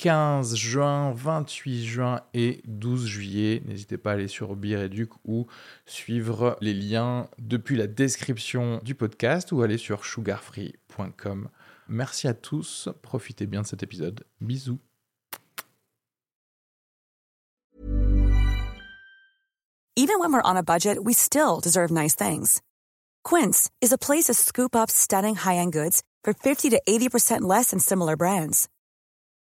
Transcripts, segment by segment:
15 juin, 28 juin et 12 juillet. N'hésitez pas à aller sur Bireduc ou suivre les liens depuis la description du podcast ou aller sur sugarfree.com. Merci à tous, profitez bien de cet épisode. Bisous. Even when we're on a budget, we still deserve nice things. Quince is a place to scoop up stunning high-end goods for 50 to 80% less than similar brands.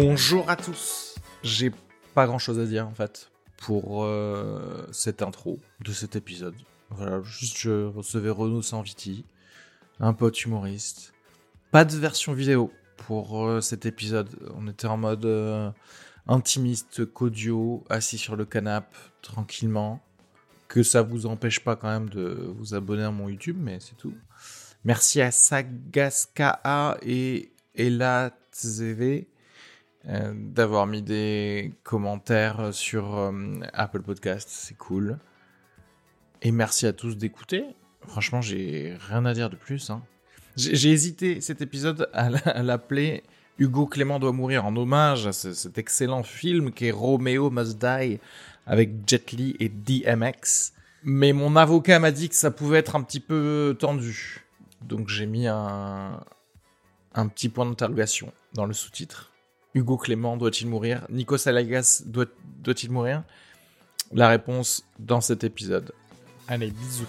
Bonjour à tous. J'ai pas grand chose à dire en fait pour euh, cette intro de cet épisode. Voilà, juste je recevais Renaud Sanviti, un pote humoriste. Pas de version vidéo pour euh, cet épisode. On était en mode euh, intimiste qu'audio, assis sur le canapé, tranquillement. Que ça vous empêche pas quand même de vous abonner à mon YouTube, mais c'est tout. Merci à Sagaskaa et Ela Tzeve euh, d'avoir mis des commentaires sur euh, Apple Podcast, c'est cool. Et merci à tous d'écouter. Franchement, j'ai rien à dire de plus. hein. J'ai hésité cet épisode à l'appeler Hugo Clément doit mourir en hommage à ce- cet excellent film qui est Romeo Must Die avec Jet Li et DMX. Mais mon avocat m'a dit que ça pouvait être un petit peu tendu. Donc j'ai mis un petit point d'interrogation dans le sous-titre. Hugo Clément doit-il mourir? Nico Salagas doit- doit-il mourir? La réponse dans cet épisode. Allez, bisous.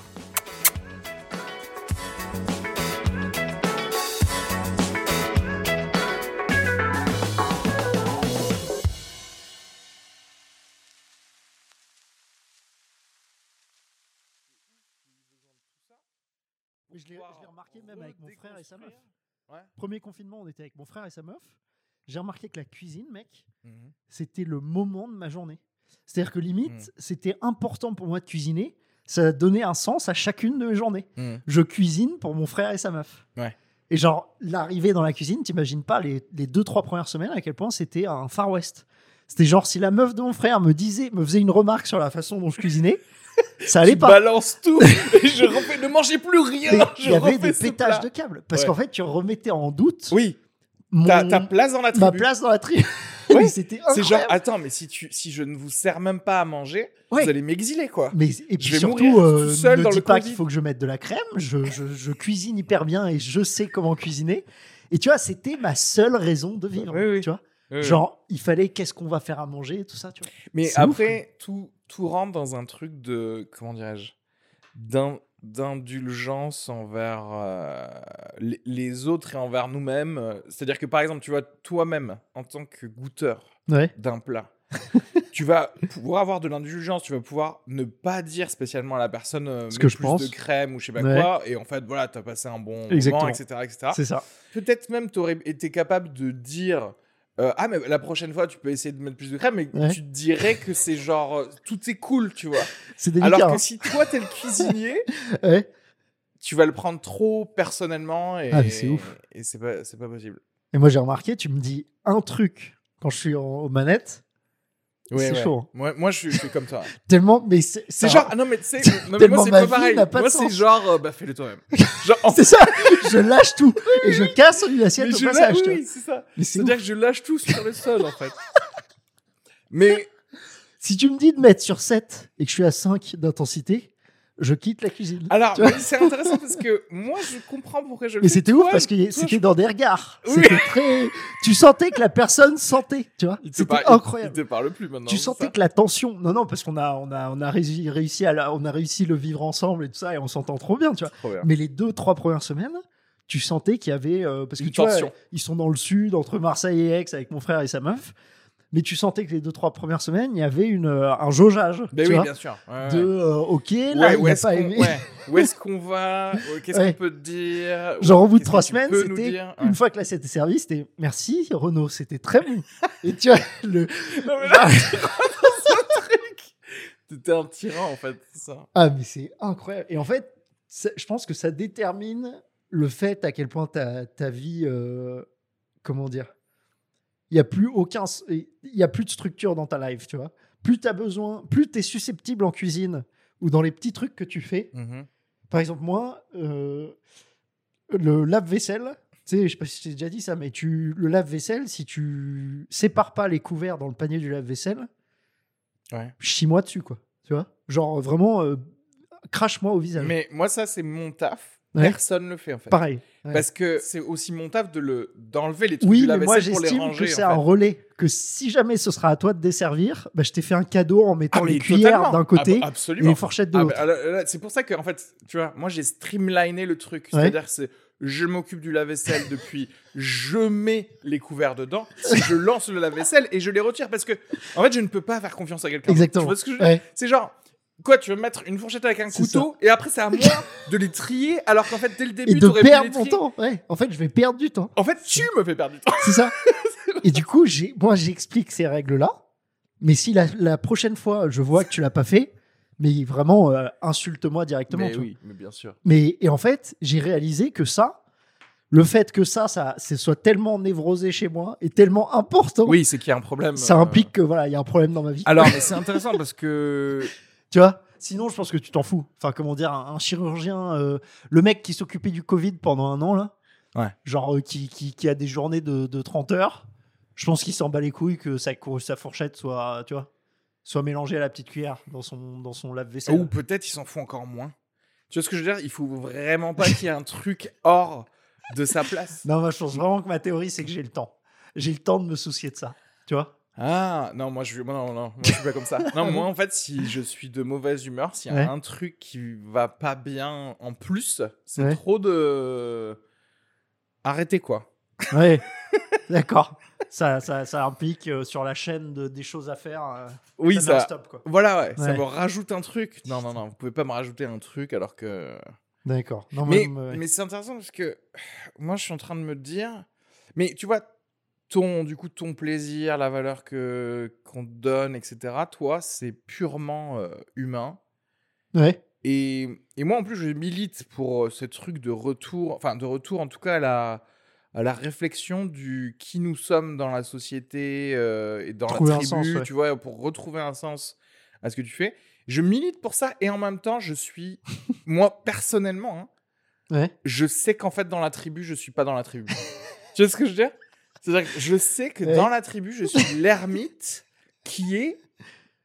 Je l'ai je l'ai remarqué même avec mon frère et sa meuf. Ouais. Premier confinement, on était avec mon frère et sa meuf. J'ai remarqué que la cuisine, mec, Mhm. c'était le moment de ma journée. C'est-à-dire que limite, Mm. c'était important pour moi de cuisiner. Ça donnait un sens à chacune de mes journées. Mhm. Je cuisine pour mon frère et sa meuf. Ouais. Et genre, l'arrivée dans la cuisine, t'imagines pas les, les deux, trois premières semaines à quel point c'était un Far West. C'était genre, si la meuf de mon frère me disait, me faisait une remarque sur la façon dont je cuisinais, ça allait Tu pas. balances tout et je refais, ne mangez plus rien. Il y avait des pétages plat. de câbles. Parce Ouais. qu'en fait, tu remettais en doute Oui, mon- ta, ta place dans la tribu. ma place dans la tribu. Ouais. C'était C'est genre, attends, mais si, tu, si je ne vous sers même pas à manger, Ouais. vous allez m'exiler, quoi. Mais et puis Je vais surtout, mourir euh, tout seul ne dans dis le pas qu'il faut que je mette de la crème. Je, je- je cuisine hyper bien et je sais comment cuisiner. Et tu vois, c'était ma seule raison de vivre. Oui, oui. Tu vois, genre il fallait qu'est-ce qu'on va faire à manger et tout ça. Tu vois. Mais ouf, après, tout, tout rentre dans un truc de. Comment dirais-je D'indulgence envers euh, les- les autres et envers nous-mêmes. C'est-à-dire que, par exemple, tu vois, toi-même, en tant que goûteur Ouais. d'un plat, tu vas pouvoir avoir de l'indulgence, tu vas pouvoir ne pas dire spécialement à la personne euh, Ce mets que je plus pense. de crème ou je sais pas Ouais. quoi, et en fait, voilà, t'as passé un bon Exactement. moment, etc. etc. C'est ça. Peut-être même tu aurais été capable de dire euh, Ah, mais la prochaine fois, tu peux essayer de mettre plus de crème, mais Ouais. tu te dirais que c'est genre euh, tout est cool, tu vois. C'est délicat. Alors que hein. si toi, t'es le cuisinier, Ouais. tu vas le prendre trop personnellement et, Ah, mais c'est ouf. et c'est pas, c'est pas possible. Et moi j'ai remarqué, tu me dis un truc quand je suis en- aux manettes, Ouais, C'est ouais. chaud, hein. Moi, moi, je suis, je suis comme toi. tellement. Mais c'est C'est genre, ah non, mais tu sais, non, mais Tellement moi, c'est ma pas vie pareil. n'a pas de Moi, c'est sens. genre, euh, bah, fais-le toi-même. Genre, en C'est ça. je lâche tout et je casse une assiette Mais au je passage. oui, c'est ça. Mais c'est C'est-à-dire que je lâche tout sur le sol, en fait. Mais Si tu me dis de mettre sur 7 et que je suis à 5 d'intensité, je quitte la cuisine. Alors, c'est intéressant parce que moi, je comprends pourquoi je le Mais c'était ouf parce que c'était dans des regards. Oui. C'était très. Tu sentais que la personne sentait, tu vois. C'était incroyable. Il te parle plus maintenant. tu sentais ça que la tension. Non, non, parce qu'on a, on a, on a réussi, réussi à, la- on a réussi le vivre ensemble et tout ça, et on s'entend trop bien, tu vois. Trop bien. Mais les deux, trois premières semaines, tu sentais qu'il y avait, euh, parce que tu vois, ils sont dans le sud, entre Marseille et Aix, avec mon frère et sa meuf. Mais tu sentais que les deux, trois premières semaines, il y avait une, euh, un jaugeage. Ben tu oui, vois, bien sûr. Ouais, de, euh, ok, là, Ouais, il n'a pas aimé. ouais. Où est-ce qu'on va Ouais, Qu'est-ce qu'on peut te dire Genre au bout de trois semaines, c'était une fois que là c'était servi, c'était merci Renaud, c'était très bon. Et tu vois le Non, mais là. T'étais un tyran en fait, ça. ah mais c'est incroyable. Et en fait, ça- je pense que ça détermine le fait à quel point ta, ta vie, euh, comment dire, il y a plus aucun, il y a plus de structure dans ta life, tu vois. Plus tu as besoin, plus tu es susceptible en cuisine ou dans les petits trucs que tu fais. Mhm. Par exemple, moi, euh, le lave-vaisselle, tu sais, je sais pas si je t'ai déjà dit ça, mais tu, le lave-vaisselle, si tu sépares pas les couverts dans le panier du lave-vaisselle, Ouais. chie-moi dessus, quoi. Tu vois Genre, vraiment, euh, crache-moi au visage. Mais moi, ça, c'est mon taf. Ouais. Personne le fait en fait. Pareil. Ouais. Parce que c'est aussi mon taf de le d'enlever les trucs Oui, du mais moi, pour les ranger. que c'est en un relais. Que si jamais ce sera à toi de desservir, bah, je t'ai fait un cadeau en mettant Ah, les cuillères d'un côté Ah, bah, et les fourchettes de Ah, l'autre. bah, c'est pour ça que, en fait, tu vois, moi j'ai streamliné le truc. C'est-à-dire que c'est je m'occupe du lave-vaisselle depuis, je mets les couverts dedans, je lance le lave-vaisselle et je les retire parce que, en fait, je ne peux pas faire confiance à quelqu'un. Exactement. Tu vois ce que je veux dire? Ouais. C'est genre, quoi, tu veux mettre une fourchette avec un couteau et après c'est à moi de les trier alors qu'en fait, dès le Et début, de t'aurais pu les perdre mon trier. temps. Ouais. En fait, je vais perdre du temps. En fait, tu me fais perdre du temps. C'est ça. Et du coup, j'ai, moi, j'explique ces règles-là. Mais si la, la prochaine fois, je vois que tu l'as pas fait, mais vraiment, euh, insulte-moi directement. Mais oui, mais bien sûr. Mais et en fait, j'ai réalisé que ça, le fait que ça, ça, c'est soit tellement névrosé chez moi et tellement important, Oui, c'est qu'il y a un problème. ça euh, implique que voilà, il y a un problème dans ma vie. Alors, mais c'est intéressant parce que Tu vois? Sinon, je pense que tu t'en fous. Enfin, comment dire, un, un chirurgien, euh, le mec qui s'occupait du Covid pendant un an, là, Ouais. genre euh, qui, qui, qui a des journées de, de 30 heures, je pense qu'il s'en bat les couilles que sa, sa fourchette soit, tu vois, soit mélangée à la petite cuillère dans son, dans son lave-vaisselle. Ou peut-être ils s'en font encore moins. Tu vois ce que je veux dire? Il faut vraiment pas qu'il y ait un truc hors de sa place. Non, moi, je pense vraiment que ma théorie, c'est que j'ai le temps. J'ai le temps de me soucier de ça. Tu vois? Ah non, moi je moi, non, non, moi je suis pas comme ça. Non, moi en fait, si je suis de mauvaise humeur, s'il y a Ouais. un truc qui va pas bien en plus, c'est Ouais. trop de arrêtez quoi. Ouais. D'accord. Ça, ça, ça implique euh, sur la chaîne de- des choses à faire. euh, Oui, ça stop, quoi. Voilà, ouais, ça me rajoute un truc. Non, non, non, vous pouvez pas me rajouter un truc alors que. D'accord. Mais, mais c'est intéressant parce que moi, je suis en train de me dire. Mais tu vois, ton, du coup, ton plaisir, la valeur que qu'on te donne, etc., toi, c'est purement euh, humain. Ouais. Et, et moi, en plus, je milite pour euh, ce truc de retour, enfin, de retour en tout cas à la, à la réflexion du qui nous sommes dans la société euh, et dans Trouver la tribu, sens, ouais. tu vois, pour retrouver un sens à ce que tu fais. Je milite pour ça et en même temps, je suis, moi, personnellement, hein, Ouais. je sais qu'en fait, dans la tribu, je suis pas dans la tribu. tu vois ce que je veux dire? C'est-à-dire que je sais que Ouais. dans la tribu, je suis l'ermite qui est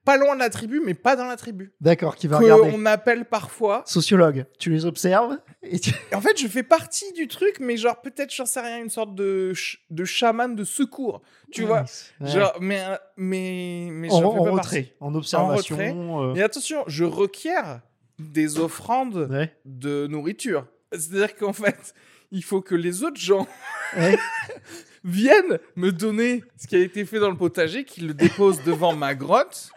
pas loin de la tribu, mais pas dans la tribu. D'accord, qui va regarder. Qu'on appelle parfois. Sociologue, tu les observes et tu... Et en fait, je fais partie du truc, mais genre, peut-être, j'en sais rien, une sorte de, ch- de chaman de secours. Tu vois Ouais. Genre, mais, euh, mais, mais en, en pas retrait, en observation. retrait. euh, Mais attention, je requiers des offrandes ouais. de nourriture. C'est-à-dire qu'en fait, il faut que les autres gens Ouais. viennent me donner ce qui a été fait dans le potager, qu'ils le déposent devant ma grotte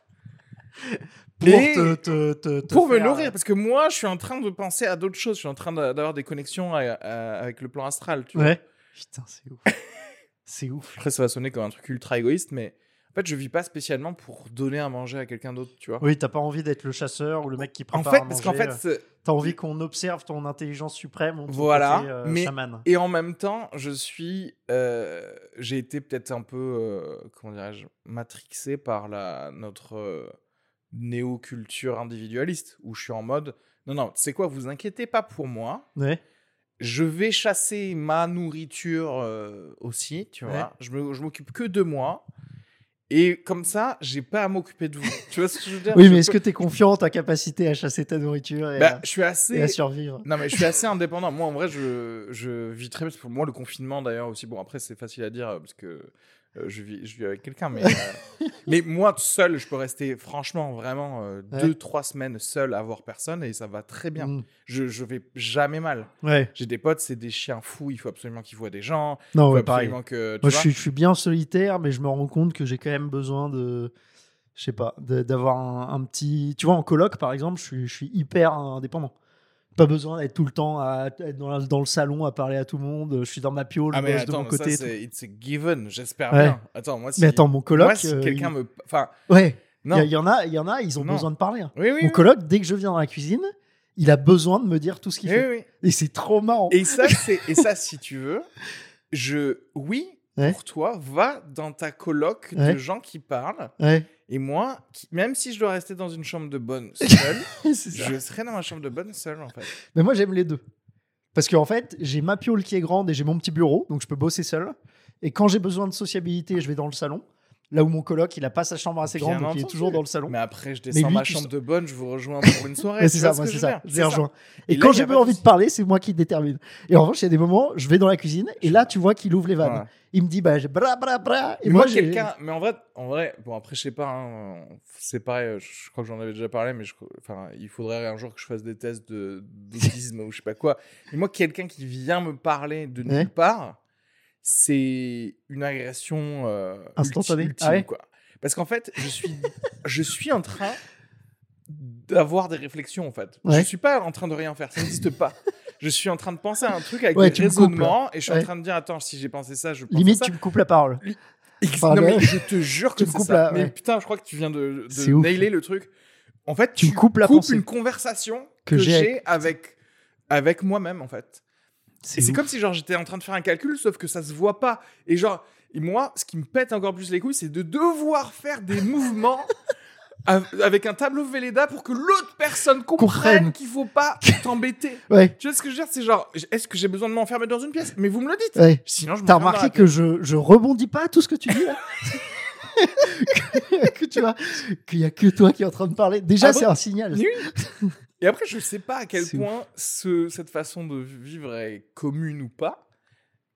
Pour Et te, te- te- te pour me nourrir. Parce que moi, je suis en train de penser à d'autres choses. Je suis en train d'a- d'avoir des connexions à- à- avec le plan astral. Tu vois. Ouais. Putain, c'est ouf. c'est ouf. Après, ça va sonner comme un truc ultra égoïste, mais fait, je vis pas spécialement pour donner à manger à quelqu'un d'autre, tu vois. Oui, t'as pas envie d'être le chasseur ou le mec qui En prépare fait, à parce qu'en manger, fait, euh, t'as envie qu'on observe ton intelligence suprême. ton Voilà, côté, euh, mais- chaman. et en même temps, je suis, euh, j'ai été peut-être un peu, euh, comment dirais-je, matrixé par la notre néo-culture individualiste, où je suis en mode, non, non, c'est quoi, vous inquiétez pas pour moi. Ouais. Je vais chasser ma nourriture euh, aussi, tu vois. Je m'occupe que de moi. Et comme ça, j'ai pas à m'occuper de vous. tu vois ce que je veux dire? Oui, mais est-ce peux- que tu es confiant en ta capacité à chasser ta nourriture et, Bah, à, je suis et assez. à survivre? Non, mais je suis assez indépendant. Moi, en vrai, je, je vis très bien. Pour moi, le confinement, d'ailleurs, aussi. Bon, après, c'est facile à dire euh, parce que je, vis, je vis avec quelqu'un. Mais, euh, mais moi, tout seul, je peux rester, franchement, vraiment, euh, Ouais. deux, trois semaines seul à voir personne et ça va très bien. Mm. Je, je vais jamais mal. Ouais, J'ai des potes, c'est des chiens fous. Il faut absolument qu'ils voient des gens. non, Il faut ouais, pareil. absolument que. tu Moi, je suis, je suis bien solitaire, mais je me rends compte que j'ai quand même besoin de. Je sais pas, d'avoir un, un petit. Tu vois, en coloc, par exemple, je suis, je suis hyper indépendant. Pas besoin d'être tout le temps à être dans, dans le salon à parler à tout le monde. Je suis dans ma piole, Ah, mais de mon ça, côté. tout. c'est it's a given. J'espère Ouais. bien. Attends, moi, si. Mais attends, mon coloc. moi, si euh, quelqu'un il- me. Enfin, Ouais, il y, en a, il y en a, ils ont Non. besoin de parler. hein. Oui, oui. Mon oui. coloc, dès que je viens dans la cuisine, il a besoin de me dire tout ce qu'il fait. Et c'est trop marrant. Et ça, c'est et ça, si tu veux, je oui Ouais. pour toi, va dans ta coloc Ouais. de gens qui parlent. Ouais, Et moi, qui- même si je dois rester dans une chambre de bonne seule, je serai dans ma chambre de bonne seule en fait. Mais moi, j'aime les deux. Parce qu'en fait, j'ai ma piole qui est grande et j'ai mon petit bureau, donc je peux bosser seul. Et quand j'ai besoin de sociabilité, je vais dans le salon. Là où mon coloc, il a pas sa chambre assez grande, donc il est toujours dans le salon. Mais après, je descends lui, ma chambre de bonne, je vous rejoins pour une soirée. C'est ça, moi, c'est ça. Je rejoins. Et Et, là, quand j'ai envie de parler, c'est moi qui détermine. Et en revanche, il y a des moments, je vais dans la cuisine et là, tu vois qu'il ouvre les vannes. Il me dit, bah, j'ai bra bra bra. Et Mais moi, quelqu'un, mais en vrai, en vrai, bon après je sais pas, hein, c'est pareil. Je crois que j'en avais déjà parlé, mais je, enfin, il faudrait un jour que je fasse des tests de d'autisme ou je sais pas quoi. Et moi, quelqu'un qui vient me parler de nulle part, c'est une agression euh, Instantanée. ultime, Ah ouais quoi. Parce qu'en fait, je suis, je suis en train d'avoir des réflexions en fait. Ouais. Je suis pas en train de rien faire, ça n'existe pas. Je suis en train de penser à un truc avec Ouais, des coupes, raisonnements et je suis en train de dire attends si j'ai pensé ça je pense Limite, à ça. tu me coupes la parole. Ex- Pardon. non mais je te jure que c'est coupes ça. la- Mais putain, je crois que tu viens de, de C'est ouf. nailer le truc. En fait, Tu tu, me coupes la pensée. une conversation Que j'ai avec avec moi-même en fait. C'est comme si genre j'étais en train de faire un calcul, sauf que ça se voit pas. Et genre, et moi, ce qui me pète encore plus les couilles, c'est de devoir faire des mouvements av- avec un tableau Velleda pour que l'autre personne comprenne qu'il faut pas t'embêter. Ouais, Tu vois ce que je veux dire? C'est genre, est-ce que j'ai besoin de m'enfermer dans une pièce? Mais vous me le dites. ouais. Sinon, je T'as remarqué que je, je rebondis pas à tout ce que tu dis là? Que, que tu vois qu'il y a que toi qui es en train de parler. Déjà, Ah bon? c'est un signal. Oui. Et après, je sais pas à quel point ce, cette façon de vivre est commune ou pas,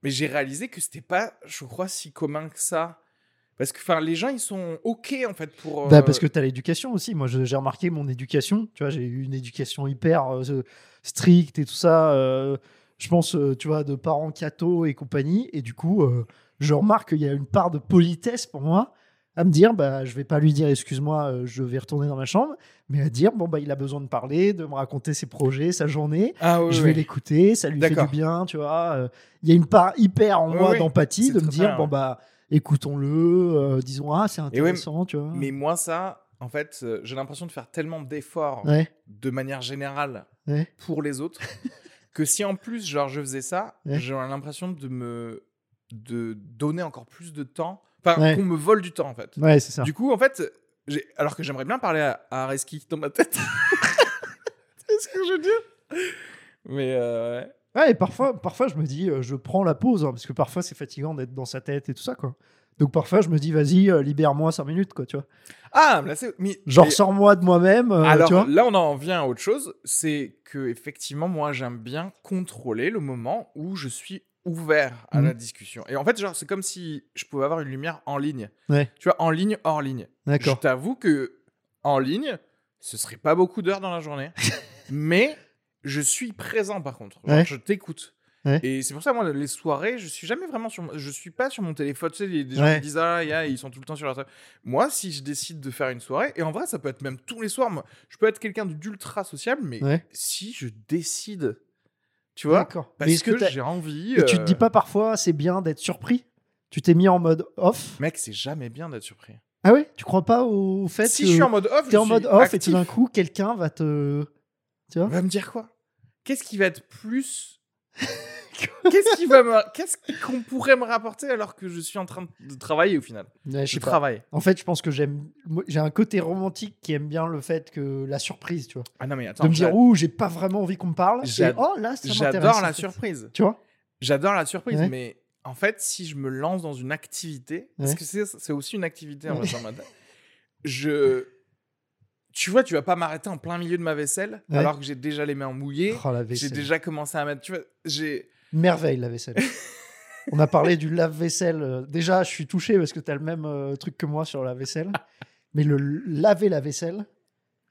mais j'ai réalisé que c'était pas, je crois, si commun que ça. Parce que enfin, les gens, ils sont OK en fait pour. Bah, euh, parce que tu as l'éducation aussi. Moi, j'ai remarqué mon éducation. Tu vois, j'ai eu une éducation hyper euh, stricte et tout ça. euh, je pense, euh, tu vois, de parents cathos et compagnie. Et du coup, euh, je remarque qu'il y a une part de politesse pour moi à me dire, bah, je vais pas lui dire, excuse-moi, euh, je vais retourner dans ma chambre, mais à dire, bon, bah, il a besoin de parler, de me raconter ses projets, sa journée. Ah oui, je oui. vais l'écouter, ça lui fait du bien, tu vois. euh, Il y a une part hyper en Oui, moi d'empathie de me dire, bien, bon, ouais. bah, écoutons-le, euh, disons, ah, c'est intéressant, tu vois. Mais moi, ça, en fait, j'ai l'impression de faire tellement d'efforts Ouais, de manière générale ouais. pour les autres que si en plus, genre, je faisais ça, j'aurais l'impression de me de donner encore plus de temps, enfin, Ouais. qu'on me vole du temps en fait. Ouais, c'est ça. Du coup, en fait, alors que j'aimerais bien parler à, à Areski dans ma tête. C'est ce que je veux dire? Mais euh, ouais. Ouais, et parfois, parfois, je me dis, euh, je prends la pause, hein, parce que parfois, c'est fatigant d'être dans sa tête et tout ça, quoi. Donc parfois, je me dis, vas-y, euh, libère-moi 5 minutes, quoi, tu vois. Ah, mais là, c'est. mais- Genre, mais- sors-moi de moi-même, euh, alors tu vois. là, on en vient à autre chose. C'est que, effectivement, moi, j'aime bien contrôler le moment où je suis ouvert à la discussion. Et en fait, genre, c'est comme si je pouvais avoir une lumière en ligne. Ouais. Tu vois, en ligne, hors ligne. Je D'accord. t'avoue que en ligne, ce serait pas beaucoup d'heures dans la journée, mais je suis présent par contre. Genre, Ouais. Je t'écoute. Ouais. Et c'est pour ça, moi, les soirées, je suis jamais vraiment sur. Je suis pas sur mon téléphone. Tu sais, les- des gens Ouais. qui disent Ah, ils sont tout le temps sur leur téléphone. Moi, si je décide de faire une soirée, et en vrai, ça peut être même tous les soirs. Moi, je peux être quelqu'un d'ultra sociable, mais Ouais. si je décide, tu vois, D'accord. parce Mais que, j'ai envie. et tu te dis euh, pas parfois, c'est bien d'être surpris? Tu t'es mis en mode off? Mec, c'est jamais bien d'être surpris. Ah ouais? Tu crois pas au fait Si que je suis en mode off, t'es en mode off et tout d'un coup, quelqu'un va te. Tu vois? Va me dire quoi? Qu'est-ce qui va être plus Qu'est-ce qui va me qu'est-ce qu'on pourrait me rapporter alors que je suis en train de travailler au final? Ouais, je travaille. En fait, je pense que j'aime. J'ai un côté romantique qui aime bien le fait que la surprise, tu vois. Ah non mais attends, de me dire, ouh, j'ai pas vraiment envie qu'on me parle. Et, oh là, ça m'intéresse. j'adore la surprise. Tu vois? J'adore la surprise Ouais. mais en fait, si je me lance dans une activité, parce Ouais. que c'est aussi une activité en tête, je. Tu vois, tu vas pas m'arrêter en plein milieu de ma vaisselle, Ouais. alors que j'ai déjà les mains mouillées. Oh, J'ai déjà commencé à mettre. Tu vois, j'ai. Merveille, la vaisselle. On a parlé du lave-vaisselle. euh, Déjà, je suis touché parce que tu as le même euh, truc que moi sur la vaisselle. Mais le laver la vaisselle,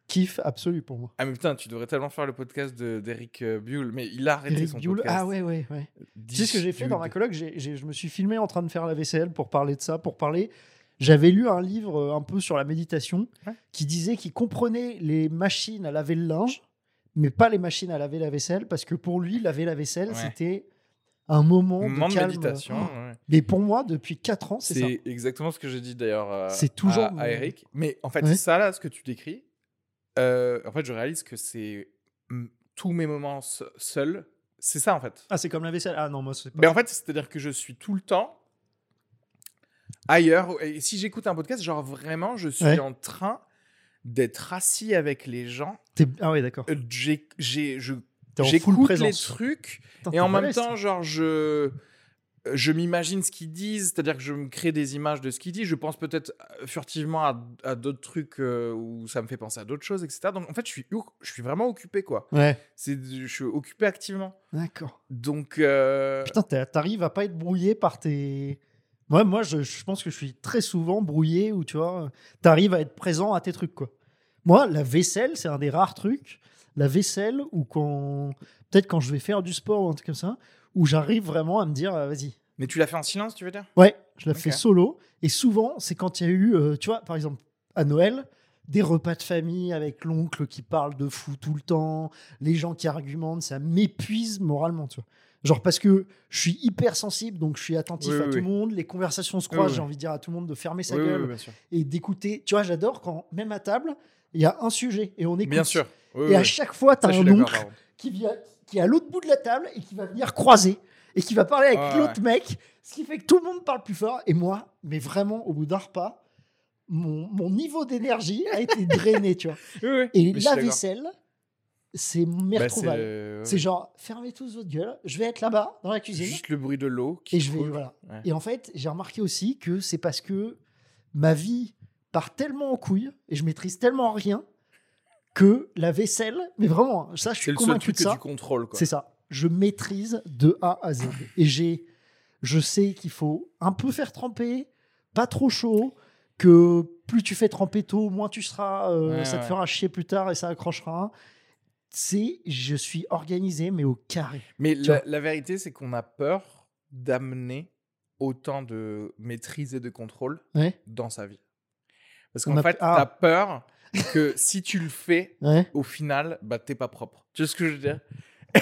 kiff absolu pour moi. Ah, mais putain, tu devrais tellement faire le podcast de- d'Eric euh, Buell, mais il a arrêté Eric son podcast. Ah ouais, ouais, ouais. Tu sais ce que j'ai fait dans ma j'ai- Je me suis filmé en train de faire la vaisselle pour parler de ça, pour parler. J'avais lu un livre euh, un peu sur la méditation Ouais. qui disait qu'il comprenait les machines à laver le linge, mais pas les machines à laver la vaisselle, parce que pour lui, laver la vaisselle, Ouais. c'était un moment, Moment de de calme. méditation. Oh. ouais. Mais pour moi, depuis 4 ans, c'est ça. C'est exactement ce que j'ai dit d'ailleurs euh, C'est toujours à, à Eric. Mais en fait, Ouais. ça là, ce que tu décris, euh, en fait, je réalise que c'est tous mes moments se- seuls. C'est ça en fait. Ah, c'est comme la vaisselle Ah non, moi, c'est pas. Mais en fait, c'est-à-dire que je suis tout le temps ailleurs. Et si j'écoute un podcast, genre vraiment, je suis Ouais. en train d'être assis avec les gens. T'es- Ah ouais, d'accord. Euh, J'ai, j'ai, je, T'es en full j'écoute les présence. trucs Putain, et t'es en même balèze, temps, genre, je, je m'imagine ce qu'ils disent, c'est-à-dire que je me crée des images de ce qu'ils disent. Je pense peut-être euh, furtivement à, à d'autres trucs euh, où ça me fait penser à d'autres choses, etc. Donc, en fait, je suis, je suis vraiment occupé, quoi. Ouais, C'est, je suis occupé activement. d'accord. Donc, euh, Putain, t'as- t'arrives à pas être brouillé par tes. Ouais, moi, je, je pense que je suis très souvent brouillé ou tu vois, t'arrives à être présent à tes trucs, quoi. Moi, la vaisselle, c'est un des rares trucs. La vaisselle, ou quand. Peut-être quand je vais faire du sport ou un truc comme ça, où j'arrive vraiment à me dire, euh, vas-y. mais tu l'as fait en silence, tu veux dire? Ouais, je la Ok. fais solo. Et souvent, c'est quand il y a eu, euh, tu vois, par exemple, à Noël, des repas de famille avec l'oncle qui parle de fou tout le temps, les gens qui argumentent, ça m'épuise moralement, tu vois. Genre parce que je suis hyper sensible, donc je suis attentif Oui, à oui, tout oui. le monde, les conversations se croisent, j'ai envie de dire à tout le monde de fermer sa gueule et d'écouter. Tu vois, j'adore quand, même à table, il y a un sujet et on écoute. Bien sûr. Oui, Et oui, à chaque fois, tu as un oncle qui, vient, qui est à l'autre bout de la table et qui va venir croiser et qui va parler avec l'autre mec, ce qui fait que tout le monde parle plus fort. Et moi, mais vraiment, au bout d'un repas, mon, mon niveau d'énergie a été drainé, tu vois. Oui. Et Mais la vaisselle, c'est mes Bah, retrouvailles. c'est C'est genre, fermez tous votre gueule, je vais être là-bas, dans la cuisine, juste le bruit de l'eau. et je vais, voilà. Ouais. Et en fait, j'ai remarqué aussi que c'est parce que ma vie part tellement en couille et je maîtrise tellement rien que la vaisselle, mais vraiment, ça, je C'est suis le convaincu de que ça. contrôles, quoi. C'est ça. Je maîtrise de A à Z. Et j'ai, je sais qu'il faut un peu faire tremper, pas trop chaud, que plus tu fais tremper tôt, moins tu seras, euh, Ouais, ça te ouais. fera chier plus tard et ça accrochera. C'est, je suis organisé, mais au carré. Mais la, vérité, c'est qu'on a peur d'amener autant de maîtrise et de contrôle Ouais. dans sa vie. Parce qu'en a- fait, ah. t'as peur que si tu le fais, Ouais. au final, bah, t'es pas propre. Tu vois ce que je veux dire?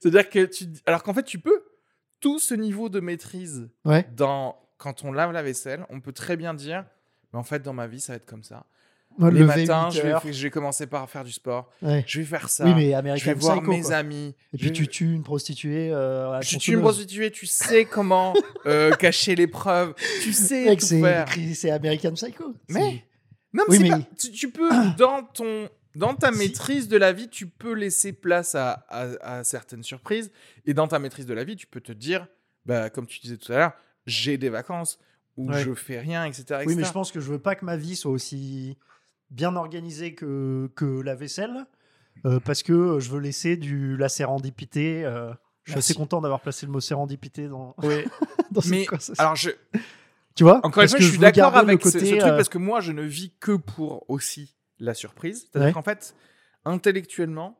C'est-à-dire que tu... Alors qu'en fait, tu peux. Tout ce niveau de maîtrise Ouais. dans... quand on lave la vaisselle, on peut très bien dire, mais en fait, dans ma vie, ça va être comme ça. Moi, Les matins, 8 je vais, heures. je vais commencer par faire du sport. Ouais. Je vais faire ça. Oui, mais je vais American voir Psycho, mes quoi. amis. Et puis tu tues une prostituée. Euh, à la Je tue une prostituée, tu sais comment euh, cacher les preuves, tu sais Mec, tout c'est faire. c'est American Psycho. Mais- Non, mais, Oui, c'est mais- pas- tu, tu peux, dans, ton, dans ta maîtrise de la vie, tu peux laisser place à, à- à certaines surprises. Et dans ta maîtrise de la vie, tu peux te dire, bah, comme tu disais tout à l'heure, j'ai des vacances où Ouais. je fais rien, etc. Oui, etc. mais je pense que je veux pas que ma vie soit aussi bien organisée que, que la vaisselle, euh, parce que je veux laisser du la sérendipité. euh, je suis assez content d'avoir placé le mot sérendipité dans, Oui. dans Mais alors, je, tu vois encore une fois, je suis d'accord avec ce, ce côté, truc euh, parce que moi, je ne vis que pour aussi la surprise. C'est-à-dire Ouais. qu'en fait, intellectuellement,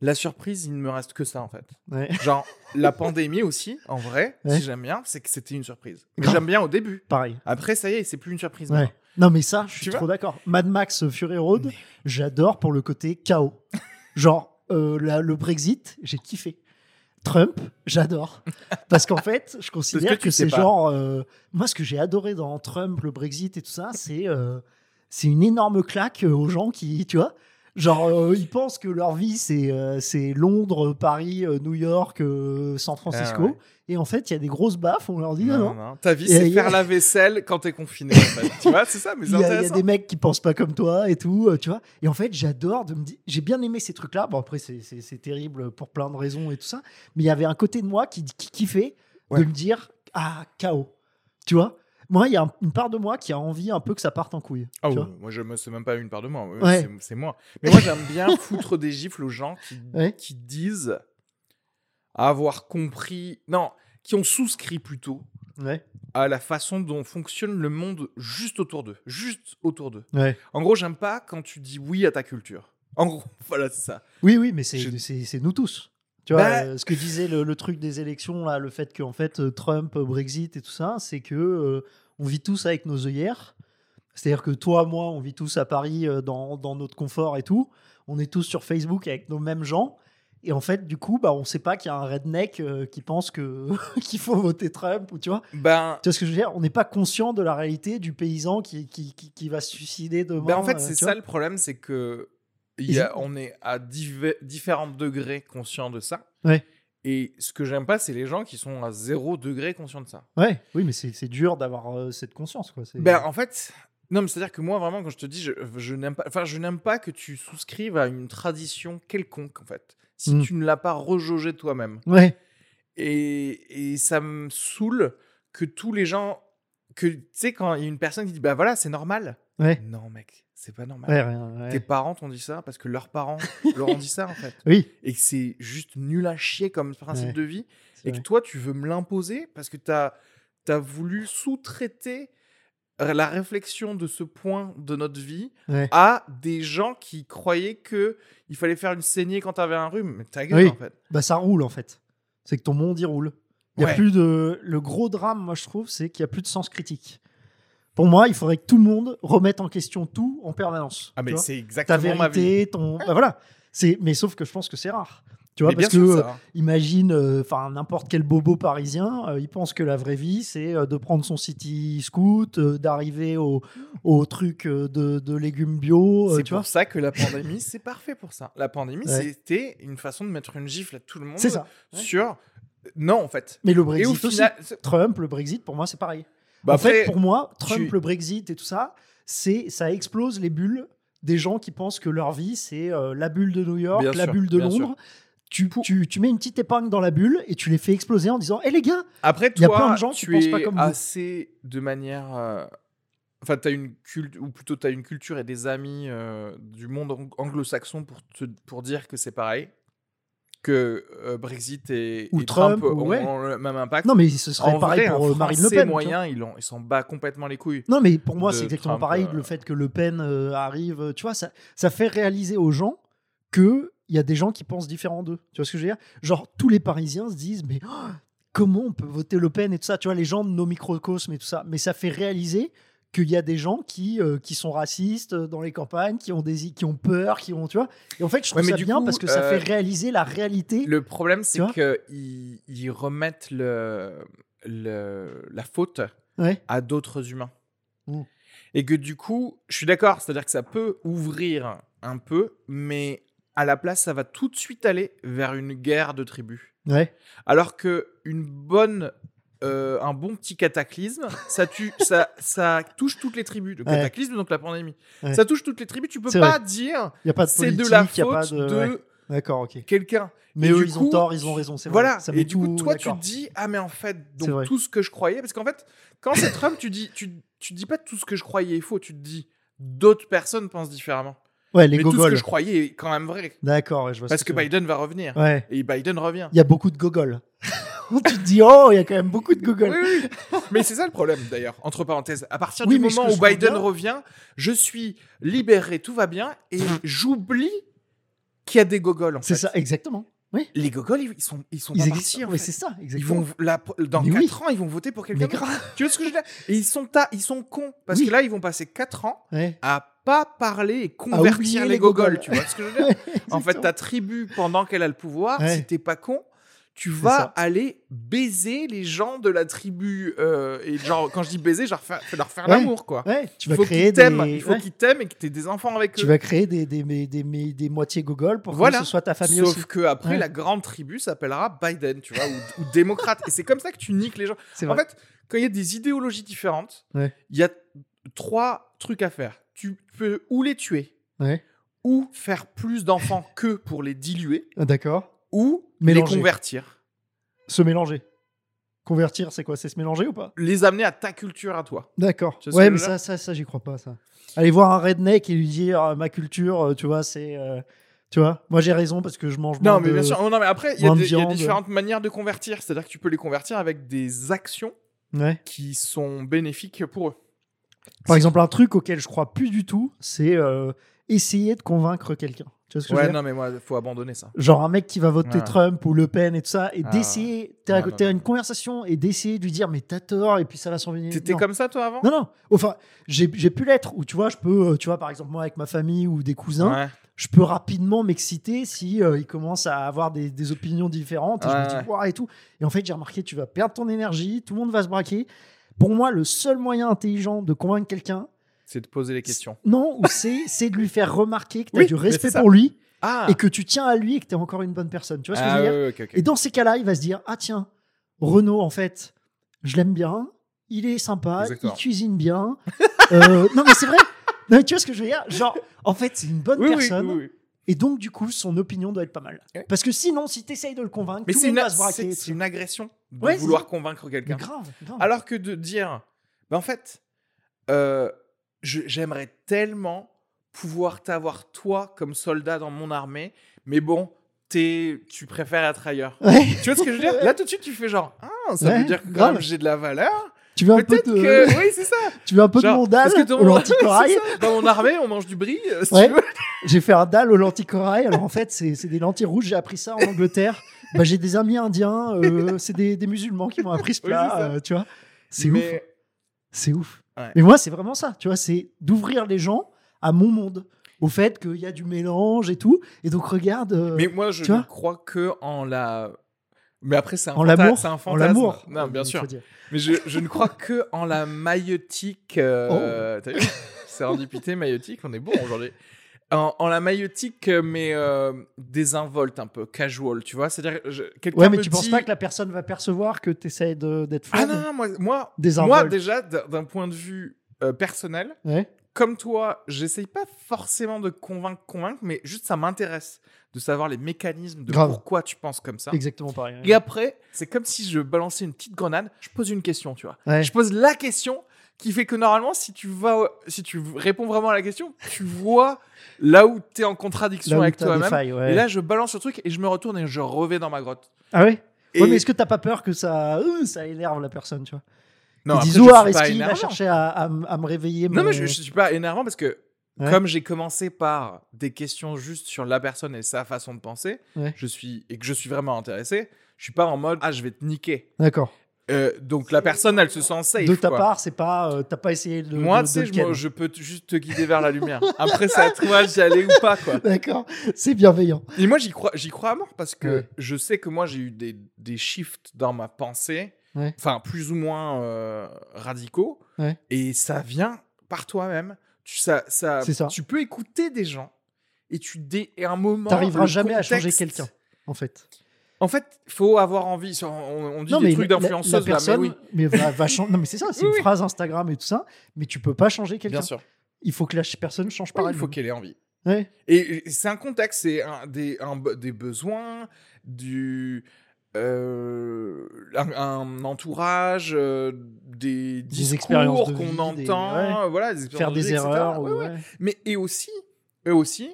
la surprise, il ne me reste que ça, en fait. ouais. Genre, la pandémie aussi, en vrai, Ouais. si j'aime bien, c'est que c'était une surprise. J'aime bien au début. Pareil. Après, ça y est, c'est plus une surprise. Ouais. Non, mais ça, je suis trop d'accord. Mad Max Fury Road, Mais- j'adore pour le côté chaos. Genre, euh, la- le Brexit, j'ai kiffé. Trump, j'adore. Parce qu'en fait, je considère que c'est genre. euh, moi, ce que j'ai adoré dans Trump, le Brexit et tout ça, c'est euh, c'est une énorme claque euh, aux gens qui, tu vois. Genre, euh, ils pensent que leur vie, c'est euh, c'est Londres, Paris, euh, New York, San Francisco. Ah ouais. Et en fait, il y a des grosses baffes. On leur dit non, non. non. Ta vie, c'est a- faire la vaisselle quand t'es confiné. En fait. tu vois, c'est ça, mais Il c'est y, a, il y a intéressant. des mecs qui pensent pas comme toi et tout, tu vois. Et en fait, j'adore de me dire. J'ai bien aimé ces trucs-là. Bon, après, c'est- terrible pour plein de raisons et tout ça. Mais il y avait un côté de moi qui, qui kiffait Ouais. de me dire Ah, chaos. Tu vois? Moi, il y a un- une part de moi qui a envie un peu que ça parte en couille. Ah tu ouais, vois moi, je me c'est même pas une part de moi. ouais, Ouais. c'est- moi. Mais moi, j'aime bien foutre des gifles aux gens qui, Ouais. qui disent avoir compris. Non, qui ont souscrit plutôt Ouais. à la façon dont fonctionne le monde juste autour d'eux. Juste autour d'eux. En gros, j'aime pas quand tu dis oui à ta culture. En gros, voilà, c'est ça. Oui, oui, mais c'est Je- c'est- c'est nous tous. Tu vois, Bah- euh, ce que disait le, le truc des élections, là, le fait qu'en fait, euh, Trump, euh, Brexit et tout ça, c'est que euh, on vit tous avec nos œillères. C'est-à-dire que toi, moi, on vit tous à Paris euh, dans, dans notre confort et tout. On est tous sur Facebook avec nos mêmes gens. Et en fait, du coup, bah, on sait pas qu'il y a un redneck qui pense que qu'il faut voter Trump ou tu vois. Ben, Tu vois ce que je veux dire? On n'est pas conscient de la réalité du paysan qui, qui, qui, qui va se suicider demain. ben, en fait, c'est ça le problème, c'est que y a- c'est- on est à différents degrés conscients de ça. Ouais. Et ce que j'aime pas, c'est les gens qui sont à zéro degré conscients de ça. Ouais, oui, mais c'est dur d'avoir euh, cette conscience. Quoi. Ben, en fait, non, mais c'est-à-dire que moi, vraiment, quand je te dis, je, je n'aime pas, enfin, je n'aime pas que tu souscrives à une tradition quelconque, en fait, si Mm. tu ne l'as pas rejaugée toi-même. Ouais, Et, et ça me saoule que tous les gens, que tu sais, quand il y a une personne qui dit, bah voilà, c'est normal. ouais, Non, mec, c'est pas normal. ouais, rien, ouais. Tes parents t'ont dit ça parce que leurs parents leur ont dit ça, en fait. Oui, Et que c'est juste nul à chier comme principe de vie. Et que toi, tu veux me l'imposer parce que tu as, voulu sous-traiter la réflexion de ce point de notre vie Ouais. à des gens qui croyaient que il fallait faire une saignée quand t'avais un rhume. Mais ta gueule, Oui. en fait. Bah, ça roule en fait. C'est que ton monde y roule. Il y a plus de. Le gros drame, moi je trouve, c'est qu'il y a plus de sens critique. Pour moi, il faudrait que tout le monde remette en question tout en permanence. Ah, mais c'est ta exactement ma vie. vérité, ton. Bah, voilà. C'est. Mais sauf que je pense que c'est rare. Tu vois, parce que euh, imagine, euh, enfin n'importe quel bobo parisien, euh, il pense que la vraie vie, c'est de prendre son city scoot, d'arriver au, au truc de, de légumes bio, C'est pour vois. ça que la pandémie, c'est parfait pour ça. La pandémie, Ouais. c'était une façon de mettre une gifle à tout le monde C'est ça. Ouais. sur. Non, en fait. Mais le Et Brexit au aussi. final, Trump, le Brexit, pour moi, c'est pareil. Bah en après, fait, pour moi, Trump, tu- le Brexit et tout ça, c'est ça explose les bulles des gens qui pensent que leur vie, c'est euh, la bulle de New York, Bien la sûr, bulle de. Londres. Tu, tu, tu mets une petite épingle dans la bulle et tu les fais exploser en disant Hé les gars, Après, Il y a plein de gens qui tu pensent es pas comme vous. assez de manière. euh, Enfin, tu as une culture, ou plutôt tu as une culture et des amis euh, du monde ang- anglo-saxon pour, te- pour dire que c'est pareil. Que euh, Brexit et, Ou et Trump, Trump, ou- ont, ouais. ont le même impact. non mais ce serait en pareil vrai, pour un euh, Marine Le Pen. tu vois. moyen, il, en- il s'en bat complètement les couilles. Non mais pour moi, c'est exactement Trump, pareil. euh. Le fait que Le Pen euh, arrive, tu vois, ça, ça fait réaliser aux gens que il y a des gens qui pensent différent d'eux. Tu vois ce que je veux dire? Genre tous les Parisiens se disent mais oh, comment on peut voter Le Pen et tout ça? Tu vois les gens de nos microcosmes et tout ça. Mais ça fait réaliser qu'il y a des gens qui, euh, qui sont racistes euh, dans les campagnes, qui ont des qui ont peur, qui ont tu vois. Et en fait, je trouve Ouais, ça bien coup, parce que ça euh, fait réaliser la réalité. Le problème, c'est qu'ils ils remettent le, le, la faute Ouais. à d'autres humains. Mm. Et que du coup, je suis d'accord, c'est-à-dire que ça peut ouvrir un peu, mais à la place, ça va tout de suite aller vers une guerre de tribus. Ouais. Alors que une bonne, euh, un bon petit cataclysme, ça, tue, ça, ça touche toutes les tribus. Le Ouais. cataclysme, donc la pandémie. Ouais. Ça touche toutes les tribus. Tu peux pas vrai. dire Il y a pas de c'est de la il y a pas faute de. de. D'accord, ok. quelqu'un. Mais Et eux, ils ont tort, ils ont raison. c'est vrai. Voilà. Ça Et du coup, toi, tu te dis, ah, mais en fait, donc tout ce que je croyais, parce qu'en fait, quand c'est Trump, tu dis, tu, tu dis pas tout ce que je croyais est faux, tu te dis, d'autres personnes pensent différemment. Ouais, les mais tout ce que gogoles. je croyais est quand même vrai. D'accord, ouais, je vois ce Parce que dire. Biden va revenir. Ouais. Et Biden revient. Il y a beaucoup de gogoles. tu te dis, oh, il y a quand même beaucoup de Oui, oui. mais c'est ça le problème d'ailleurs, entre parenthèses. À partir Oui, du moment où Biden revient, je suis libéré, tout va bien, et j'oublie qu'il y a des gogoles. C'est ça, exactement. Oui. Les gogoles, ils sont, ils sont Ils pas existent. partis. en fait. c'est ça, Ils exactement. vont la- dans Mais 4 oui. ans, ils vont voter pour quelqu'un d'autre. Tu vois ce que je veux dire? Et ils sont, ta- ils sont cons. Parce que là, ils vont passer 4 ans Ouais. à pas parler et convertir les les gogoles. gogoles. Tu vois ce que je veux dire? En fait, ta tribu, pendant qu'elle a le pouvoir, Ouais. si t'es pas con, tu vas aller baiser les gens de la tribu. euh, et genre, quand je dis baiser, genre faire, leur faire Ouais. l'amour, quoi. Ouais, tu Il vas faut créer qu'ils t'aiment, des. il faut ouais. qu'ils t'aiment et que tu aies des enfants avec Tu eux. vas créer des, des, des, des, moitiés gogol pour Voilà. que ce soit ta famille Sauf aussi. que après Ouais. la grande tribu s'appellera Biden, tu vois, ou, ou démocrate. Et c'est comme ça que tu niques les gens. En fait, quand il y a des idéologies différentes, il y a trois trucs à faire. Tu peux ou les tuer, ou faire plus d'enfants que pour les diluer, Ah, D'accord. Ou Mélanger. les convertir. Se mélanger. Convertir, c'est quoi? C'est se mélanger ou pas? Les amener à ta culture à toi. D'accord. Ouais, mais ça, ça, ça, j'y crois pas, ça. Aller voir un redneck et lui dire euh, ma culture, euh, tu vois, c'est. euh, tu vois, moi j'ai raison parce que je mange Non, moins mais de- bien sûr. Non, mais après, il y, a y différentes manières de convertir. C'est-à-dire que tu peux les convertir avec des actions Ouais. qui sont bénéfiques pour eux. Par exemple, un truc auquel je crois plus du tout, c'est euh, essayer de convaincre quelqu'un. Tu vois ce que je Ouais, dire non, mais moi, faut abandonner ça. Genre un mec qui va voter Ouais. Trump ou Le Pen et tout ça, et Ah, d'essayer, t'as non, t'as non. une conversation et d'essayer de lui dire mais t'as tort et puis ça va s'en venir. T'étais Non. comme ça, toi, avant? Non, non. Enfin, j'ai j'ai pu l'être. Ou tu vois, je peux, euh, tu vois, par exemple, moi avec ma famille ou des cousins, Ouais. je peux rapidement m'exciter si euh, ils commencent à avoir des, des opinions différentes. Et je me Ouais, dis. Ouah, et tout. Et en fait, j'ai remarqué, tu vas perdre ton énergie, tout le monde va se braquer. Pour moi, le seul moyen intelligent de convaincre quelqu'un, C'est de poser les questions. non, ou c'est de lui faire remarquer que tu as Oui, du respect pour lui Ah et que tu tiens à lui et que tu es encore une bonne personne. Tu vois ce que Ah, je veux dire. Et dans ces cas-là, il va se dire Ah, tiens, Renaud, en fait, je l'aime bien, il est sympa, Exactement. il cuisine bien. Euh, non, mais c'est vrai. Non, mais tu vois ce que je veux dire Genre, en fait, c'est une bonne Oui, personne. Et donc, du coup, son opinion doit être pas mal. Ouais. Parce que sinon, si tu essayes de le convaincre, Mais tout c'est le monde une, va se braquer. c'est- et c'est tout. une agression de Ouais, vouloir convaincre quelqu'un. grave, grave. Alors que de dire, bah en fait, euh, j'aimerais tellement pouvoir t'avoir toi comme soldat dans mon armée, mais bon, t'es- tu préfères être ailleurs. Ouais. Tu vois ce que je veux dire? Là tout de suite tu fais genre, ah, ça Ouais, veut dire que grave. j'ai de la valeur. Tu veux un peu de, que, oui c'est ça. tu veux un peu de Genre, mon dalle parce que au ça, Dans mon armée on mange du brie, euh, si Ouais. tu veux. J'ai fait un dalle au lenticorail. Alors en fait, c'est c'est des lentilles rouges. J'ai appris ça en Angleterre. Bah, j'ai des amis indiens. euh, c'est des, des musulmans qui m'ont appris ce plat. euh, tu vois, c'est ouf. C'est ouf. Ouais. Mais moi, c'est vraiment ça. Tu vois, c'est d'ouvrir les gens à mon monde, au fait qu'il y a du mélange et tout. Et donc regarde. euh, Mais moi, je ne crois que en la. Mais après, c'est un, en fanta- un En fantasme. l'amour. Non, bien sûr. Mais je, je ne crois que en la maïotique. euh, Oh. T'as vu? C'est rendipité, maïotique, on est bon aujourd'hui. En, en la maïotique, euh, mais euh, désinvolte un peu, casual, tu vois? C'est-à-dire, Ouais, mais tu penses dit- pas que la personne va percevoir que tu essaies d'être Ah fun non, non, moi, moi, moi déjà, d'un point de vue euh, personnel, Ouais. comme toi, j'essaye pas forcément de convaincre, convaincre, mais juste ça m'intéresse de savoir les mécanismes de Grave. pourquoi tu penses comme ça. Exactement pareil. ouais. Et après, c'est comme si je balançais une petite grenade, je pose une question, tu vois? Ouais. Je pose la question qui fait que normalement, si tu vas, si tu réponds vraiment à la question, tu vois là où tu es en contradiction avec toi-même. ouais. Et là, je balance le truc et je me retourne et je revais dans ma grotte. Ah ouais? Et Ouais, mais est-ce que t'as pas peur que ça, euh, ça énerve la personne, tu vois? Non, après, je est-ce pas qu'il va énervant. chercher à, à m- à me réveiller Non, mais je, je suis pas énervant parce que Ouais. comme j'ai commencé par des questions juste sur la personne et sa façon de penser, je suis et que je suis vraiment intéressé, je suis pas en mode ah je vais te niquer. D'accord. Euh, donc la personne, elle se sent safe. De ta quoi. part, c'est pas, euh, t'as pas essayé de. Moi, tu je, je peux juste te guider vers la lumière. Après, c'est à toi d'y aller ou pas, quoi. D'accord, c'est bienveillant. Et moi, j'y crois, j'y crois à mort parce que Ouais. je sais que moi, j'ai eu des, des shifts dans ma pensée, Ouais. enfin, plus ou moins euh, radicaux. Ouais. Et ça vient par toi-même. Tu, ça, ça, tu peux écouter des gens et tu dé, et un moment. T'arriveras jamais à changer quelqu'un, en fait. En fait, il faut avoir envie. On, on dit non, des mais trucs la- la- d'influenceuse là, personne, mais oui. mais va, va chan- Non, mais c'est ça, c'est Oui, une oui. phrase Instagram et tout ça, mais tu peux pas changer quelqu'un. Bien sûr. Il faut que la personne change par Ouais, il elle. faut qu'elle ait envie. Ouais. Et c'est un contexte, c'est un, des, un des besoins, du, euh, un, un entourage, euh, des discours expériences de qu'on des- entend, ouais. voilà, des Faire expériences de des vie, erreurs. Ouais, ou- ouais. ouais. Mais et aussi, eux aussi,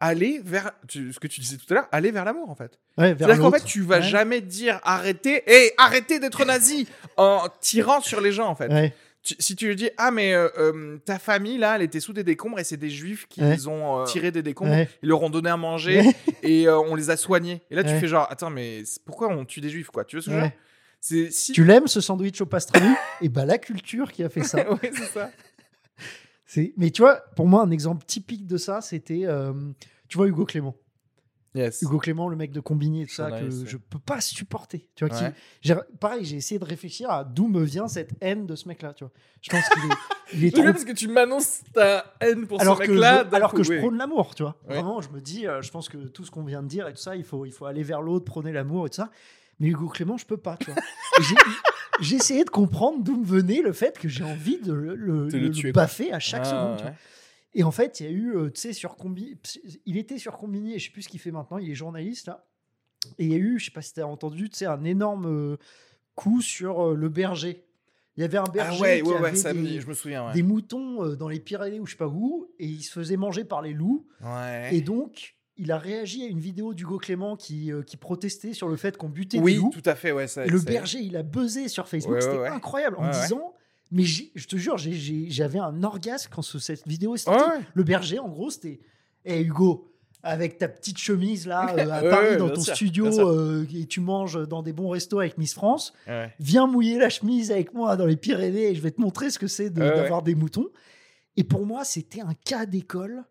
aller vers tu- ce que tu disais tout à l'heure, aller vers l'amour en fait. Ouais, C'est-à-dire qu'en fait, tu vas Ouais. jamais dire arrêtez, et arrêtez d'être nazi en tirant sur les gens en fait. Ouais. Tu- si tu lui dis ah mais euh, euh, ta famille là elle était sous des décombres et c'est des juifs qui les ont euh, tiré des décombres ils leur ont donné à manger et euh, on les a soignés. Et là tu fais genre attends mais pourquoi on tue des juifs quoi? Tu vois ce que je veux dire? Si Tu l'aimes ce sandwich au pastrami? Et bah la culture qui a fait ça. c'est ça Mais tu vois, pour moi, un exemple typique de ça, c'était, euh, tu vois, Hugo Clément. Yes. Hugo Clément, le mec de Combini et tout ça, que je peux pas supporter. Tu vois, qui- Ouais. pareil, j'ai essayé de réfléchir à d'où me vient cette haine de ce mec-là. Tu vois, je pense qu'il est, il est C'est trop. bien parce que tu m'annonces ta haine pour Alors ce mec-là. alors coup, que je oui. prône l'amour, tu vois. Vraiment, je me dis, euh, je pense que tout ce qu'on vient de dire et tout ça, il faut, il faut aller vers l'autre, prôner l'amour et tout ça. Mais Hugo Clément, je peux pas, tu vois. J'ai- essayé de comprendre d'où me venait le fait que j'ai envie de le, le- De le le tuer, baffer à chaque Ah, seconde. tu ouais. vois. Et en fait, il y a eu, euh, tu sais, sur Combi, il était sur Combini et je sais plus ce qu'il fait maintenant, il est journaliste là. Et il y a eu, je sais pas si tu as entendu, tu sais, un énorme euh, coup sur euh, le berger. Il y avait un berger Ah ouais, qui ouais, avait ça des, je me souviens. Des moutons dans les Pyrénées ou je sais pas où, et il se faisait manger par les loups. Et donc, il a réagi à une vidéo d'Hugo Clément qui, euh, qui protestait sur le fait qu'on butait des oui, loups. tout à fait, ouais. Ça, Et le ça- berger, il a buzzé sur Facebook. Ouais, C'était ouais. incroyable en disant. Mais je te jure, j'avais un orgasme quand ce- cette vidéo est sortie. Le berger, en gros, c'était Hé Hugo, avec ta petite chemise là, euh, à Ouais, Paris, ouais, dans ton sûr, studio, euh, et tu manges dans des bons restos avec Miss France, Ouais. viens mouiller la chemise avec moi dans les Pyrénées et je vais te montrer ce que c'est de- d'avoir des moutons. Et pour moi, c'était un cas d'école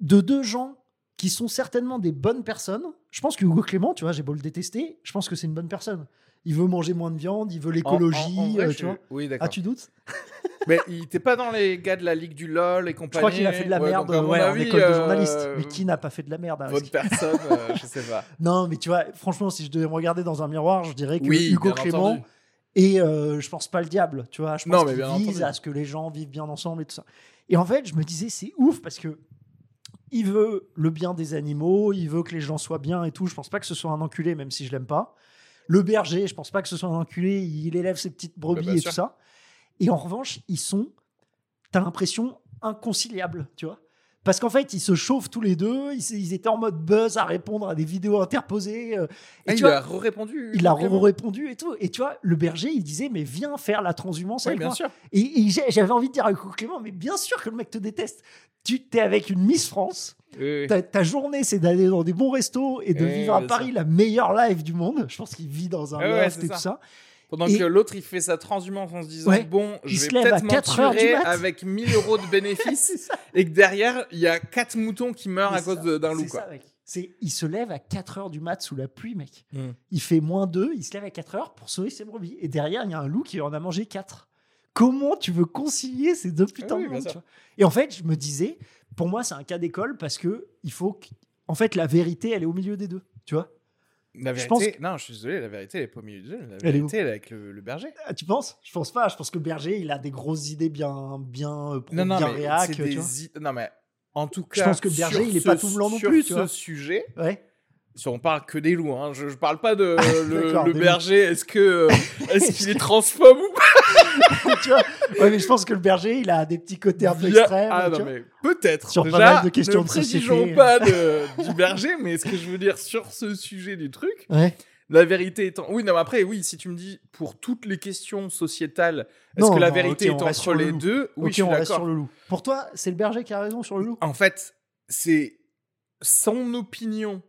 de deux gens qui sont certainement des bonnes personnes. Je pense que Hugo Clément, tu vois, j'ai beau le détester, je pense que c'est une bonne personne. Il veut manger moins de viande, il veut En- l'écologie, en- en euh, je- tu vois. Oui, d'accord. Ah, tu doutes? Mais il était pas dans les gars de la Ligue du LOL et compagnie. Je crois qu'il a fait de la Ouais, merde donc, à mon ouais, en avis, école de euh, journaliste. Mais qui n'a pas fait de la merde à Votre personne, euh, je sais pas. Non, mais tu vois, franchement, si je devais me regarder dans un miroir, je dirais que Oui, Hugo Clément entendu. et euh, je pense pas le diable, tu vois. Je pense qu'il vise entendu. à ce que les gens vivent bien ensemble et tout ça. Et en fait, je me disais, c'est ouf parce que il veut le bien des animaux, il veut que les gens soient bien et tout. Je pense pas que ce soit un enculé, même si je l'aime pas. Le berger, je pense pas que ce soit un enculé, il élève ses petites brebis Bah, bien et sûr. tout ça. Et en revanche, ils sont, t'as l'impression, inconciliables, tu vois. Parce qu'en fait, ils se chauffent tous les deux, ils, ils étaient en mode buzz à répondre à des vidéos interposées. euh, et Ah, tu il vois, a répondu. il a répondu et tout. Et tu vois, le berger, il disait, mais viens faire la transhumance Oui, avec bien moi. sûr. Et, j'avais envie de dire à Clément, mais bien sûr que le mec te déteste. Tu t'es avec une Miss France. Oui. Ta, ta journée, c'est d'aller dans des bons restos et de Oui, vivre à Paris la meilleure life du monde. Je pense qu'il vit dans un ouais, loft et tout ça. Pendant Et- que l'autre, il fait sa transhumance en se disant Ouais. Bon, Il je se vais lève à peut-être 4 m'en heures du tirer mat. avec 1000 euros de bénéfices et que derrière, il y a 4 moutons qui meurent à cause d'un loup. quoi. ça, mec. Il se lève à 4 heures du mat sous la pluie, mec. Mm. Il fait moins 2, il se lève à 4 heures pour sauver ses brebis. Et derrière, il y a un loup qui en a mangé 4. Comment tu veux concilier ces deux putains oui, de tu vois? Et en fait, je me disais, pour moi, c'est un cas d'école parce que il faut que, en fait, la vérité, elle est au milieu des deux, tu vois? La Je vérité, pense non, je suis désolé, la vérité, elle est pas au milieu du jeu. La vérité, elle est avec le, le berger. Ah, Tu penses? Je pense pas. Je pense que Berger, il a des grosses idées bien, bien, euh, Non, non, bien mais réac, tu des vois. i- Non, mais en tout cas. Je pense que le berger, sur il est ce- pas tout blanc non sur plus, tu ce vois. sujet, Ouais. si on parle que des loups, hein, je, je parle pas de le, le berger, est-ce que euh, est-ce qu'il est transphobe tu vois Ouais, mais je pense que le Berger, il a des petits côtés un peu extrêmes. Ah non, mais peut-être. Sur pas Déjà, mal de questions ne de société. pas de- du berger, mais ce que je veux dire sur ce sujet du truc, Ouais. la vérité étant. Oui, non, après, oui, si tu me dis pour toutes les questions sociétales, est-ce que la non, vérité ok, on est entre le les loup. deux? Oui, ok, je suis on reste sur le loup. Pour toi, c'est le Berger qui a raison sur le loup? En fait, c'est son opinion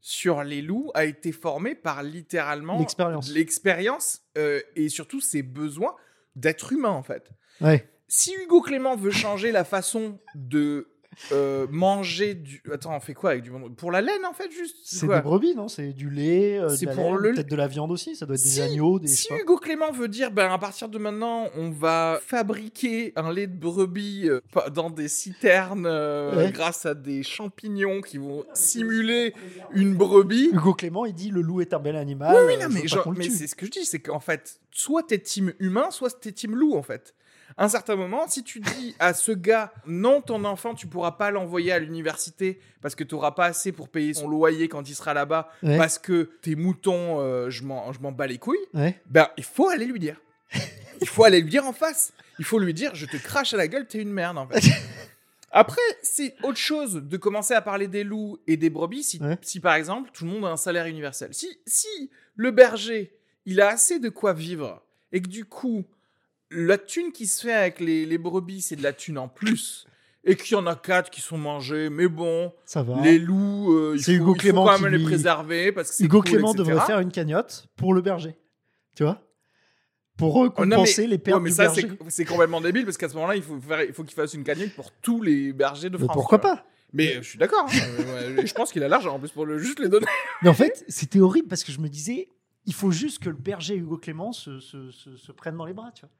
sur les loups a été formée par littéralement L'expérience. l'expérience euh, et surtout ses besoins d'être humain en fait. Ouais. Si Hugo Clément veut changer la façon de euh, manger du attends on fait quoi avec du pour la laine en fait juste? C'est des brebis, non? C'est du lait, euh, de C'est la pour laine, le- peut-être de la viande aussi. Ça doit être des agneaux, des. Si. Hugo Clément veut dire, ben à partir de maintenant, on va fabriquer un lait de brebis euh, dans des citernes euh, Ouais. grâce à des champignons qui vont simuler une brebis. Hugo Clément, il dit le loup est un bel animal. Oui, oui, non, mais, genre- mais c'est ce que je dis, c'est qu'en fait, soit t'es team humain, soit t'es team loup, en fait. Un certain moment, si tu dis à ce gars, non, ton enfant, tu pourras pas l'envoyer à l'université parce que tu n'auras pas assez pour payer son loyer quand il sera là-bas, Ouais. parce que tes moutons, euh, je m'en je m'en bats les couilles, Ouais. ben, il faut aller lui dire. Il faut aller lui dire en face. Il faut lui dire, je te crache à la gueule, t'es une merde, en fait. Après, c'est autre chose de commencer à parler des loups et des brebis si, Ouais. si par exemple, tout le monde a un salaire universel. Si, si le berger, il a assez de quoi vivre et que du coup, la thune qui se fait avec les, les brebis, c'est de la thune en plus et qu'il y en a quatre qui sont mangés, mais bon, Ça va. les loups, euh, il, faut, Hugo il faut Clément quand qui même les lui- préserver parce que c'est Hugo cool, Clément etc. devrait faire une cagnotte pour le berger. Tu vois? Pour Oh, non, mais- recompenser les pertes ouais, mais du ça, berger. c'est c'est complètement débile parce qu'à ce moment-là, il faut, faire- il faut qu'il fasse une cagnotte pour tous les bergers de Mais France. pourquoi tu vois. pas? Mais euh, je suis d'accord. hein. Euh, ouais, je pense qu'il a l'argent en plus pour le, juste les donner. Mais en fait, c'était horrible parce que je me disais, il faut juste que le berger Hugo Clément se, se, se, se prenne dans les bras, tu vois.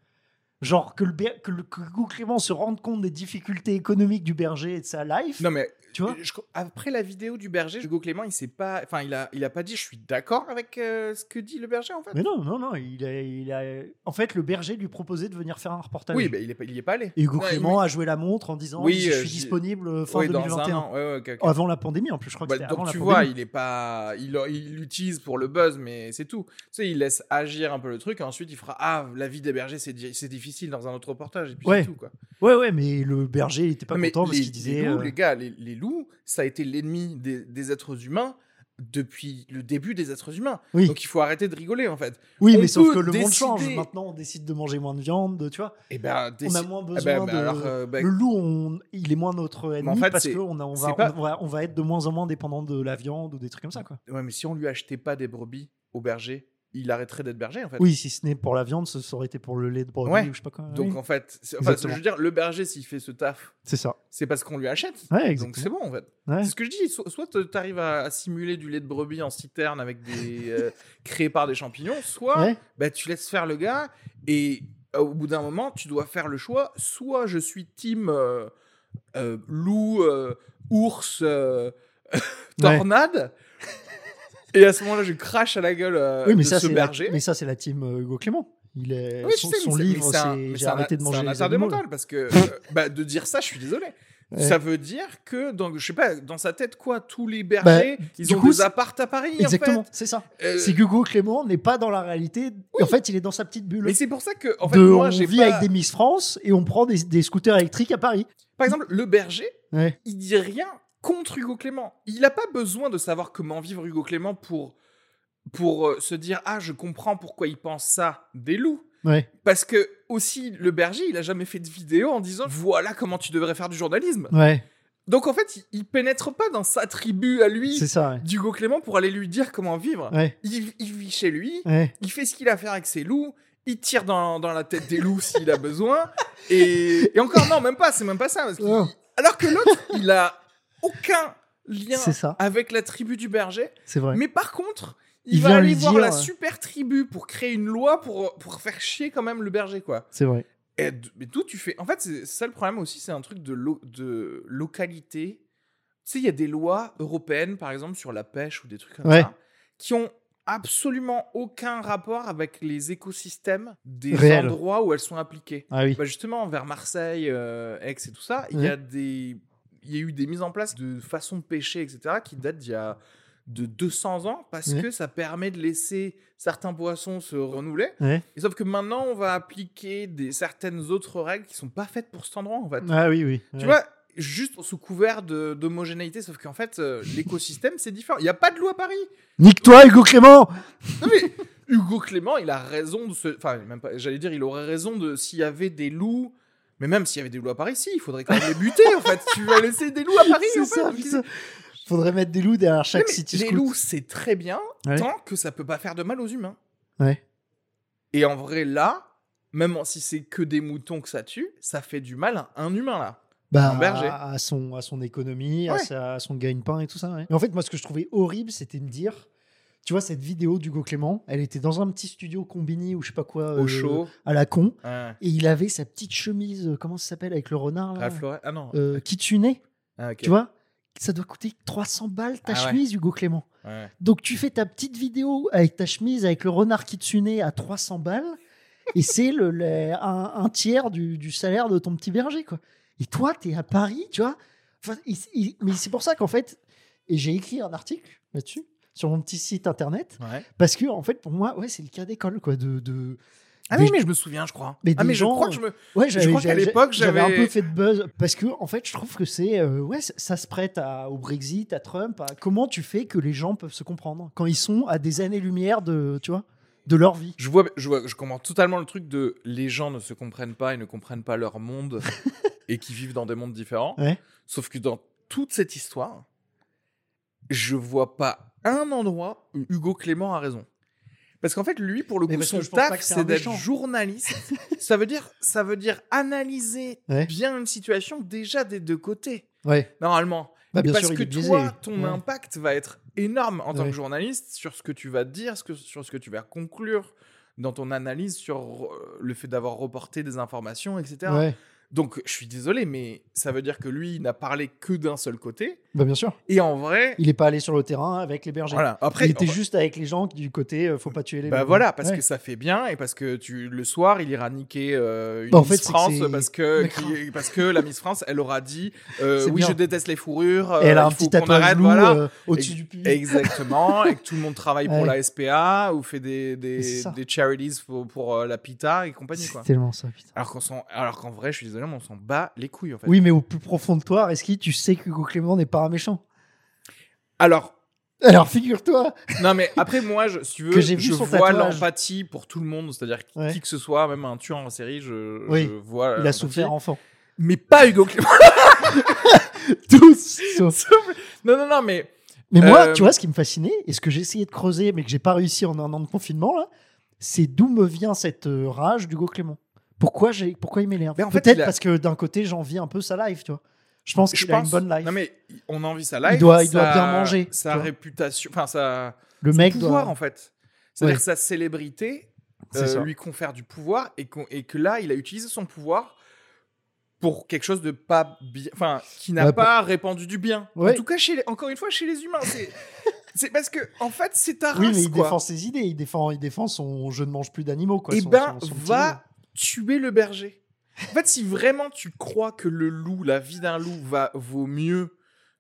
Genre que, le, que, le, Clément se rende compte des difficultés économiques du berger et de sa life. Non mais Tu vois je- après la vidéo du berger, Hugo Clément, il s'est pas, enfin il a, il a pas dit je suis d'accord avec euh, ce que dit le berger en fait. Mais non, non, non. Il a, il a... En fait, le berger lui proposait de venir faire un reportage. Oui, mais il est, il y est pas allé. Et Hugo Ouais, Clément oui. a joué la montre en disant Oui, Je euh, suis disponible euh, fin Oui, dans un 2021. an. Ouais, ouais, ok, ok. Avant la pandémie, en plus, je crois Bah, donc tu vois, il est pas, il il l'utilise pour le buzz, mais c'est tout. Tu sais, il laisse agir un peu le truc, et ensuite il fera ah la vie des bergers c'est di- c'est difficile dans un autre reportage et puis Ouais. c'est tout quoi. Ouais, ouais, mais le berger, il était pas Non, content parce qu'il disait. les loups, les gars, les, les loups, ça a été l'ennemi des, des êtres humains depuis le début des êtres humains. Oui. Donc il faut arrêter de rigoler en fait. Oui, on mais sauf que le monde change. Maintenant, on décide de manger moins de viande, tu vois. Et ben, On a moins Ah besoin ben, de. ben, alors, euh, ben, le loup, on- il est moins notre ennemi en fait, parce qu'on on va, pas- on, va, on va être de moins en moins dépendant de la viande ou des trucs comme ça, quoi. ouais, mais si on lui achetait pas des brebis au berger, il arrêterait d'être berger en fait. Oui, si ce n'est pour la viande, ce ça aurait été pour le lait de brebis Ouais. ou je sais pas quoi. Donc Oui, en fait, enfin, je veux dire, le berger s'il fait ce taf, c'est ça. c'est parce qu'on lui achète. Ouais, Donc c'est bon en fait. Ouais. C'est ce que je dis. So- soit tu arrives à, à simuler du lait de brebis en citerne avec des euh, créé par des champignons, soit bah, tu laisses faire le gars et euh, au bout d'un moment tu dois faire le choix. Soit je suis team euh, euh, loup, ours, tornade. Et à ce moment-là, je crache à la gueule euh, Oui, mais de ça, ce la, berger. mais ça, c'est la team euh, Hugo Clément. Il est, Oui, je son, sais, son livre, c'est J'ai arrêté de manger C'est un animaux. mental parce que euh, bah, de dire ça, je suis désolé. Ouais. Ça veut dire que, dans, je sais pas, dans sa tête, quoi, tous les bergers, ils du ont coup, des appartes à Paris, Exactement, en fait. c'est ça. Euh, C'est qu'Hugo Clément n'est pas dans la réalité. En fait, il est dans sa petite bulle. mais c'est pour ça que, en fait, de, moi, on vit pas... avec des Miss France et on prend des, des scooters électriques à Paris. Par exemple, le berger, Ouais. il dit rien contre Hugo Clément. Il n'a pas besoin de savoir comment vivre Hugo Clément pour, pour euh, se dire Ah, je comprends pourquoi il pense ça des loups. Ouais. Parce que, aussi, le berger, il a jamais fait de vidéo en disant Voilà comment tu devrais faire du journalisme. Ouais, Donc, en fait, il, pénètre pas dans sa tribu à lui c'est ça. Ouais. d'Hugo Clément pour aller lui dire comment vivre. Ouais. Il, il vit chez lui, Ouais. il fait ce qu'il a à faire avec ses loups, il tire dans, dans la tête des loups s'il a besoin. Et, et encore, non, même pas, c'est même pas ça. parce Non. alors que l'autre, il a aucun lien ça. avec la tribu du berger. C'est vrai. Mais par contre, il, Il va aller voir dire, la euh, super tribu pour créer une loi pour, pour faire chier quand même le berger, quoi. C'est vrai. Et mais d'où tu fais. En fait, c'est ça le problème aussi, c'est un truc de, lo- de localité. Tu sais, il y a des lois européennes, par exemple, sur la pêche ou des trucs comme Ouais. ça, qui ont absolument aucun rapport avec les écosystèmes des Réel. endroits où elles sont appliquées. Ah oui. Bah, justement, vers Marseille, euh, Aix et tout ça, il y a des, il y a eu des mises en place de façons de pêcher, etc., qui datent d'il y a de 200 ans parce Ouais. que ça permet de laisser certains poissons se renouveler. Ouais. Et sauf que maintenant, on va appliquer des certaines autres règles qui sont pas faites pour cet endroit, en fait. Ah oui, oui. Tu Ouais. vois, juste sous couvert d'homogénéité, sauf qu'en fait, euh, l'écosystème, c'est différent. Il n'y a pas de loi à Paris. Nique-toi, Hugo Clément Non mais Hugo Clément, il a raison de se. Enfin, même pas. J'allais dire, il aurait raison de. S'il y avait des loups. Mais même s'il y avait des loups à Paris, si, il faudrait quand même les buter, en fait. Tu vas laisser des loups à Paris, en fait. ça, putain. Faudrait mettre des loups derrière chaque mais city les scout. loups, c'est très bien, Ouais. tant que ça peut pas faire de mal aux humains. Ouais. Et en vrai, là, même si c'est que des moutons que ça tue, ça fait du mal à un humain, là. Bah, Un berger. à son, à son économie, à, sa- à son gagne-pain et tout ça. ouais. Mais en fait, moi, ce que je trouvais horrible, c'était me dire, tu vois, cette vidéo d'Hugo Clément, elle était dans un petit studio combini ou je sais pas quoi, Au euh, chaud. à la con, et il avait sa petite chemise, euh, comment ça s'appelle, avec le renard là, Ralph Ah non. euh, Kitsune, Ah, ok. tu vois ça doit coûter 300 balles ta Ah ouais. chemise, Hugo Clément. Ouais. Donc tu fais ta petite vidéo avec ta chemise, avec le renard Kitsune à 300 balles, et c'est le, le- un, un tiers du, du salaire de ton petit berger, quoi. Et toi, tu es à Paris, tu vois. Enfin, il- il- mais c'est pour ça qu'en fait, et j'ai écrit un article là-dessus, sur mon petit site internet, Ouais. parce que, en fait, pour moi, ouais, c'est le cas d'école, quoi. De, de... Ah Des- oui, mais je me souviens, je crois. Mais ah, mais gens- je crois que je me. Ouais, Je crois qu'à l'époque, un j'avais- peu fait de buzz parce que en fait, je trouve que c'est euh, ouais, ça- ça se prête à, au Brexit, à Trump. à comment tu fais que les gens peuvent se comprendre quand ils sont à des années-lumière de, tu vois, de leur vie. Je vois, je vois, je comprends totalement le truc de les gens ne se comprennent pas et ne comprennent pas leur monde et qui vivent dans des mondes différents. Ouais. Sauf que dans toute cette histoire, je vois pas un endroit où Hugo Clément a raison. Parce qu'en fait, lui, pour le coup, son taf, c'est d'être journaliste. ça veut dire, ça veut dire analyser Ouais. bien une situation déjà des deux côtés. Ouais. Normalement, Bah, bien parce sûr, que toi, ton Ouais. impact va être énorme en tant que journaliste sur ce que tu vas dire, ce que- sur ce que tu vas conclure dans ton analyse sur euh, le fait d'avoir reporté des informations, etc. Donc, je suis désolé, mais ça veut dire que lui, il n'a parlé que d'un seul côté. Bah, bien sûr. Et en vrai, Il est pas allé sur le terrain avec les bergers. voilà. Après, il était juste avec les gens du côté euh, faut pas tuer les Bah voilà, parce Ouais. que ça fait bien et parce que tu le soir il ira niquer euh, une Bah, en Miss fait, France parce que qui- parce que la Miss France elle aura dit euh, oui bien. je déteste les fourrures. euh, Et elle a il un petit tatouage voilà. euh, au-dessus du puits. Exactement, et que tout le monde travaille pour Ouais. la SPA ou fait des, des, charities pour, pour, euh, la PITA et compagnie. C'est tellement ça, putain. Alors qu'en s'en- alors qu'en vrai, je suis mais on s'en bat les couilles en fait. Oui, mais au plus profond de toi, Reski, tu sais que Hugo Clément n'est pas un méchant. Alors, Alors figure-toi. non mais après moi, je, si tu veux, Que vu je vois l'empathie pour tout le monde, c'est-à-dire Ouais. qui que ce soit, même un tueur en série, je, Oui. je vois. Il a souffert enfant. Mais pas Hugo Clément. Tous. sauf- Non, non, non, mais Mais moi, Euh, tu vois, ce qui me fascinait et ce que j'ai essayé de creuser, mais que j'ai pas réussi en un an de confinement, là, c'est d'où me vient cette euh, rage d'Hugo Clément. Pourquoi, j'ai, pourquoi il m'énerve? En fait, Peut-être a- parce que d'un côté, j'envie un peu sa life, tu vois. Je pense qu'il a pense. une bonne life. Non, mais on a envie sa life. Il doit- il doit bien manger, Sa réputation, enfin, sa. le son mec pouvoir, doit. en fait. C'est-à-dire Ouais. sa célébrité C'est euh, lui confère du pouvoir et, qu'on- et que là, il a utilisé son pouvoir pour quelque chose de pas bien. Enfin, qui n'a Ouais, pas répandu du bien. Ouais. En tout cas, chez les- encore une fois, chez les humains. C'est. C'est parce que, en fait, c'est ta race, Oui, mais il quoi. défend ses idées, il défend, il défend son je ne mange plus d'animaux. Quoi, Eh son- ben, son- son petit va. Tuer le berger. En fait, si vraiment tu crois que le loup, la vie d'un loup, va vaut mieux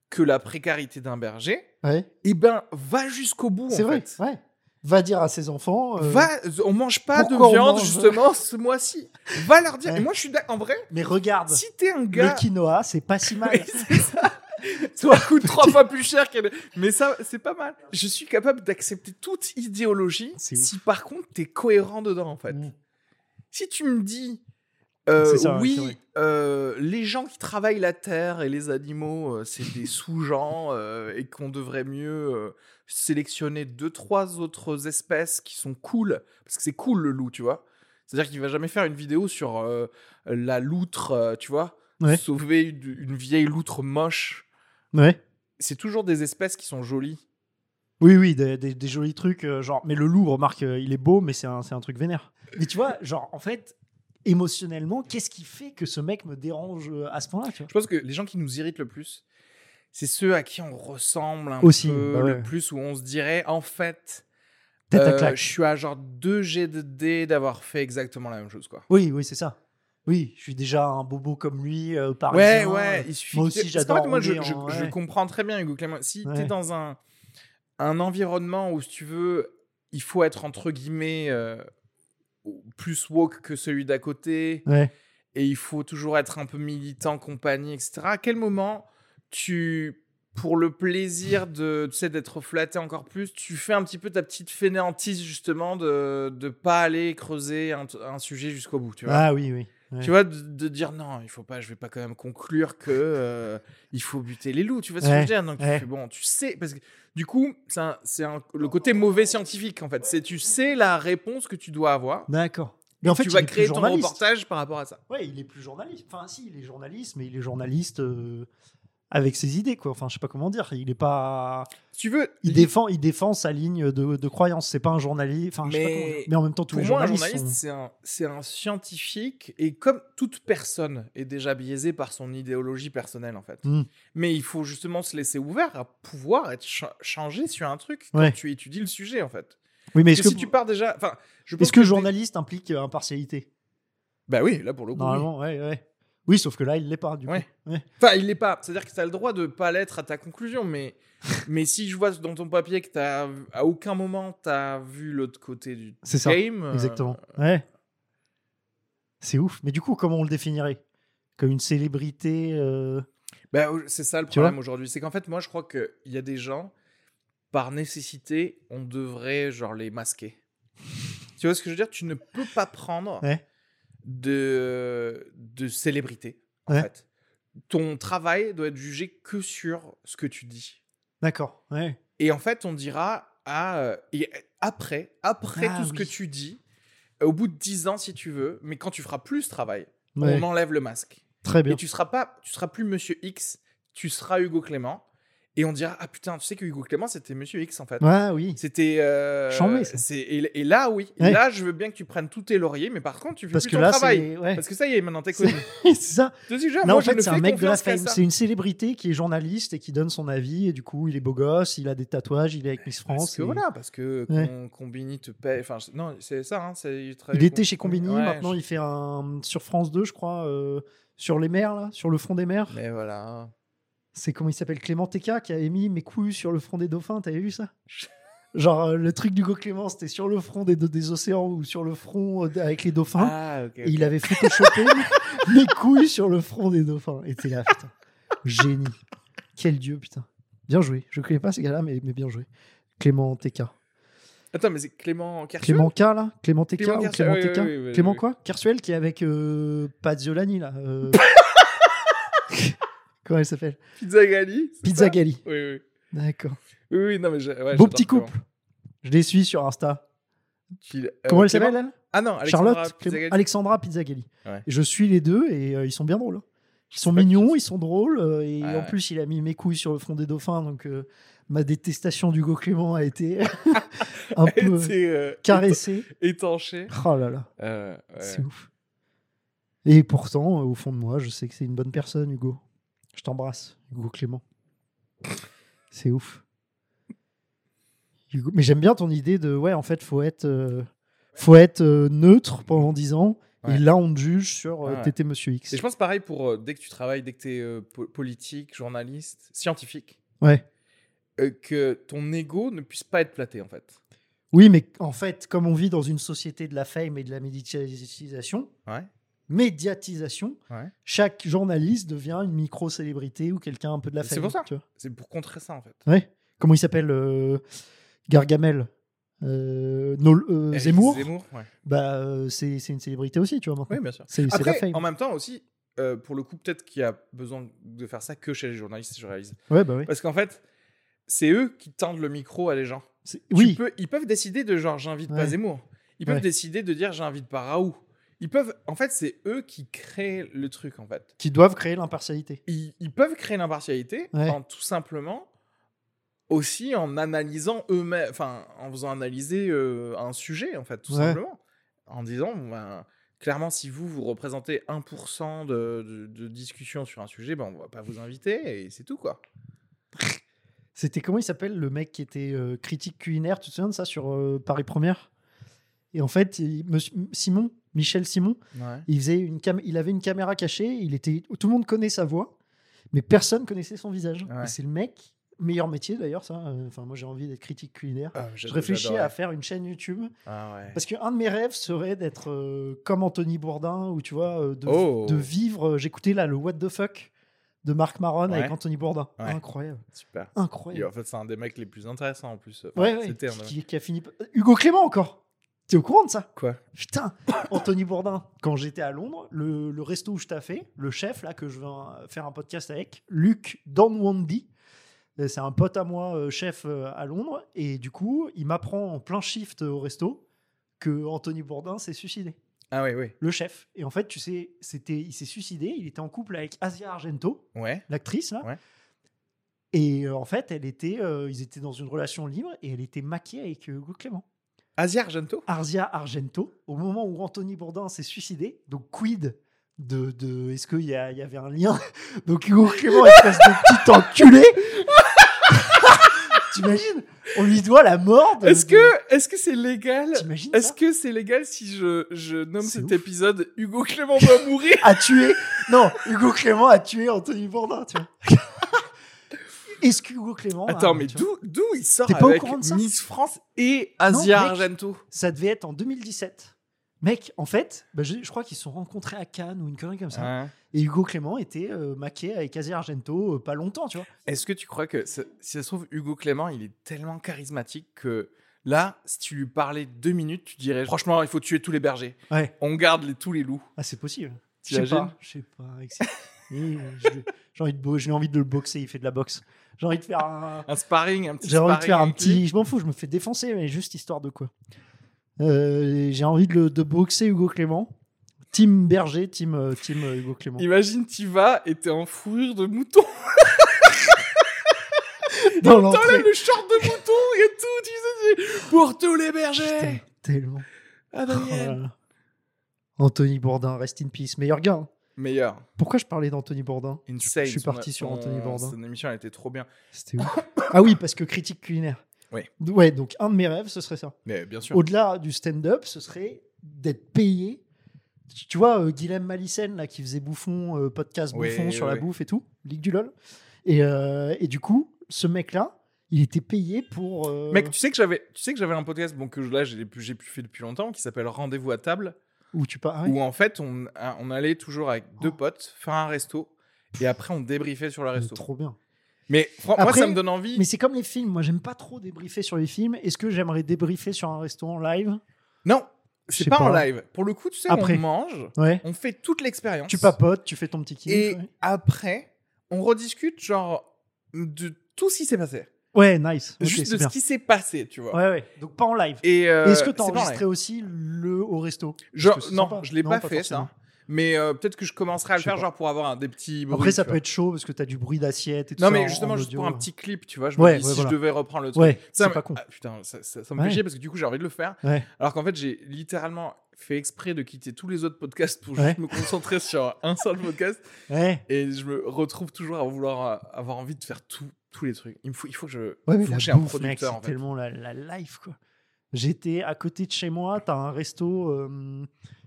que la précarité d'un berger, Ouais, eh ben, va jusqu'au bout. c'est vrai. fait. Ouais. Va dire à ses enfants. euh, Va, on mange pas de viande mange justement ce mois-ci. Va leur dire. Ouais. Et moi, je suis d'accord. En vrai, Mais regarde, si t'es un le gars, quinoa, c'est pas si mal. Oui, ça. Coûte trois fois plus cher qu'elle. Mais ça, c'est pas mal. Je suis capable d'accepter toute idéologie si par contre t'es cohérent dedans en fait. Mm. Si tu me dis euh, ça, oui, euh, les gens qui travaillent la terre et les animaux, euh, c'est des sous-gens et qu'on devrait mieux sélectionner deux trois autres espèces qui sont cool parce que c'est cool le loup, tu vois. C'est-à-dire qu'il va jamais faire une vidéo sur la loutre, tu vois, Ouais. sauver une, une vieille loutre moche. Ouais. C'est toujours des espèces qui sont jolies. Oui, oui, des, des- des jolis trucs. euh, genre, mais le loup, remarque, euh, il est beau, mais c'est un, c'est un truc vénère. Mais tu vois, genre, en fait, émotionnellement, qu'est-ce qui fait que ce mec me dérange euh, à ce point-là tu vois? Je pense que les gens qui nous irritent le plus, c'est ceux à qui on ressemble un Aussi, peu bah ouais. le plus, où on se dirait, en fait, Tête à euh, claque. je suis à genre 2 G de D d'avoir fait exactement la même chose. Quoi. Oui, oui, c'est ça. Oui, je suis déjà un bobo comme lui, euh, Ouais, parisien. ouais, il suffit. moi aussi, parce qu'en j'adore fait, moi, je, rouler je- en- je ouais. comprends très bien, Hugo Clément. Si Ouais. es dans un, un environnement où, si tu veux, il faut être entre guillemets euh, plus woke que celui d'à côté, Ouais. et il faut toujours être un peu militant, compagnie, etc. À quel moment tu, pour le plaisir de, tu sais, d'être flatté encore plus, tu fais un petit peu ta petite fainéantise justement de ne pas aller creuser un, un sujet jusqu'au bout, tu vois? Ah oui, oui. ouais. tu vois, de, de dire non, il faut pas, je vais pas quand même conclure que euh, il faut buter les loups. Tu vois ce que je veux dire? Donc tu ouais. fais, bon, tu sais, parce que du coup, c'est le côté mauvais scientifique en fait. C'est tu sais la réponse que tu dois avoir. D'accord. Mais en fait, tu vas créer ton reportage par rapport à ça. Ouais, il est plus journaliste. Enfin, si, il est journaliste, mais il est journaliste euh, avec ses idées, quoi. Enfin, je sais pas comment dire. Il est pas. Si tu veux, Il défend, il défend sa ligne de, de croyance. C'est pas un journaliste. Enfin, je sais pas Mais comment dire. Mais en même temps, tous pour les moi, un journaliste, sont- c'est un, scientifique et comme toute personne est déjà biaisée par son idéologie personnelle en fait. Hmm. Mais il faut justement se laisser ouvert à pouvoir être cha- changé sur un truc quand Ouais. tu étudies le sujet en fait. Oui, mais est-ce que si tu pars déjà, enfin, est-ce que journaliste implique euh, impartialité? Bah oui, là pour le coup. oui. Normalement, ouais, ouais. Oui, sauf que là, il l'est pas, du Ouais. coup. Ouais. Enfin, il l'est pas. C'est-à-dire que tu as le droit de pas l'être à ta conclusion, mais, mais si je vois dans ton papier que t'as, à aucun moment tu as vu l'autre côté du C'est ça, game. euh, Exactement. Ouais. C'est ouf. Mais du coup, comment on le définirait? Comme une célébrité euh, bah, c'est ça le problème aujourd'hui. C'est qu'en fait, moi, je crois qu'il y a des gens, par nécessité, on devrait genre les masquer. tu vois ce que je veux dire? Tu ne peux pas prendre Ouais. De, de célébrité, en Ouais. fait. Ton travail doit être jugé que sur ce que tu dis. D'accord. Ouais. Et en fait, on dira ah, euh, et après, après Ah, tout ce que tu dis, au bout de 10 ans si tu veux, mais quand tu feras plus ce travail, Ouais. on enlève le masque. Très bien. Et tu seras pas, tu seras plus Monsieur X, tu seras Hugo Clément. Et on dira, ah putain, tu sais que Hugo Clément, c'était Monsieur X en fait. Ouais, oui. C'était. euh, Chambé, c'est- et, et là, oui. Ouais. Là, je veux bien que tu prennes tous tes lauriers, mais par contre, tu fais Parce plus que ton là, travail. c'est. Ouais. Parce que ça y est, maintenant, t'es connu. c'est ça. Je te jure, Là, moi, en fait, c'est un mec de la fame. C'est une célébrité qui est journaliste et qui donne son avis. Et du coup, il est beau gosse, il a des tatouages, il est avec Miss Parce France. que et- voilà, parce que Ouais. Combini te paye. Enfin, non, c'est ça. Hein, il, Il était chez Combini, maintenant il fait un sur France 2, je crois, euh, sur les mers, là, sur le front des mers. Mais voilà. C'est comment il s'appelle Clément Teka qui avait mis mes couilles sur le front des dauphins, t'avais vu ça? Genre euh, le truc d'Hugo Clément, c'était sur le front des, des océans ou sur le front euh, avec les dauphins. Ah, ok. Et il avait photoshopé mes couilles sur le front des dauphins. Et t'es là, putain. Génie. Quel dieu, putain. Bien joué. Je connais pas ces gars-là, mais, mais bien joué. Clément TK. Attends, mais c'est Clément Kersuel? Clément K, là? Clément TK Clément ou Clément TK oui, oui, oui, Clément quoi? Kersuel qui est avec euh, Paziolani, là. euh. Comment elle s'appelle? Pizzagali c'est Pizza Gali. Oui, oui. D'accord. Oui, oui, non, mais ouais, Beau petit couple. Je les suis sur Insta. Euh, Comment elle s'appelle, elle? Ah non, Alexandra Charlotte. Alexandra Pizzagalli. Ouais. Et je suis les deux et euh, ils sont bien drôles. hein. Ils sont mignons, ils sont drôles. euh, et en ouais. plus, il a mis mes couilles sur le front des dauphins. Donc, ma détestation d'Hugo Clément a été un peu caressée. étanché. Oh là là, ouais. c'est ouf. Et pourtant, au fond de moi, je sais que c'est une bonne personne, Hugo. Je t'embrasse, Hugo Clément. C'est ouf. Hugo- Mais j'aime bien ton idée de ouais, en fait, faut être, euh, faut être euh, neutre pendant 10 ans. Ouais. Et là, on te juge sur euh, Ouais. t'étais Monsieur X. Et je pense pareil pour euh, dès que tu travailles, dès que tu es politique, journaliste, scientifique, Ouais. que ton ego ne puisse pas être flatté en fait. Oui, mais en fait, comme on vit dans une société de la fame et de la médiatisation, Ouais. Médiatisation, Ouais. chaque journaliste devient une micro-célébrité ou quelqu'un un peu de la C'est fame. pour ça. tu vois. C'est pour contrer ça en fait. Ouais. Comment il s'appelle euh, Gargamel Euh, euh, Zemmour, Zemmour, ouais. bah, euh, c'est c'est une célébrité aussi, tu vois, maintenant. Oui, bien sûr. C'est c'est la Après, fame. en même temps aussi, pour le coup, peut-être qu'il y a besoin de faire ça que chez les journalistes, je réalise. Ouais, bah oui. Parce qu'en fait, c'est eux qui tendent le micro à les gens. C'est- Oui, peux- ils peuvent décider de genre j'invite pas. Zemmour. Ils peuvent Ouais. décider de dire j'invite pas Raoult. Ils peuvent, en fait, c'est eux qui créent le truc en fait. qui doivent créer l'impartialité. Ils, ils peuvent créer l'impartialité Ouais. en tout simplement aussi en analysant eux-mêmes, enfin en faisant analyser euh, un sujet en fait, tout Ouais. simplement, en disant ben, clairement si vous vous représentez 1% de, de, de discussion sur un sujet, ben on va pas vous inviter et c'est tout quoi. C'était comment il s'appelle le mec qui était euh, critique culinaire, tu te souviens de ça sur euh, Paris Première? Et en fait, il- Simon, Michel Simon, Ouais. il faisait une cam- il avait une caméra cachée, il était tout le monde connaît sa voix, mais personne connaissait son visage. Ouais. Et c'est le mec meilleur métier d'ailleurs ça. euh, Enfin moi j'ai envie d'être critique culinaire. Ah, Je réfléchis à faire une chaîne YouTube Ah ouais. parce qu'un de mes rêves serait d'être euh, comme Anthony Bourdin ou tu vois euh, de, Oh. de vivre. J'écoutais là le What the fuck de Marc Maron avec. Anthony Bourdin. Ouais. Incroyable, Super. Et incroyable. en fait, c'est un des mecs les plus intéressants en plus. Enfin, Ouais, qui, qui a fini. Hugo Clément encore. T'es au courant de ça? Quoi? Putain, Anthony Bourdin. Quand j'étais à Londres, le, le resto où je t'ai fait, le chef là que je vais euh, faire un podcast avec, Luc Donwandy. euh, C'est un pote à moi, euh, chef à Londres, et du coup, il m'apprend en plein shift au resto que Anthony Bourdin s'est suicidé, Ah oui, oui. le chef. Et en fait, tu sais, c'était, il s'est suicidé. Il était en couple avec Asia Argento, Ouais. l'actrice là. Ouais. Et euh, en fait, elle était, euh, ils étaient dans une relation libre et elle était maquée avec Hugo Clément. Asia Argento Asia Argento, au moment où Anthony Bourdin s'est suicidé, donc quid de, de est-ce qu'il y, y avait un lien? Donc Hugo Clément, espèce de petit enculé. T'imagines? On lui doit la mort de... Est-ce que est-ce que c'est légal? T'imagines Est-ce que c'est légal si je, je nomme cet ouf. épisode Hugo Clément doit mourir A tué... Non, Hugo Clément a tué Anthony Bourdin, tu vois. Est-ce que Hugo Clément... Attends, mais d'où d'où il sort T'es pas au avec courant de ça Miss France et Asia mec. Argento Ça devait être en 2017. Mec, en fait, bah, je, je crois qu'ils se sont rencontrés à Cannes ou une connerie comme ça. Ouais. Et Hugo Clément était euh, maqué avec Asia Argento euh, pas longtemps, tu vois. Est-ce que tu crois que si ça se trouve Hugo Clément, il est tellement charismatique que là, si tu lui parlais deux minutes, tu dirais franchement, il faut tuer tous les bergers. Ouais. On garde les, tous les loups. Ah, c'est possible. Je sais pas. Je sais pas. J'ai envie, de envie le boxer, il fait de la boxe. J'ai envie de faire un, Un sparring, un petit j'ai envie de faire un petit. Je m'en fous, je me fais défoncer, mais juste histoire de quoi. Euh, j'ai envie de, le, de boxer Hugo Clément. Team Berger, team, euh, team euh, Hugo Clément. Imagine, tu vas et t'es en fourrure de mouton. Dans l'entrée. le short de mouton et tout, tu sais, pour tous les bergers. Putain, Tellement. Oh là là. Anthony Bourdin, rest in peace. Meilleur gars. hein. Meilleur. Pourquoi je parlais d'Anthony Bourdin Insane. Je suis parti sur Anthony Bourdin. Son émission, elle était trop bien. C'était ouf. Ah oui, parce que critique culinaire. Oui. Ouais, donc un de mes rêves, ce serait ça. Mais bien sûr. Au-delà du stand-up, ce serait d'être payé. Tu vois, euh, Guilhem Malissen, là, qui faisait Bouffon, euh, podcast Bouffon sur la bouffe et tout, Ligue du LOL. Et, euh, et du coup, ce mec-là, il était payé pour. euh, Mec, tu sais que j'avais, tu sais que j'avais un podcast, bon que là j'ai plus fait depuis longtemps, qui s'appelle Rendez-vous à table, Où tu pars. ah où en fait on, on allait toujours avec deux potes faire un resto et après on débriefait sur le resto. Trop bien. Mais moi ça me donne envie. Mais c'est comme les films. Moi, j'aime pas trop débriefer sur les films. Est-ce que j'aimerais débriefer sur un restaurant live? Non, c'est sais pas, en pas. live. Pour le coup, tu sais, Après. on mange, Ouais. on fait toute l'expérience. Tu papotes, tu fais ton petit kiff. Et ouais. après, on rediscute genre de tout ce qui s'est passé, Ouais, nice. Juste de bien. ce qui s'est passé, tu vois. Ouais, ouais. Donc pas en live. Et euh, Est-ce que tu c'est as pas en enregistré aussi le au resto? Genre, non, sympa. je l'ai Non, pas, pas fait forcément. ça. Mais euh, peut-être que je commencerai à le faire pas. genre pour avoir des petits bruits. Après, ça peut vois. être chaud parce que tu as du bruit d'assiette et tout Non, ça. mais en- justement, en juste audio. pour un petit clip, tu vois, je Ouais, me dis ouais, si voilà. je devais reprendre le truc. Ouais, ça pas con. ah, putain, ça, ça- ça me fait chier parce que du coup, j'ai envie de le faire. Alors qu'en fait, j'ai littéralement fait exprès de quitter tous les autres podcasts pour Ouais. juste me concentrer sur un seul podcast. Ouais. Et je me retrouve toujours à vouloir euh, avoir envie de faire tout, tous les trucs. Il me faut, il faut que je. Ouais, mais faut que j'ai un bouffe, producteur en fait. tellement la, la life, quoi. J'étais à côté de chez moi, t'as un resto euh,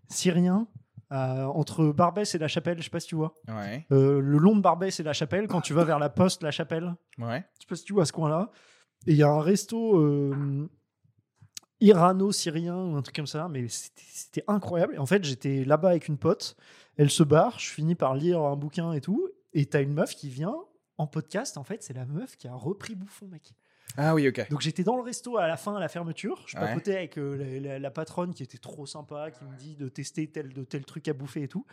syrien euh, entre Barbès et La Chapelle, je sais pas si tu vois. Ouais, Euh, le long de Barbès et La Chapelle, quand tu vas vers la poste La Chapelle, ouais. je sais pas si tu vois ce coin-là. Et il y a un resto euh, irano-syrien ou un truc comme ça, mais c'était c'était incroyable. Et en fait, j'étais là-bas avec une pote, elle se barre, je finis par lire un bouquin et tout, et t'as une meuf qui vient en podcast. En fait, c'est la meuf qui a repris Bouffon, mec. Ah oui, ok. Donc j'étais dans le resto à la fin, à la fermeture. Je Ouais. papotais avec euh, la, la- la patronne qui était trop sympa, qui me dit de tester tel, de tel truc à bouffer et tout.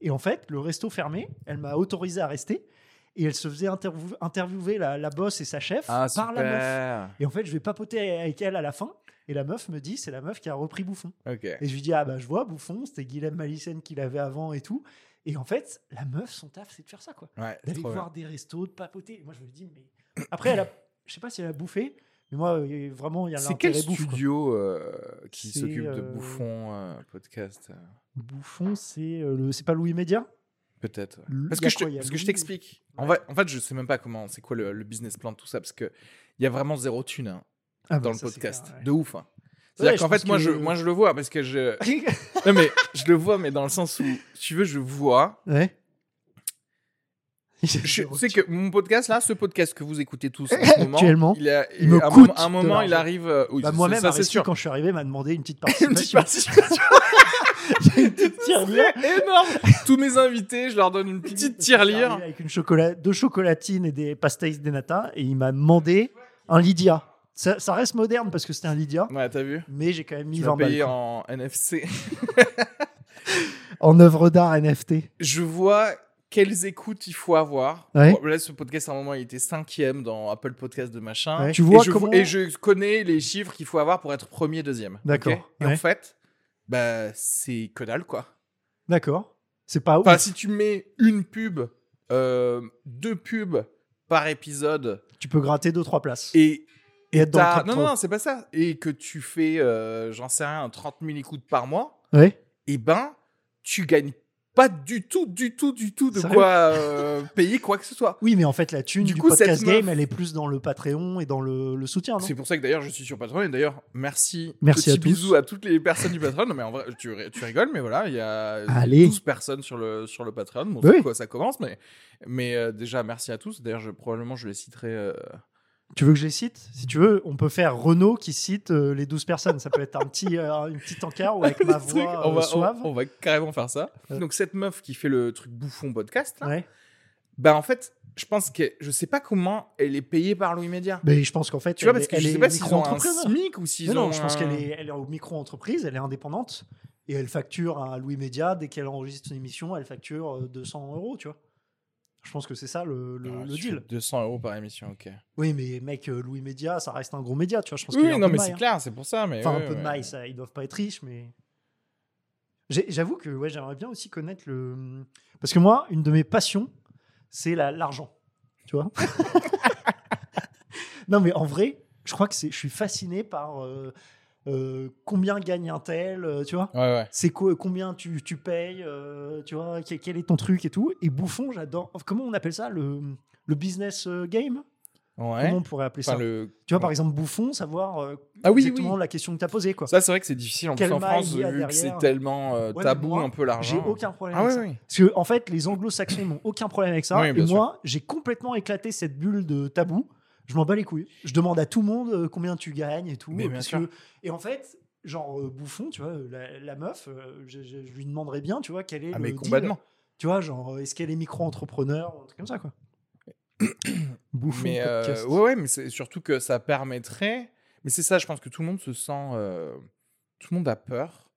Et en fait, le resto fermé, elle m'a autorisé à rester. Et elle se faisait interview- interviewer la, la boss et sa chef Ah, par la meuf. Et en fait, je vais papoter avec elle à la fin. Et la meuf me dit, c'est la meuf qui a repris Bouffon. Et je lui dis, ah bah je vois, Bouffon, c'était Guilhem Malissen qui l'avait avant et tout. Et en fait, la meuf, son taf, c'est de faire ça, quoi. Ouais, D'aller bien. voir des restos, de papoter. Moi, je me dis, mais. Après, elle a... je sais pas si elle a bouffé, mais moi, vraiment, il y a C'est quel bouffe. studio euh, qui s'occupe de euh, Bouffon euh, podcast euh, Bouffon, c'est le... c'est pas Louis Média? Peut-être. ouais. Le- Parce que je, quoi, parce que je t'explique. En, fait, en fait, je sais même pas comment, c'est quoi le, le business plan de tout ça, parce que il y a vraiment zéro thune hein, Ah dans bah, le ça, c'est podcast. clair, ouais. De ouf. hein. C'est-à-dire Ouais, qu'en fait, moi, que- je, moi, je le vois parce que je. non, mais je le vois, mais dans le sens où, si tu veux, je vois. ouais. Je, tu sais que mon podcast, là, ce podcast que vous écoutez tous en ce moment, Actuellement, il, a, il me à un coûte moment- un de moment, il arrive. euh, oui, Bah, Moi-même, ça, à c'est Reski, sûr. quand je suis arrivé, m'a demandé une petite Une petite participation. une petite tirelire. Énorme. Tous mes invités, je leur donne une petite tirelire. Avec une chocolat... deux chocolatines et des pastéis de nata. Et il m'a demandé un Lydia. Ça, ça reste moderne parce que c'était un Lydia. Ouais, t'as vu Mais j'ai quand même mis Tu 20 vas balles. payer quoi. en NFC. En œuvre d'art NFT. Je vois quelles écoutes il faut avoir. Ouais. Bon, là, ce podcast, à un moment, il était cinquième dans Apple Podcast de machin. Ouais. Tu vois et je, comment- et je connais les chiffres qu'il faut avoir pour être premier, deuxième. D'accord. Et Ouais. en fait, bah, c'est que dalle, quoi. D'accord. C'est pas ouf. Enfin, si tu mets une pub, euh, deux pubs par épisode Tu peux gratter 2-3 places. et. Et être dans le top non, 3. non, non, c'est pas ça. Et que tu fais, euh, j'en sais rien, 30 000 écoutes par mois, Ouais. et ben, tu gagnes pas du tout, du tout, du tout de Sérieux quoi euh, payer quoi que ce soit. Oui, mais en fait, la thune Du du, coup, podcast meuf- game, elle est plus dans le Patreon et dans le, le soutien, non? C'est pour ça que d'ailleurs je suis sur Patreon et d'ailleurs merci. Merci Petit à tous. bisous à toutes les personnes du Patreon. Non, mais en vrai, tu, ri- tu rigoles, mais voilà, il y a Allez. 12 personnes sur le, sur le Patreon. Bon, Bah c'est oui. quoi, ça commence, mais, mais euh, déjà merci à tous. D'ailleurs, je, probablement je les citerai. euh, Tu veux que je les cite? Si tu veux, on peut faire Renault qui cite euh, les 12 personnes. Ça peut être un petit, euh, une petite encart ou avec ma voix on, euh, va, suave. on, on va carrément faire ça. Euh. Donc cette meuf qui fait le truc bouffon podcast, là, Ouais. bah en fait, je pense que je sais pas comment elle est payée par Louis Média. Mais je pense qu'en fait, Tu vois, parce que je sais est pas s'ils ont un. SMIC ou s'ils Mais ont. non, je pense un- qu'elle est, elle est au micro-entreprise, elle est indépendante et elle facture à Louis Média. Dès qu'elle enregistre une émission, elle facture euh, 200 euros, tu vois. Je pense que c'est ça le, le- Ah, le deal. 200 euros par émission, ok. Oui, mais mec, euh, Louis Média, ça reste un gros média, tu vois. Je pense qu'il y a Oui, non, de mais c'est hein. clair, c'est pour ça. Mais Enfin, ouais, un peu de ouais. maille, ça, ils doivent pas être riches, mais. J'avoue que ouais, j'aimerais bien aussi connaître le. Parce que moi, une de mes passions, c'est la- l'argent. tu vois. non, mais en vrai, je crois que je suis fasciné par euh, euh, combien gagne un tel, euh, tu vois. Ouais, ouais. C'est quoi, combien tu, tu payes, euh, tu vois, quel, quel est ton truc et tout. Et Bouffon, j'adore. Comment on appelle ça le, le business game Ouais. Comment on pourrait appeler Enfin, ça le... Tu vois, par exemple, Bouffon, savoir euh, Ah oui, exactement oui. la question que tu as posée. Quoi. Ça, c'est vrai que c'est difficile en plus France, vu que c'est tellement euh, Ouais, tabou moi, un peu l'argent. J'ai aucun problème Ah avec oui, ça. Parce que, en fait, les anglo-saxons n'ont aucun problème avec ça. Et moi, j'ai complètement éclaté cette bulle de tabou. Je m'en bats les couilles. Je demande à tout le monde euh, combien tu gagnes et tout. Mais euh, bien parce sûr. que- Et en fait, genre euh, Bouffon, tu vois, la, la meuf, je, je- je lui demanderais bien, tu vois, quel est Ah, le mais deal. complètement. Tu vois, genre, est-ce qu'elle est micro-entrepreneur ou un truc comme ça, quoi. Bouffon Mais euh, ouais, ouais, mais c'est surtout que ça permettrait. Mais c'est ça, je pense que tout le monde se sent. euh, Tout le monde a peur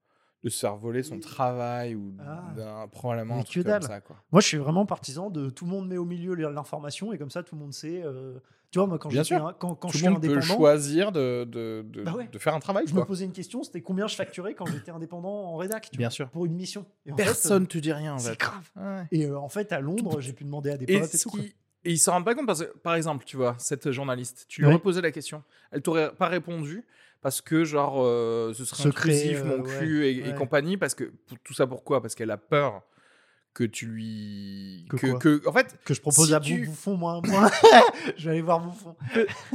de se faire voler son travail ou Ah. d'un probablement un truc comme ça, quoi. Moi, je suis vraiment partisan de tout le monde met au milieu l'information et comme ça, tout le monde sait. euh, Tu vois, moi, quand, Bien j'étais sûr. un- quand, quand tout je suis monde peut indépendant, choisir de, de, de, Bah ouais. de faire un travail, je me quoi. posais une question c'était combien je facturais quand j'étais indépendant en rédac tu Bien vois, sûr. pour une mission. Et en Personne fait, te dit rien, euh, en c'est grave. Ouais. Et euh, en fait, à Londres, j'ai pu demander à des Et, potes et ce tout. qui- et ils s'en rendent pas compte parce que, par exemple, tu vois, cette journaliste, tu lui Ouais. reposais la question, elle t'aurait pas répondu parce que, genre, euh, ce serait Secret, mon euh, cul ouais, et, et compagnie, parce que, tout ça pourquoi? Parce qu'elle a peur que tu lui. Que que, en fait, Que je propose si à tu- Bouffon, moi. moi. je vais aller voir Bouffon.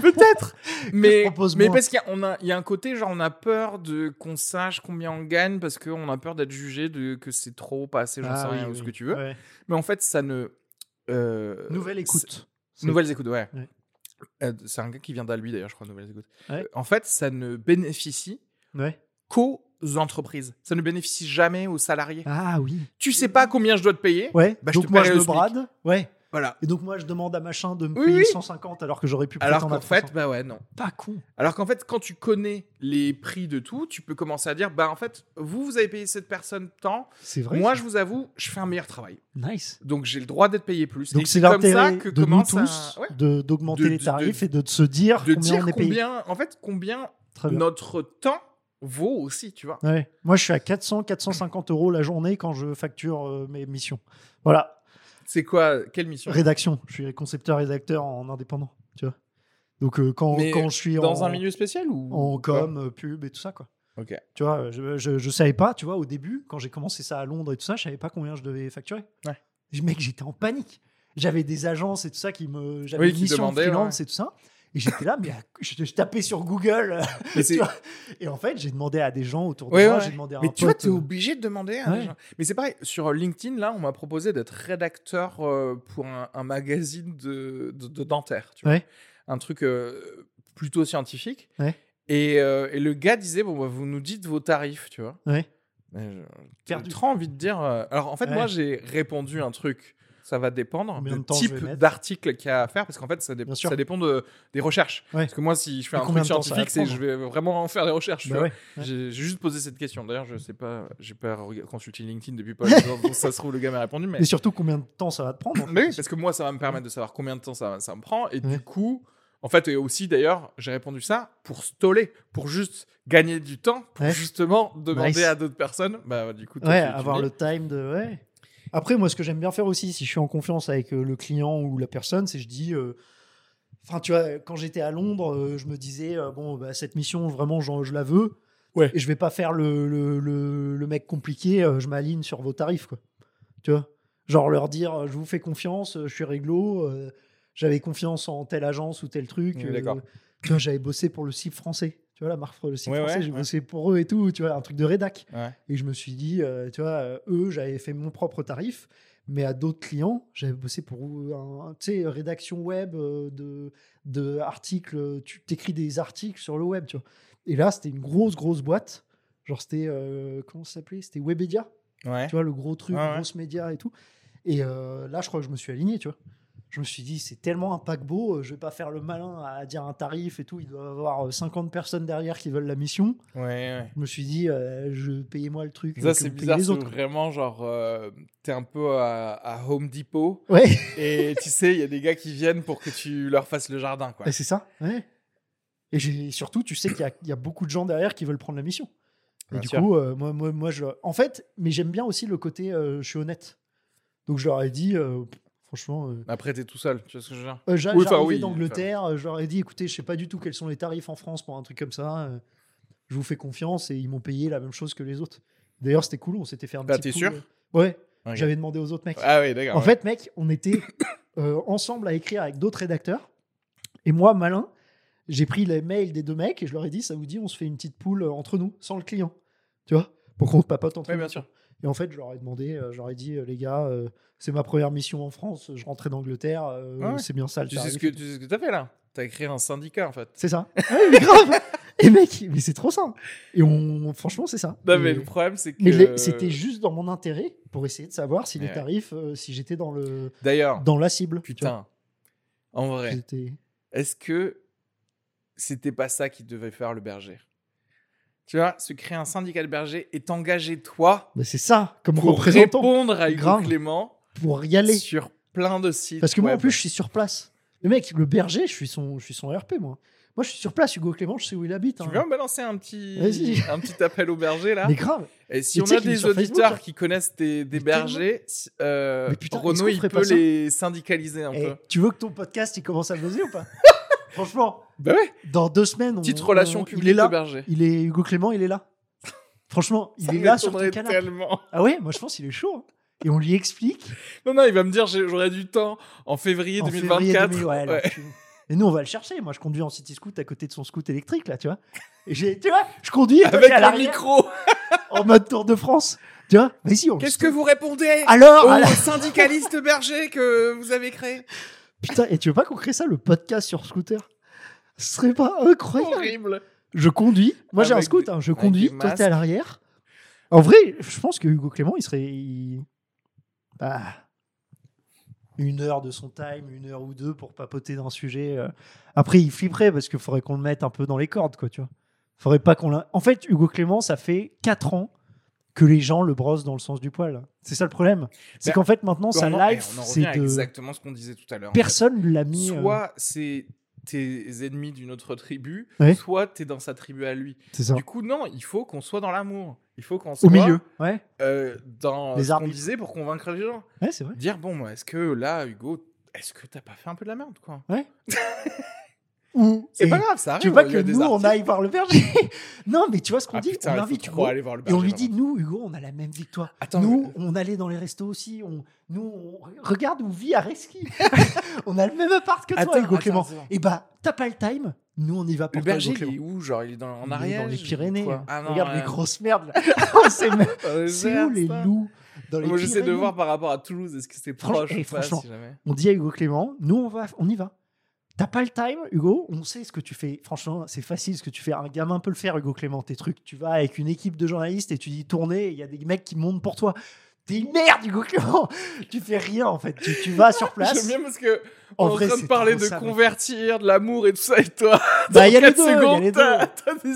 peut-être Mais, mais moins. parce qu'il y, a- y a un côté, genre, on a peur de qu'on sache combien on gagne parce qu'on a peur d'être jugé, de, que c'est trop, pas assez, j'en sais rien, ou ce que tu veux. Ouais. Mais en fait, ça ne. euh, Nouvelle écoute. Nouvelles écoutes, ouais. Ouais. Euh, c'est un gars qui vient d'Albi d'ailleurs, je crois, Nouvelles écoutes. Ouais. Euh, en fait, ça ne bénéficie qu'aux entreprises. Ça ne bénéficie jamais aux salariés. Ah oui. Tu sais pas combien je dois te payer? Ouais. Bah, je donc te moi, je me brade. Ouais. Voilà. Et donc moi, je demande à machin de me Oui, payer oui. 150 alors que j'aurais pu Alors qu'en fait, 300. bah ouais, non. Pas con. Alors qu'en fait, quand tu connais les prix de tout, tu peux commencer à dire, bah en fait, vous, vous avez payé cette personne tant. C'est vrai. Moi, je vous avoue, je fais un meilleur travail. Nice. Donc j'ai le droit d'être payé plus. Donc c'est l'intérêt que de nous tous à- ouais, d'augmenter les tarifs de- et de se dire de combien dire on est payé. combien, en fait, combien notre temps vaut aussi, tu vois. Ouais. Moi, je suis à 400, 450 euros la journée quand je facture euh, mes missions. Voilà. C'est quoi Quelle mission? Rédaction. Je suis concepteur-rédacteur en indépendant. Tu vois. Donc euh, quand, Mais quand je suis Dans en, un milieu spécial ou en com, euh, pub et tout ça, quoi. Ok. Tu vois, je, je, je savais pas, tu vois, au début, quand j'ai commencé ça à Londres et tout ça, je savais pas combien je devais facturer. Ouais. Mec, j'étais en panique. J'avais des agences et tout ça qui me. J'avais Oui, une qui mission demandaient, freelance et tout ça. Et j'étais là, mais je, je tapais sur Google. Tu. Et en fait, j'ai demandé à des gens autour de Ouais, moi. ouais. J'ai demandé à Mais un tu vois, pote, t'es euh, obligé de demander à des gens. Mais c'est pareil, sur LinkedIn, là, on m'a proposé d'être rédacteur euh, pour un, un magazine de, de, de dentaire. Tu vois. Un truc euh, plutôt scientifique. Ouais. Et, euh, et le gars disait Bon, bah, vous nous dites vos tarifs, tu vois. Ouais. J'ai envie de dire. euh, Alors, en fait, Ouais. moi, j'ai répondu un truc. Ça va dépendre du type d'article qu'il y a à faire, parce qu'en fait, ça, dé- dépend de, des recherches. Ouais. Parce que moi, si je fais Et un truc scientifique, c'est je vais vraiment faire des recherches. Bah vois. ouais. ouais. J'ai juste posé cette question. D'ailleurs, je sais pas, j'ai pas consulté LinkedIn depuis pas longtemps, donc ça se trouve le gars m'a répondu, mais. Et surtout, combien de temps ça va te prendre Mais oui, parce que moi, ça va me permettre de savoir combien de temps ça, ça me prend, et du coup, en fait, et aussi d'ailleurs, j'ai répondu ça pour stoller, pour juste gagner du temps, pour Ouais. justement demander Nice. à d'autres personnes. Bah, du coup, Ouais, avoir le time de. Ouais. Après, moi, ce que j'aime bien faire aussi, si je suis en confiance avec euh, le client ou la personne, c'est je dis. euh, Enfin, tu vois, quand j'étais à Londres, euh, je me disais, bon, bah, cette mission, vraiment, je la veux. Ouais. Et je vais pas faire le, le, le- le mec compliqué, je m'aligne sur vos tarifs, quoi. Tu vois? Genre leur dire, je vous fais confiance, je suis réglo, euh, j'avais confiance en telle agence ou tel truc. Oui, tu vois, j'avais bossé pour le CIP français. Tu vois, la marque, le CIP Ouais, français, ouais, j'ai ouais. bossé pour eux et tout, tu vois, un truc de rédac. Et je me suis dit, euh, tu vois, euh, eux, j'avais fait mon propre tarif, mais à d'autres clients, j'avais bossé pour un, tu sais, rédaction web euh, de, de articles. Tu t'écris des articles sur le web, tu vois. Et là, c'était une grosse, grosse boîte. Genre, c'était, euh, comment ça s'appelait? C'était Webedia, Ouais. tu vois, le gros truc, grosse média et tout. Et euh, là, je crois que je me suis aligné, tu vois. Je me suis dit, c'est tellement un paquebot, euh, je vais pas faire le malin à dire un tarif et tout. Il doit y avoir euh, 50 personnes derrière qui veulent la mission. Ouais, ouais. Je me suis dit, euh, je payez-moi le truc. Ça, euh, c'est payez bizarre, les autres. vraiment genre, euh, t'es un peu à, à Home Depot, Ouais, et tu sais, il y a des gars qui viennent pour que tu leur fasses le jardin, quoi. c'est ça. Ouais. Et surtout, tu sais qu'il y, a- il y a beaucoup de gens derrière qui veulent prendre la mission. Et Bien du sûr. coup, euh, moi, moi, moi, je. En fait, mais j'aime bien aussi le côté, euh, je suis honnête. Donc je leur ai dit, euh, Franchement. euh, Après, t'es tout seul, tu vois ce que je veux dire? Euh, j'a- Oui, enfin, J'arrivais oui, d'Angleterre, euh, je leur ai dit écoutez, je sais pas du tout quels sont les tarifs en France pour un truc comme ça. euh, je vous fais confiance et ils m'ont payé la même chose que les autres. D'ailleurs, c'était cool, on s'était fait un Bah, petit t'es sûr? euh, Ouais, j'avais demandé aux autres mecs. Ah oui, d'accord. en ouais. fait, mec, on était euh, ensemble à écrire avec d'autres rédacteurs. Et moi, malin, j'ai pris les mails des deux mecs et je leur ai dit ça vous dit, on se fait une petite poule euh, entre nous, sans le client. Tu vois Pour qu'on se papote entre nous. bien sûr. Et en fait, je leur ai demandé, euh, je leur ai dit, euh, les gars, euh, c'est ma première mission en France, je rentrais d'Angleterre, Ah ouais. c'est bien ça le Tu sais ce que tu sais ce que t'as fait là? T'as créé un syndicat en fait. C'est ça. Ouais, mais grave. Et mec, mais c'est trop ça. Et on, franchement, c'est ça. Non, Et- mais le problème, c'est que. mais c'était juste dans mon intérêt pour essayer de savoir si les tarifs, euh, si j'étais dans le, D'ailleurs, dans la cible. putain, en vrai, est-ce que c'était pas ça qui devait faire le berger? Tu vois, se créer un syndicat de berger et t'engager toi Bah, c'est ça, comme pour représentant, répondre à Hugo Grave. Clément pour y aller. sur plein de sites. Parce que moi, en plus, je suis sur place. Le mec, le berger, je suis son, je suis son RP, moi. Moi, je suis sur place. Hugo Clément, je sais où il habite. Tu hein. veux me balancer un petit, un petit appel au berger là Mais grave. Et si Mais on tu a des Facebook, auditeurs là. qui connaissent des, des Mais bergers, euh, Mais putain, Renaud il peut les syndicaliser un Eh, peu. tu veux que ton podcast il commence à buzzer ou pas? Franchement, Bah ouais, dans deux semaines, on, petite on- relation il publique est là. de berger. Il est Hugo Clément, il est là. Franchement, il Ça est là sur ton canapé. tellement. Ah ouais, moi je pense qu'il est chaud. hein. Et on lui explique Non, non, il va me dire j'aurais du temps en février en 2024. février 2000, ouais, alors Ouais. tu- Et nous, on va le chercher. Moi, je conduis en city scoot à côté de son scoot électrique, là, tu vois. Et j'ai, tu vois, je conduis Avec l'arrière, micro. en mode Tour de France. Tu vois, vas-y, on. Qu'est-ce que vous répondez Alors, au syndicaliste berger que vous avez créé? Putain, et tu veux pas qu'on crée ça, le podcast sur scooter? Ce serait pas incroyable Horrible. Je conduis. Moi, j'ai un Avec scoot. des- hein, je avec conduis. des Toi, t'es masques. à l'arrière. En vrai, je pense que Hugo Clément, il serait. il- Bah, une heure de son time, une heure ou deux pour papoter d'un sujet. euh. Après, il flipperait parce qu'il faudrait qu'on le mette un peu dans les cordes, quoi, tu vois. Faudrait pas qu'on l'a. En fait, Hugo Clément, ça fait 4 ans que les gens le brossent dans le sens du poil. C'est ça le problème. C'est Ben, qu'en fait, maintenant, on en c'est de. exactement ce qu'on disait tout à l'heure. Personne l'a mis. euh, Soit c'est tes ennemis d'une autre tribu, Ouais. soit t'es dans sa tribu à lui. C'est ça. Du coup, non, il faut qu'on soit dans l'amour. Il faut qu'on soit Au milieu. Ouais, euh, dans Les ce qu'on disait pour convaincre les gens. ouais c'est vrai. Dire bon, est-ce que là, Hugo, est-ce que t'as pas fait un peu de la merde, quoi? Ou. C'est pas grave, ça arrive. Tu veux pas que nous, on aille voir le berger Non, mais tu vois ce qu'on Ah, dit putain, On invite Hugo. aller voir le Et on berger, lui dit, nous, Hugo, on a la même victoire. Attends, nous, mais- on allait dans les restos aussi. On, nous, on, regarde, on vit à Reski. on a le même appart que toi, Attends, Hugo attends, Clément. Et bah, t'as pas le time. Nous, on y va pour Le toi, berger, Hugo il est où Genre, il est dans, en Il est Ariège Dans les Pyrénées. Ah non, Regarde les grosses merdes. là. On sait même- euh, C'est où les loups dans les Moi, j'essaie de voir par rapport à Toulouse, est-ce que c'est proche eh, franchement. On dit à Hugo Clément, nous, on, va, on y va. T'as pas le time, Hugo? On sait ce que tu fais. Franchement, c'est facile ce que tu fais. Un gamin peut le faire, Hugo Clément, tes trucs. Tu vas avec une équipe de journalistes et tu dis tourner, il y a des mecs qui montent pour toi. T'es une merde, Hugo Clément Tu fais rien, en fait. Tu, tu vas sur place. J'aime bien parce que En on est en train de parler de ça, convertir, de l'amour et tout ça, et toi, Bah, il y a les deux, y a les des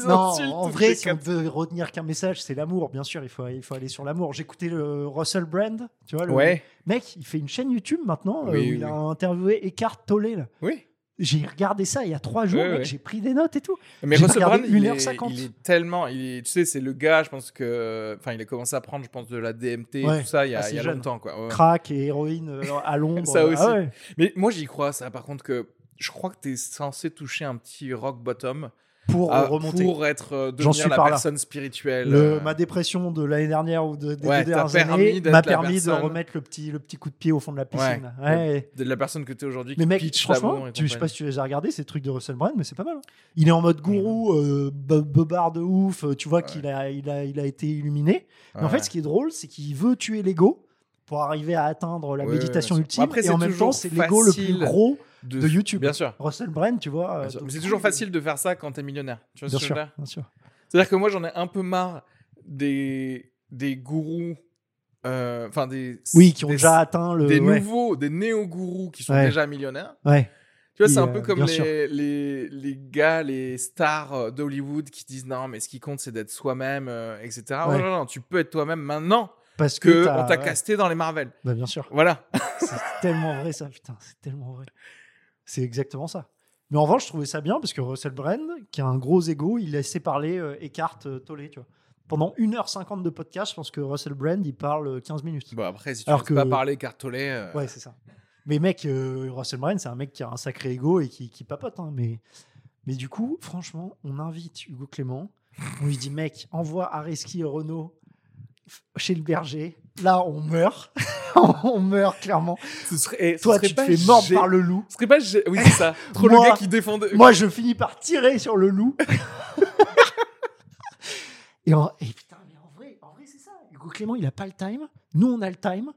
Non, insultes. en vrai, si on veut retenir qu'un message, c'est l'amour, bien sûr. Il faut, il faut aller sur l'amour. J'écoutais le Russell Brand, tu vois. Le Ouais, mec, il fait une chaîne YouTube maintenant euh, où oui, il a oui. interviewé Eckhart Tolle. là. oui. J'ai regardé ça il y a trois jours, Ouais, mec. ouais. J'ai pris des notes et tout. Mais Russell Brand, il, 1h50. est, il est tellement. Il est- tu sais, c'est le gars, je pense que. Enfin, il a commencé à prendre, je pense, de la DMT Ouais, tout ça il y a, il y a longtemps, quoi. Crack et héroïne euh, à Londres. Ça Ah aussi. ouais. Mais moi, j'y crois, ça, par contre, que je crois que tu es censé toucher un petit rock bottom Pour à- remonter. pour être, euh, devenir suis la par là. personne spirituelle. Le- euh, ma dépression de l'année dernière ou de, des Ouais, deux t'as dernières années m'a permis de personne- remettre le petit, le petit coup de pied au fond de la Ouais. piscine. De la personne que tu es aujourd'hui Mais mec, franchement, tu, je sais pas si tu les as regardés, ces trucs de Russell Brand, mais c'est pas mal. hein. Il est en mode gourou, euh, bebard de ouf. euh, Tu vois qu'il a, il a, il a été illuminé. Mais en fait, ce qui est drôle, c'est qu'il veut tuer l'ego pour arriver à atteindre la méditation ultime. Après, et en même temps, c'est l'ego le plus gros de YouTube. Bien sûr. Russell Brand, tu vois. bien euh, Mais c'est toujours facile de faire ça quand t'es millionnaire. Tu vois Bien ce sûr, bien sûr. C'est-à-dire que moi, j'en ai un peu marre des, des gourous, euh, enfin des. Oui, qui ont des- déjà atteint le. Des ouais. nouveaux, des néo-gourous qui sont Ouais. déjà millionnaires. Ouais. Tu vois, c'est un euh, peu comme bien sûr. les, les, les gars, les stars euh, d'Hollywood qui disent non, mais ce qui compte, c'est d'être soi-même, euh, etc. Ouais. Oh, non, non, tu peux être toi-même maintenant Parce que on t'a ouais. casté dans les Marvel. Bah, bien sûr. Voilà. C'est tellement vrai, ça. Putain, c'est tellement vrai. C'est exactement ça. Mais en revanche, je trouvais ça bien parce que Russell Brand, qui a un gros ego, il laissait parler euh, Eckhart euh, Tolle, tu vois. Pendant 1h50 de podcast, je pense que Russell Brand, il parle euh, 15 minutes. Bon, après, si tu ne que- pas parler cartolé, euh, Ouais, c'est ça. Mais mec, euh, Russell Brand, c'est un mec qui a un sacré ego et qui, qui papote. hein, mais, mais du coup, franchement, on invite Hugo Clément. On lui dit, mec, envoie Areski et Renault chez le berger. Là, on meurt. on meurt, clairement. Ce serait, eh, ce Toi, serait tu te pas fais mordre par le loup. Ce serait pas. Oui, c'est ça. Trop Moi- le gars qui défendait. Moi, je finis par tirer sur le loup. et, en, et putain, mais en vrai, en vrai c'est ça. Hugo Clément, il a pas le time. Nous, on a le time.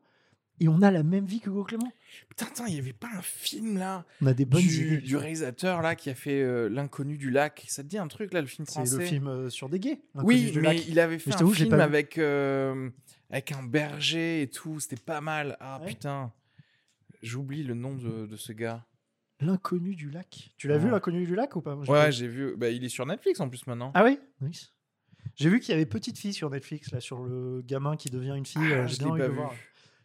Et on a la même vie qu'Hugo Clément. Putain, attends, il y avait pas un film là On a des bonnes du, du réalisateur là qui a fait euh, L'inconnu du lac. Ça te dit un truc là, le film C'est français le film euh, sur des gays. Oui, mais lac. il avait fait un film avec, euh, avec un berger et tout. C'était pas mal. Ah Ouais. putain. J'oublie le nom de, de ce gars. L'inconnu du lac. Tu l'as vu, Ouais. l'inconnu du lac ou pas? Moi, Ouais, vu. j'ai vu. Bah, il est sur Netflix en plus maintenant. Ah oui Nice. J'ai vu qu'il y avait Petite Fille sur Netflix, là, sur le gamin qui devient une fille. Ah, euh, je l'ai pas vu. voir.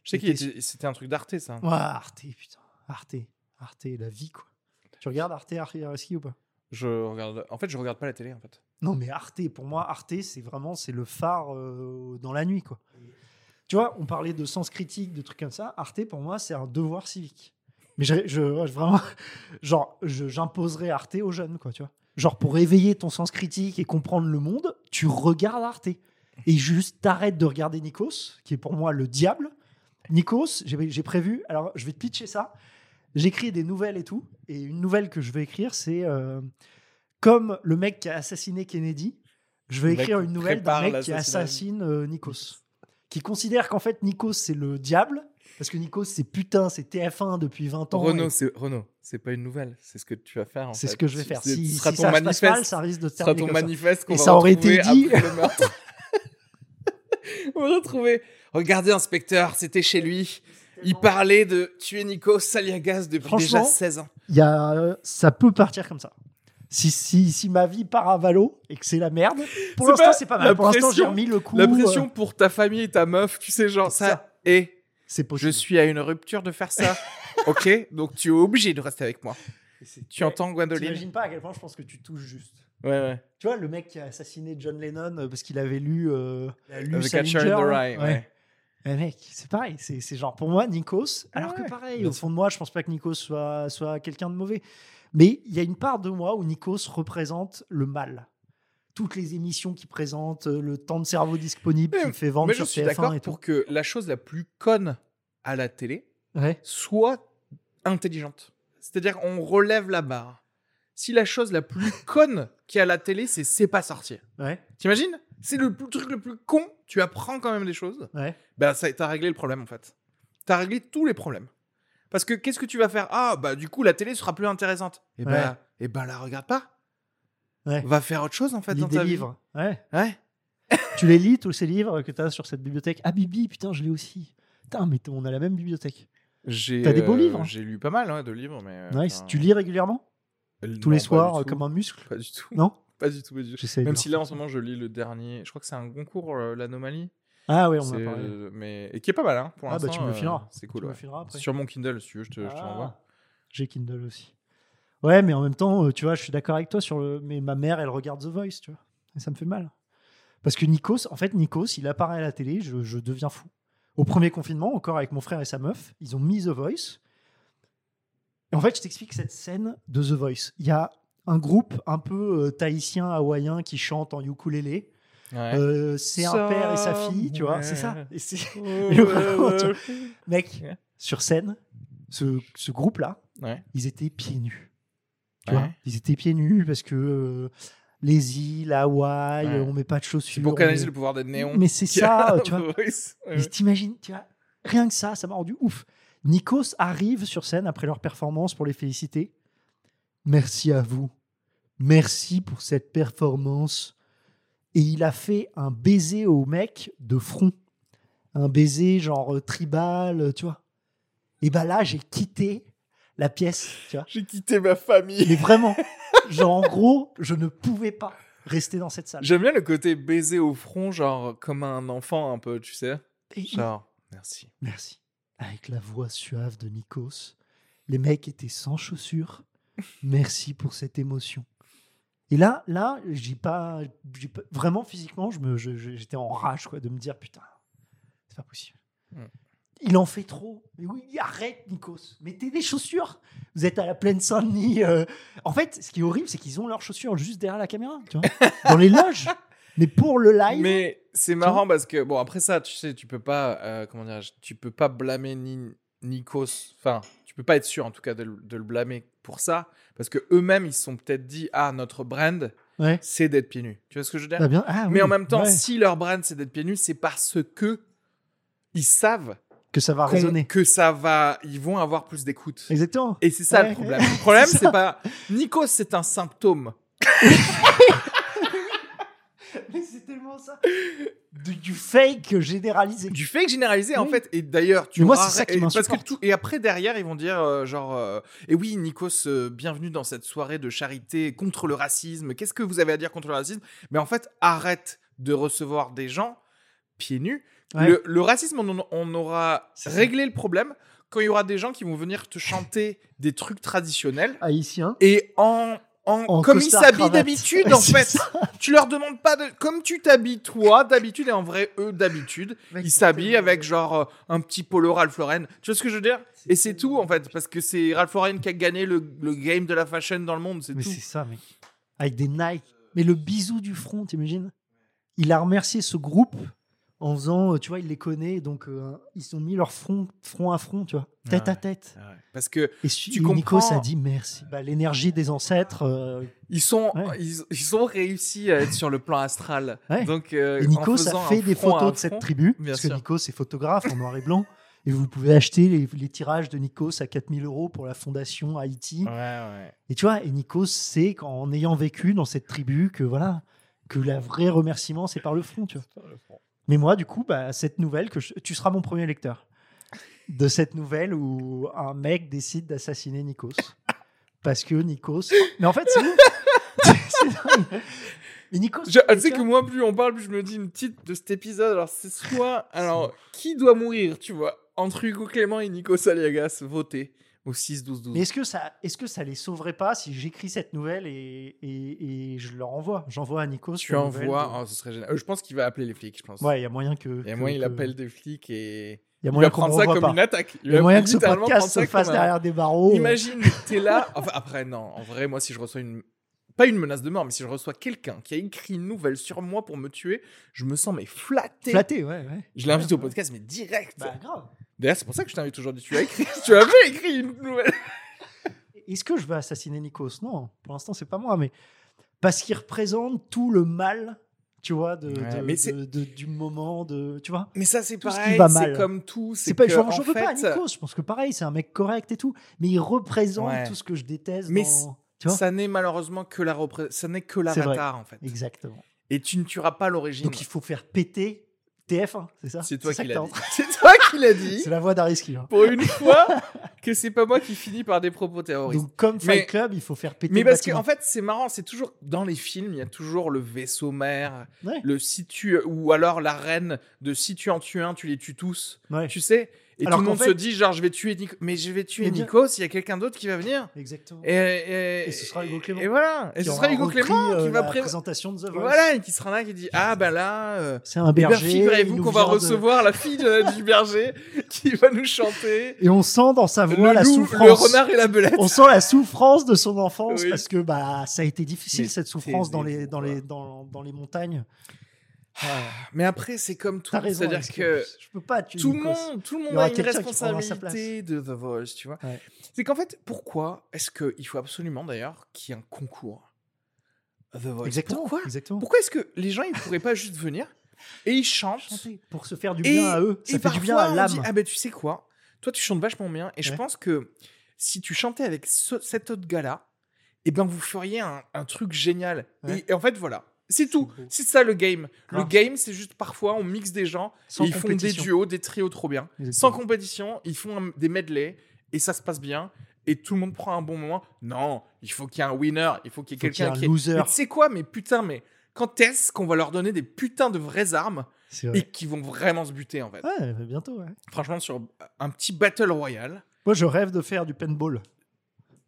Je sais Il qu'il était- était- c'était un truc d'Arte ça. Ouais, Arte, putain. Arte. Arte, la vie, quoi. Tu regardes Arte Ariaski ou pas? Je regarde. En fait, je regarde pas la télé en fait. Non, mais Arte, pour moi, Arte, c'est vraiment c'est le phare euh, dans la nuit, quoi. Tu vois, on parlait de sens critique, de trucs comme ça. Arte, pour moi, c'est un devoir civique. Mais je, vraiment, genre, j'imposerais Arte aux jeunes, quoi, tu vois. Genre, pour éveiller ton sens critique et comprendre le monde, tu regardes Arte. Et juste t'arrêtes de regarder Nikos, qui est pour moi le diable. Nikos, j'ai prévu, alors je vais te pitcher ça. J'écris des nouvelles et tout. Et une nouvelle que je vais écrire, c'est euh, comme le mec qui a assassiné Kennedy, je vais écrire une nouvelle d'un mec qui assassine euh, Nikos. Qui considère qu'en fait Nikos c'est le diable. Parce que Nikos c'est putain, c'est TF1 depuis 20 ans. Renaud, et c'est Renaud, c'est pas une nouvelle, c'est ce que tu vas faire. en C'est ce que je vais faire. Si, ce sera si ton ça se passe manifeste. mal, ça risque de se ce sera terminer ton comme manifeste qu'on va ça aurait été dit. On va retrouver. Regardez, inspecteur, c'était chez lui. Il parlait de tuer Nico Saliagas depuis déjà Franchement, 16 ans. Y a, euh, ça peut partir comme ça. Si, si, si ma vie part à valo et que c'est la merde, pour l'instant c'est pas mal. Pour l'instant j'ai pression- remis le coup. La pression euh, pour ta famille et ta meuf, tu sais, genre ça. ça. Et c'est je suis à une rupture de faire ça. ok, donc tu es obligé de rester avec moi. Tu entends Gwendoline T'imagines pas à quel point je pense que tu touches juste. Ouais, ouais. Tu vois, le mec qui a assassiné John Lennon euh, parce qu'il avait lu, euh, lu The Catcher in the. Rye. Ouais. Ouais. Eh, mec, c'est pareil. C'est genre pour moi Nikos. Alors Ouais, que pareil, au fond de moi, je pense pas que Nikos soit, soit quelqu'un de mauvais. Mais il y a une part de moi où Nikos représente le mal. Toutes les émissions qu'il présente, euh, le temps de cerveau disponible qu'il fait vendre Mais je sur suis TF1 d'accord et tout. pour que la chose la plus conne à la télé Ouais. soit intelligente. C'est-à-dire on relève la barre. Si la chose la plus conne qu'il y a à la télé, c'est c'est pas sortir. Ouais. T'imagines? C'est le plus- truc le plus con. Tu apprends quand même des choses. Ouais. Ben ça, t'as réglé le problème en fait. T'as réglé tous les problèmes. Parce que qu'est-ce que tu vas faire? Ah bah du coup la télé sera plus intéressante. Et ben, Ouais. et ben la regarde pas. Ouais. Va faire autre chose en fait Lis dans des ta vie. livres. Ouais. Ouais. tu les lis tous ces livres que tu as sur cette bibliothèque? Ah Bibi, putain, je l'ai aussi. Putain, mais on a la même bibliothèque. J'ai T'as des beaux euh, livres, hein. J'ai lu pas mal ouais, de livres mais. euh, Nice. Tu lis régulièrement? euh, Tous non, les soirs comme un muscle? Pas du tout. Non? Pas du tout, pas du tout. Même si là en ce moment je lis le dernier, je crois que c'est un concours euh, l'anomalie. Ah ouais, on en a C'est, parlé. mais et qui est pas mal hein, pour Ah bah tu me le euh, fileras. c'est Tu cool. me le ouais. fileras après. Sur mon Kindle si tu veux, je te, Ah, l'envoie. J'ai Kindle aussi. Ouais, mais en même temps, euh, tu vois, je suis d'accord avec toi sur le. Mais ma mère, elle regarde The Voice, tu vois. Et ça me fait mal. Parce que Nikos, en fait, Nikos, il apparaît à la télé, je, je deviens fou. Au premier confinement, encore avec mon frère et sa meuf, ils ont mis The Voice. Et en fait, je t'explique cette scène de The Voice. Il y a un groupe un peu euh, tahitien, hawaïen qui chante en ukulélé. Ouais. Euh, c'est un père et sa fille, tu vois, c'est ça. Et vraiment, tu- Mec, sur scène, ce, ce groupe-là, ouais. ils étaient pieds nus. Tu vois ils étaient pieds nus parce que euh, les îles, Hawaï, Ouais. on met pas de chaussures. C'est pour canaliser met- le pouvoir des néons. Mais c'est ça, tu vois. Mais. T'imagines, tu vois, rien que ça, ça m'a rendu ouf. Nikos arrive sur scène après leur performance pour les féliciter. Merci à vous. Merci pour cette performance. Et il a fait un baiser au mec de front. Un baiser genre euh, tribal, euh, tu vois. Et bah là, j'ai quitté la pièce, tu vois. J'ai quitté ma famille. Mais vraiment, genre en gros, je ne pouvais pas rester dans cette salle. J'aime bien le côté baiser au front, genre comme un enfant un peu, tu sais. Et- Genre, merci. Merci. Avec la voix suave de Nikos, les mecs étaient sans chaussures. Merci pour cette émotion. Et là, là, j'ai pas, pas- vraiment physiquement, je me, j'étais en rage quoi, de me dire putain, c'est pas possible. Mm. il en fait trop. Mais oui, arrête, Nikos. Mettez des chaussures. Vous êtes à la plaine Saint-Denis. euh. En fait, ce qui est horrible, c'est qu'ils ont leurs chaussures juste derrière la caméra, tu vois, dans les loges. Mais pour le live, Mais c'est marrant parce que bon après ça, tu sais, tu peux pas euh, comment dire, tu peux pas blâmer ni Nikos. Enfin, tu peux pas être sûr en tout cas de, le- de le blâmer pour ça parce que eux-mêmes ils se sont peut-être dit ah notre brand ouais. c'est d'être pieds nus. Tu vois ce que je veux dire? Bah bien. Ah, Mais oui, en même temps, ouais. si leur brand c'est d'être pieds nus, c'est parce que ils savent que ça va qu'on- résonner. que ça va, ils vont avoir plus d'écoute. Exactement. Et c'est ça Ouais. le problème. Le problème, C'est pas Nikos, c'est un symptôme. Mais c'est tellement ça. Du, du fake généralisé. du fake généralisé en fait et d'ailleurs tu Mais moi, auras- c'est ça qui et, parce que tout et après derrière ils vont dire euh, genre euh, et oui Nikos euh, bienvenue dans cette soirée de charité contre le racisme qu'est-ce que vous avez à dire contre le racisme? Mais en fait arrête de recevoir des gens pieds nus Ouais. le, le racisme on, aura ça. réglé le problème quand il y aura des gens qui vont venir te chanter des trucs traditionnels Haïtien. et en en, En comme ils s'habillent d'habitude Ouais, en fait ça. tu leur demandes pas de comme tu t'habilles toi d'habitude et en vrai eux d'habitude ils s'habillent avec genre euh, un petit polo Ralph Lauren. Tu vois ce que je veux dire? Et c'est tout en fait, parce que c'est Ralph Lauren qui a gagné le, le game de la fashion dans le monde, c'est Mais tout. c'est ça, mec. Avec des Nike. Mais le bisou du front, t'imagines? Il a remercié ce groupe en faisant, euh, tu vois, il les connaît, donc euh, ils ont mis leur front, front à front, tu vois, tête Ouais. à tête. Ah ouais. Parce que Et Tu et Nikos comprends- a dit merci. Bah, L'énergie des ancêtres. euh, ils sont, Ouais. ils, ils ont réussi à être sur le plan astral. Donc euh, et Nikos a fait des photos de cette tribu, bien parce que. Nikos est photographe en noir et blanc. Et vous pouvez acheter les, les tirages de Nikos à 4000 euros pour la fondation Haïti. Et tu vois, et Nikos sait qu'en ayant vécu dans cette tribu que voilà, que le vrai remerciement c'est par le front, tu vois. Mais moi, du coup, bah, cette nouvelle que je- tu seras mon premier lecteur de cette nouvelle où un mec décide d'assassiner Nikos parce que Nikos. Mais en fait, c'est. Mais Nikos. Je- tu sais que moi, plus on parle, plus je me dis une petite de cet épisode. Alors, c'est soit. Alors, qui doit mourir, tu vois? Entre Hugo Clément et Nico Saliagas, votez au 6-12-12. Mais est-ce que ça, est-ce que ça les sauverait pas si j'écris cette nouvelle et, et, et je leur envoie? J'envoie à Nikos. Tu envoies. de- Oh, ce serait génial. Euh, Je pense qu'il va appeler les flics, je pense. Ouais, il y a moyen que. Il y a moyen, il que- appelle des flics et. Il y a Il moyen va prendre ça comme pas. une attaque. Il y a moyen que ce podcast se fasse un- derrière des barreaux. Imagine, t'es là. Enfin, après, non. En vrai, moi, si je reçois une. Pas une menace de mort, mais si je reçois quelqu'un qui a écrit une nouvelle sur moi pour me tuer, je me sens mais flatté. Flatté, ouais, ouais. Je l'invite au podcast, mais direct. Bah, grave. D'ailleurs, c'est pour ça que je t'invite aujourd'hui. Tu as écrit, tu avais écrit une nouvelle. Est-ce que je veux assassiner Nikos? Non, pour l'instant, c'est pas moi, mais parce qu'il représente tout le mal, tu vois, de, Ouais, de- mais c'est- de- de- du moment, de, tu vois? Mais ça, c'est ce pareil. va C'est comme tout. C'est pas, que, j'en en veux pas à fait, Nikos. Je pense que pareil, c'est un mec correct et tout, mais il représente Ouais. tout ce que je déteste. Mais dans- tu vois? ça n'est malheureusement que la repré- ça n'est que en fait. Exactement. Et tu ne tueras pas l'origine. Donc il faut faire péter TF1, c'est ça? C'est toi qui l'as dit. qui l'as dit. C'est la voix d'Ariski. hein. Pour une fois que c'est pas moi qui finis par des propos terroristes. Donc comme Mais- Fight Club, il faut faire péter Mais le parce qu'en fait, c'est marrant, c'est toujours dans les films, il y a toujours le vaisseau mère, Ouais. le si tu ou alors la reine de si tu en tues un, tu les tues tous. Ouais. Tu sais Et Alors tout le monde fait- se dit genre je vais tuer Nico, mais je vais tuer Nico s'il y a quelqu'un d'autre qui va venir. Exactement. Et, et, Et ce sera Hugo Clément. Et voilà. Et ce sera Hugo Clément euh, qui va la pré- présentation de The Voice. Voilà, et qui sera là qui dit ah ben là. euh, C'est un berger. figurez-vous qu'on va de- recevoir la fille de- du berger qui va nous chanter. Et on sent dans sa voix Le, la loup, souffrance. le renard et la belette. On sent la souffrance de son enfance Oui. parce que bah ça a été difficile cette souffrance dans les dans les dans, dans les montagnes. Mais après, c'est comme tout. C'est-à-dire que je peux pas tuer tout le monde, tout le monde a une responsabilité de The Voice, tu vois. Ouais. C'est qu'en fait, pourquoi est-ce qu'il faut absolument d'ailleurs qu'il y ait un concours The Voice? Exactement. Pourquoi? Exactement. Pourquoi est-ce que les gens ils pourraient pas juste venir et ils chantent Chanter pour se faire du et, bien à eux? Ça et fait du bien à l'âme. ah ben tu sais quoi? Toi tu chantes vachement bien et je pense que si tu chantais avec ce- cet autre gars-là, eh ben vous feriez un, un truc génial. Ouais. Et, et en fait voilà. C'est tout. C'est ça le game. Le game, c'est juste parfois on mixe des gens et ils font des duos, des trios trop bien. Exactement. Sans compétition, ils font un- des medley et ça se passe bien et tout le monde prend un bon moment. Non, il faut qu'il y ait un winner, il faut qu'il y ait quelqu'un un qui. loser. Mais tu sais quoi Mais putain, mais quand est-ce qu'on va leur donner des putains de vraies armes vrai. et qui vont vraiment se buter en fait? Ouais, bientôt. ouais. Franchement, sur un petit battle royal. Moi, je rêve de faire du paintball.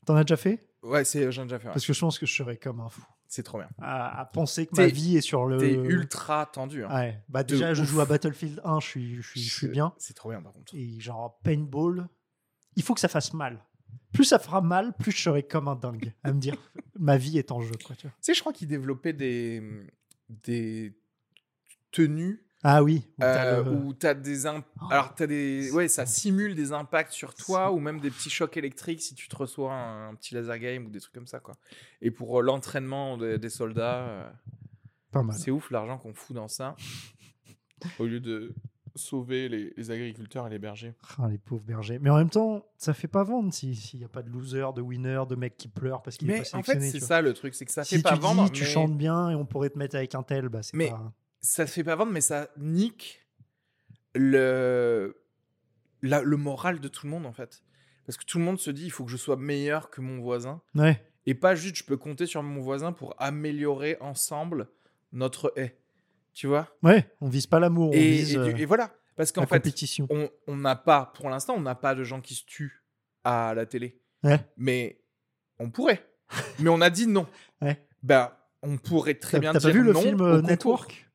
T'en as déjà fait? Ouais, c'est j'en ai déjà fait. ouais. Parce que je pense que je serais comme un fou. C'est trop bien. à, à penser que ma vie est sur le. T'es ultra tendu. hein. Ouais. Bah De déjà, je ouf. joue à Battlefield 1, je suis, je suis, je suis bien. C'est trop bien par contre. Et genre paintball, il faut que ça fasse mal. Plus ça fera mal, plus je serai comme un dingue à me dire ma vie est en jeu. Quoi, tu vois. Tu sais, je crois qu'ils développaient des, des tenues Ah oui. où t'as euh, le- des imp- Oh, alors t'as des ouais ça simule des impacts sur toi ou même des petits chocs électriques si tu te reçois un, un petit laser game ou des trucs comme ça quoi. Et pour euh, l'entraînement des, des soldats, euh, Pas mal. c'est ouf l'argent qu'on fout dans ça au lieu de sauver les, les agriculteurs et les bergers. Ah, les pauvres bergers. Mais en même temps, ça fait pas vendre si- s'il n'y a pas de loser, de winner, de mec qui pleure parce qu'il est Mais pas en fait sélectionné. c'est ça le truc, c'est que ça si fait pas vendre. dis tu mais- chantes bien et on pourrait te mettre avec un tel, bah c'est Mais- pas. Ça fait pas vendre, mais ça nique le, la- le moral de tout le monde en fait. Parce que tout le monde se dit il faut que je sois meilleur que mon voisin. Ouais. Et pas juste je peux compter sur mon voisin pour améliorer ensemble notre haie. Tu vois? Ouais, on vise pas l'amour, on et, vise et euh, et voilà. Parce qu'en fait, compétition. on n'a pas, pour l'instant, on n'a pas de gens qui se tuent à la télé. Ouais. Mais on pourrait. mais on a dit non. Ouais. Ben, on pourrait très bien t'as dire pas vu le film euh. Network?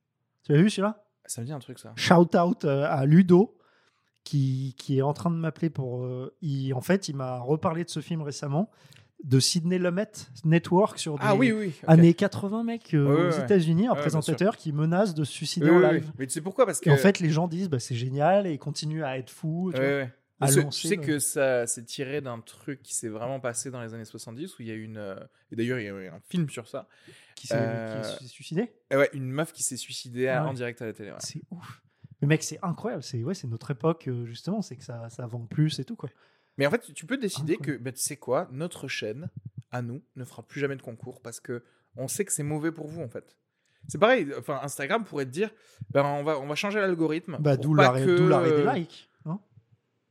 Tu l'as vu celui-là? Ça me dit un truc, ça. Shout out euh, à Ludo qui, qui est en train de m'appeler pour. euh, il, en fait, il m'a reparlé de ce film récemment, de Sidney Lumet, Network sur des Ah oui, oui. ok. années 80, mec, euh, Ouais, ouais, aux ouais. États-Unis, un présentateur qui menace de se suicider en live. Mais tu sais pourquoi? Parce que. Et en fait, les gens disent bah, c'est génial et ils continuent à être fous. tu Ouais, vois. À lancer tu sais le- que ça c'est tiré d'un truc qui s'est vraiment passé dans les années 70 où il y a eu une. euh, Et d'ailleurs, il y a eu un film sur ça. Qui s'est Euh, qui s'est suicidé? Et ouais, une meuf qui s'est suicidée Ouais. en direct à la télé. ouais. C'est ouf. Mais mec, c'est incroyable. C'est ouais, notre époque, euh, justement. C'est que ça, ça vend plus et tout. quoi. Mais en fait, tu peux décider que, bah, tu sais quoi, notre chaîne, à nous, ne fera plus jamais de concours parce que on sait que c'est mauvais pour vous, en fait. C'est pareil, enfin, Instagram pourrait te dire, ben, on, va, on va changer l'algorithme. Bah, d'où l'arrêt que- des likes.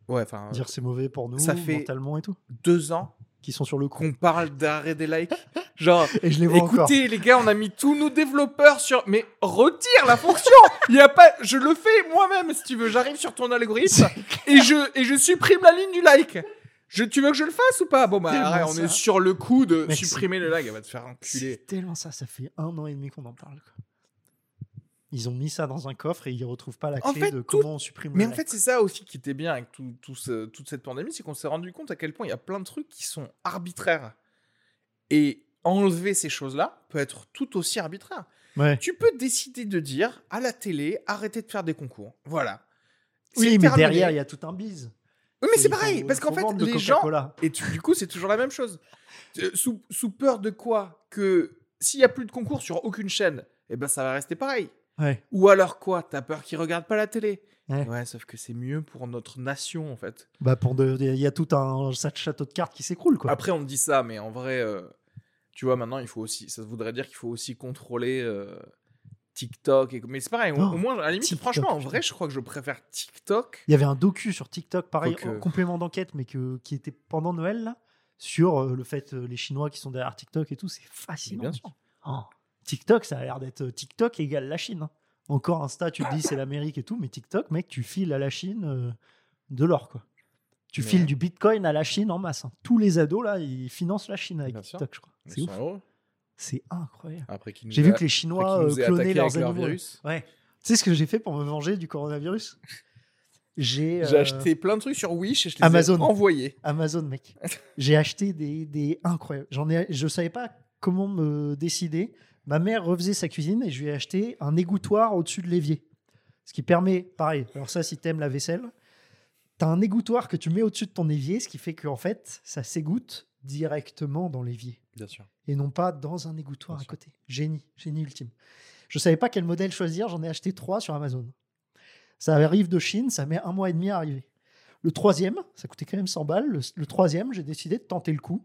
Ouais, enfin, Dire c'est mauvais pour nous, ça fait- mentalement et tout. deux ans Qui sont sur le coup. qu'on parle d'arrêt des likes. Genre, Et je les vois encore. écoutez, les gars, on a mis tous nos développeurs sur. Mais retire la fonction Il y a pas. Je le fais moi-même, si tu veux. J'arrive sur ton algorithme et je, et je supprime la ligne du like. Je, tu veux que je le fasse ou pas? Bon, bah, arrête, on ça. est sur le coup de Mec, supprimer le like. Elle va te faire enculer. C'est tellement ça. Ça fait un an et demi qu'on en parle. quoi. Ils ont mis ça dans un coffre et ils retrouvent pas la En clé fait, de tout- comment on supprime le Mais en fait, c'est ça aussi qui était bien avec tout, tout ce- toute cette pandémie, c'est qu'on s'est rendu compte à quel point il y a plein de trucs qui sont arbitraires. Et enlever ces choses-là peut être tout aussi arbitraire. Ouais. Tu peux décider de dire à la télé, arrêtez de faire des concours. Voilà. Oui, mais terminé. derrière, il y a tout un bise. Oui, mais c'est pareil, parce qu'en fait, les gens. Et tu- du coup, c'est toujours la même chose. Euh, Sous, sous peur de quoi? Que s'il n'y a plus de concours sur aucune chaîne, eh ben ça va rester pareil. Ouais. Ou alors quoi T'as peur qu'ils regardent pas la télé Ouais. Ouais, sauf que c'est mieux pour notre nation en fait. Bah pour de, il y a tout un château de cartes qui s'écroule quoi. Après, on dit ça, mais en vrai, euh, tu vois, maintenant, il faut aussi. Ça voudrait dire qu'il faut aussi contrôler euh, TikTok. Et... Mais c'est pareil, au, Oh, au moins, à la limite, TikTok, franchement, en vrai, je crois que je préfère TikTok. Il y avait un docu sur TikTok, pareil, en complément d'enquête, mais que, qui était pendant Noël, là, sur euh, le fait les Chinois qui sont derrière TikTok et tout. C'est fascinant. Bien sûr. Oh, TikTok, ça a l'air d'être euh, TikTok égale la Chine. hein. Encore Insta, tu te dis c'est l'Amérique et tout, mais TikTok, mec, tu files à la Chine euh, de l'or, quoi. Tu Mais- files du Bitcoin à la Chine en masse. hein. Tous les ados, là, ils financent la Chine avec Bien sûr. TikTok, je crois. C'est ouf. C'est incroyable. J'ai vu que les Chinois euh, aient clonaient leurs leur virus. Ouais. Tu sais ce que j'ai fait pour me venger du coronavirus? J'ai J'ai euh, acheté plein de trucs sur Wish et je les Amazon. ai envoyés. Amazon, mec. J'ai acheté des, des incroyables. J'en ai, je savais pas comment me décider. Ma mère refaisait sa cuisine et je lui ai acheté un égouttoir au-dessus de l'évier. Ce qui permet, pareil, alors ça, si t'aimes la vaisselle, t'as un égouttoir que tu mets au-dessus de ton évier, ce qui fait qu'en fait, ça s'égoutte directement dans l'évier Bien sûr. et non pas dans un égouttoir Bien à sûr. côté. Génie, génie ultime. Je savais pas quel modèle choisir, j'en ai acheté trois sur Amazon. Ça arrive de Chine, ça met un mois et demi à arriver. Le troisième, ça coûtait quand même 100 balles. Le, le troisième, j'ai décidé de tenter le coup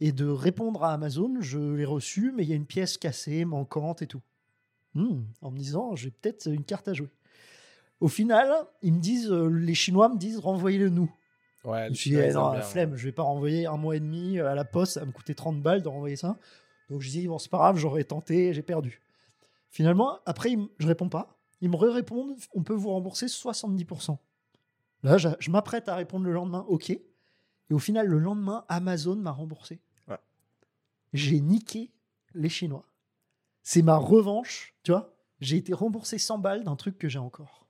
et de répondre à Amazon. Je l'ai reçu, mais il y a une pièce cassée, manquante et tout. Hmm, en me disant, j'ai peut-être une carte à jouer. Au final, ils me disent, euh, les Chinois me disent, renvoyez-le nous. Ouais, Je me suis dit, eh non, la flemme, je vais pas renvoyer un mois et demi euh, à la poste, ça va me coûter 30 balles de renvoyer ça. Donc je dis, bon, c'est pas grave, j'aurais tenté, j'ai perdu. Finalement, après, je réponds pas. Ils me répondent, on peut vous rembourser 70%. Là, je, je m'apprête à répondre le lendemain, ok. Et au final, le lendemain, Amazon m'a remboursé. J'ai niqué les Chinois. C'est ma revanche, tu vois. J'ai été remboursé 100 balles d'un truc que j'ai encore.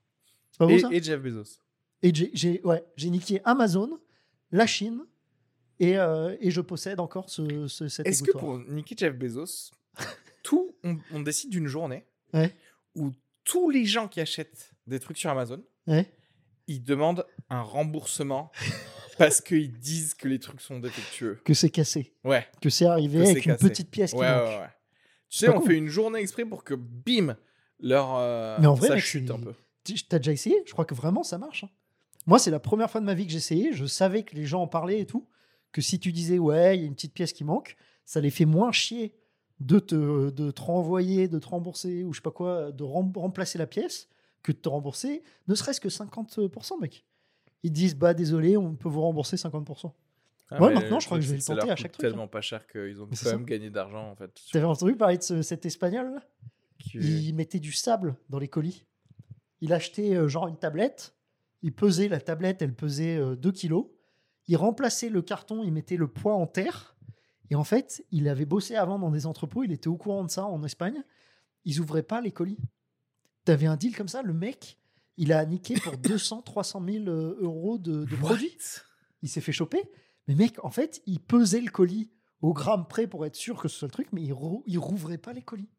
Pas Et, ça et Jeff Bezos. Et j'ai- j'ai ouais, j'ai niqué Amazon, la Chine, et, euh, et je possède encore ce, ce, Est-ce que pour niquer Jeff Bezos, tout, on, on décide d'une journée Ouais. où tous les gens qui achètent des trucs sur Amazon, Ouais. ils demandent un remboursement parce qu'ils disent que les trucs sont défectueux. Que c'est cassé. Ouais. Que c'est arrivé Que avec une petite pièce qui Ouais, manque. ouais. Tu sais, on fait une journée exprès pour que bim, leur euh, Mais en vrai, ça mec, chute un peu. T'as déjà essayé? Je crois que vraiment ça marche. hein. Moi, c'est la première fois de ma vie que j'ai essayé. Je savais que les gens en parlaient et tout. Que si tu disais, ouais, il y a une petite pièce qui manque, ça les fait moins chier de te, de te renvoyer, de te rembourser ou je sais pas quoi, de rem- remplacer la pièce que de te rembourser, ne serait-ce que 50%, mec. Ils disent, bah désolé, on peut vous rembourser 50%. Ah, Ouais, mais maintenant, je crois que je vais le tenter à chaque truc, hein. tellement pas cher qu'ils ont quand ça. même gagné d'argent en fait. T'avais entendu parler de ce- cet espagnol là? Qui- Il mettait du sable dans les colis. Il achetait euh, genre une tablette. Il pesait la tablette, elle pesait 2 kilos. Il remplaçait le carton, il mettait le poids en terre. Et en fait, il avait bossé avant dans des entrepôts, il était au courant de ça en Espagne. Ils ouvraient pas les colis. T'avais un deal comme ça, le mec, il a niqué pour 200, 300 000 euh, euros de, de produits. Il s'est fait choper. Mais mec, en fait, il pesait le colis au gramme près pour être sûr que ce soit le truc, mais il, rou- il rouvrait pas les colis.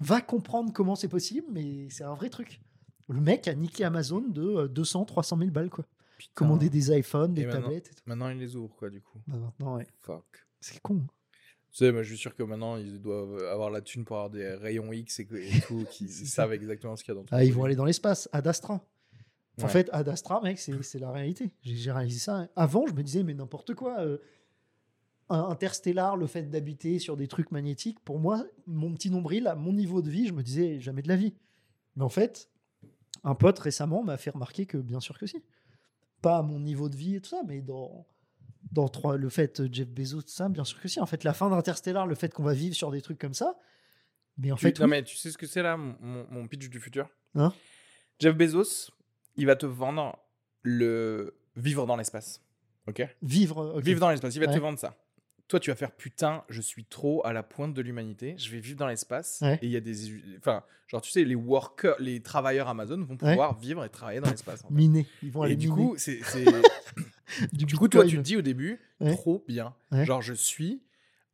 Va comprendre comment c'est possible, mais c'est un vrai truc. Le mec a niqué Amazon de euh, 200, 300 000 balles, quoi. Putain. Commander des iPhones, des Et tablettes et tout. Maintenant, ils les ouvrent quoi du coup. Bah, maintenant, ouais. Fuck. C'est con. hein. Tu sais, moi, je suis sûr que maintenant, ils doivent avoir la thune pour avoir des rayons X et, et tout, qui savent exactement ce qu'il y a dans tout Ah, ils vont aller dans l'espace, Ad Astra. En Ouais. fait, Ad Astra, mec, c'est la réalité. J'ai réalisé ça. Avant, je me disais, mais n'importe quoi. euh, Interstellar, le fait d'habiter sur des trucs magnétiques, pour moi, mon petit nombril, à mon niveau de vie, je me disais, jamais de la vie. Mais en fait, un pote récemment m'a fait remarquer que bien sûr que si. Pas à mon niveau de vie et tout ça, mais dans, dans trois- le fait euh, Jeff Bezos, ça, bien sûr que si. En fait, la fin d'Interstellar, le fait qu'on va vivre sur des trucs comme ça, mais en Tu- fait, non, oui. mais tu sais ce que c'est là, mon, pitch du futur? Hein? Jeff Bezos, il va te vendre le vivre dans l'espace. Ok? Vivre, ok. Vivre dans l'espace, il va te vendre ça. Toi, tu vas faire putain, je suis trop à la pointe de l'humanité, je vais vivre dans l'espace. Ouais. Et il y a des. Enfin, genre, tu sais, les workers, les travailleurs Amazon vont pouvoir vivre et travailler dans l'espace. en fait. Miner. Ils vont aller Et du miner. coup, c'est. du, Du coup, toi, tu te dis au début, Ouais. trop bien. Ouais. Genre, je suis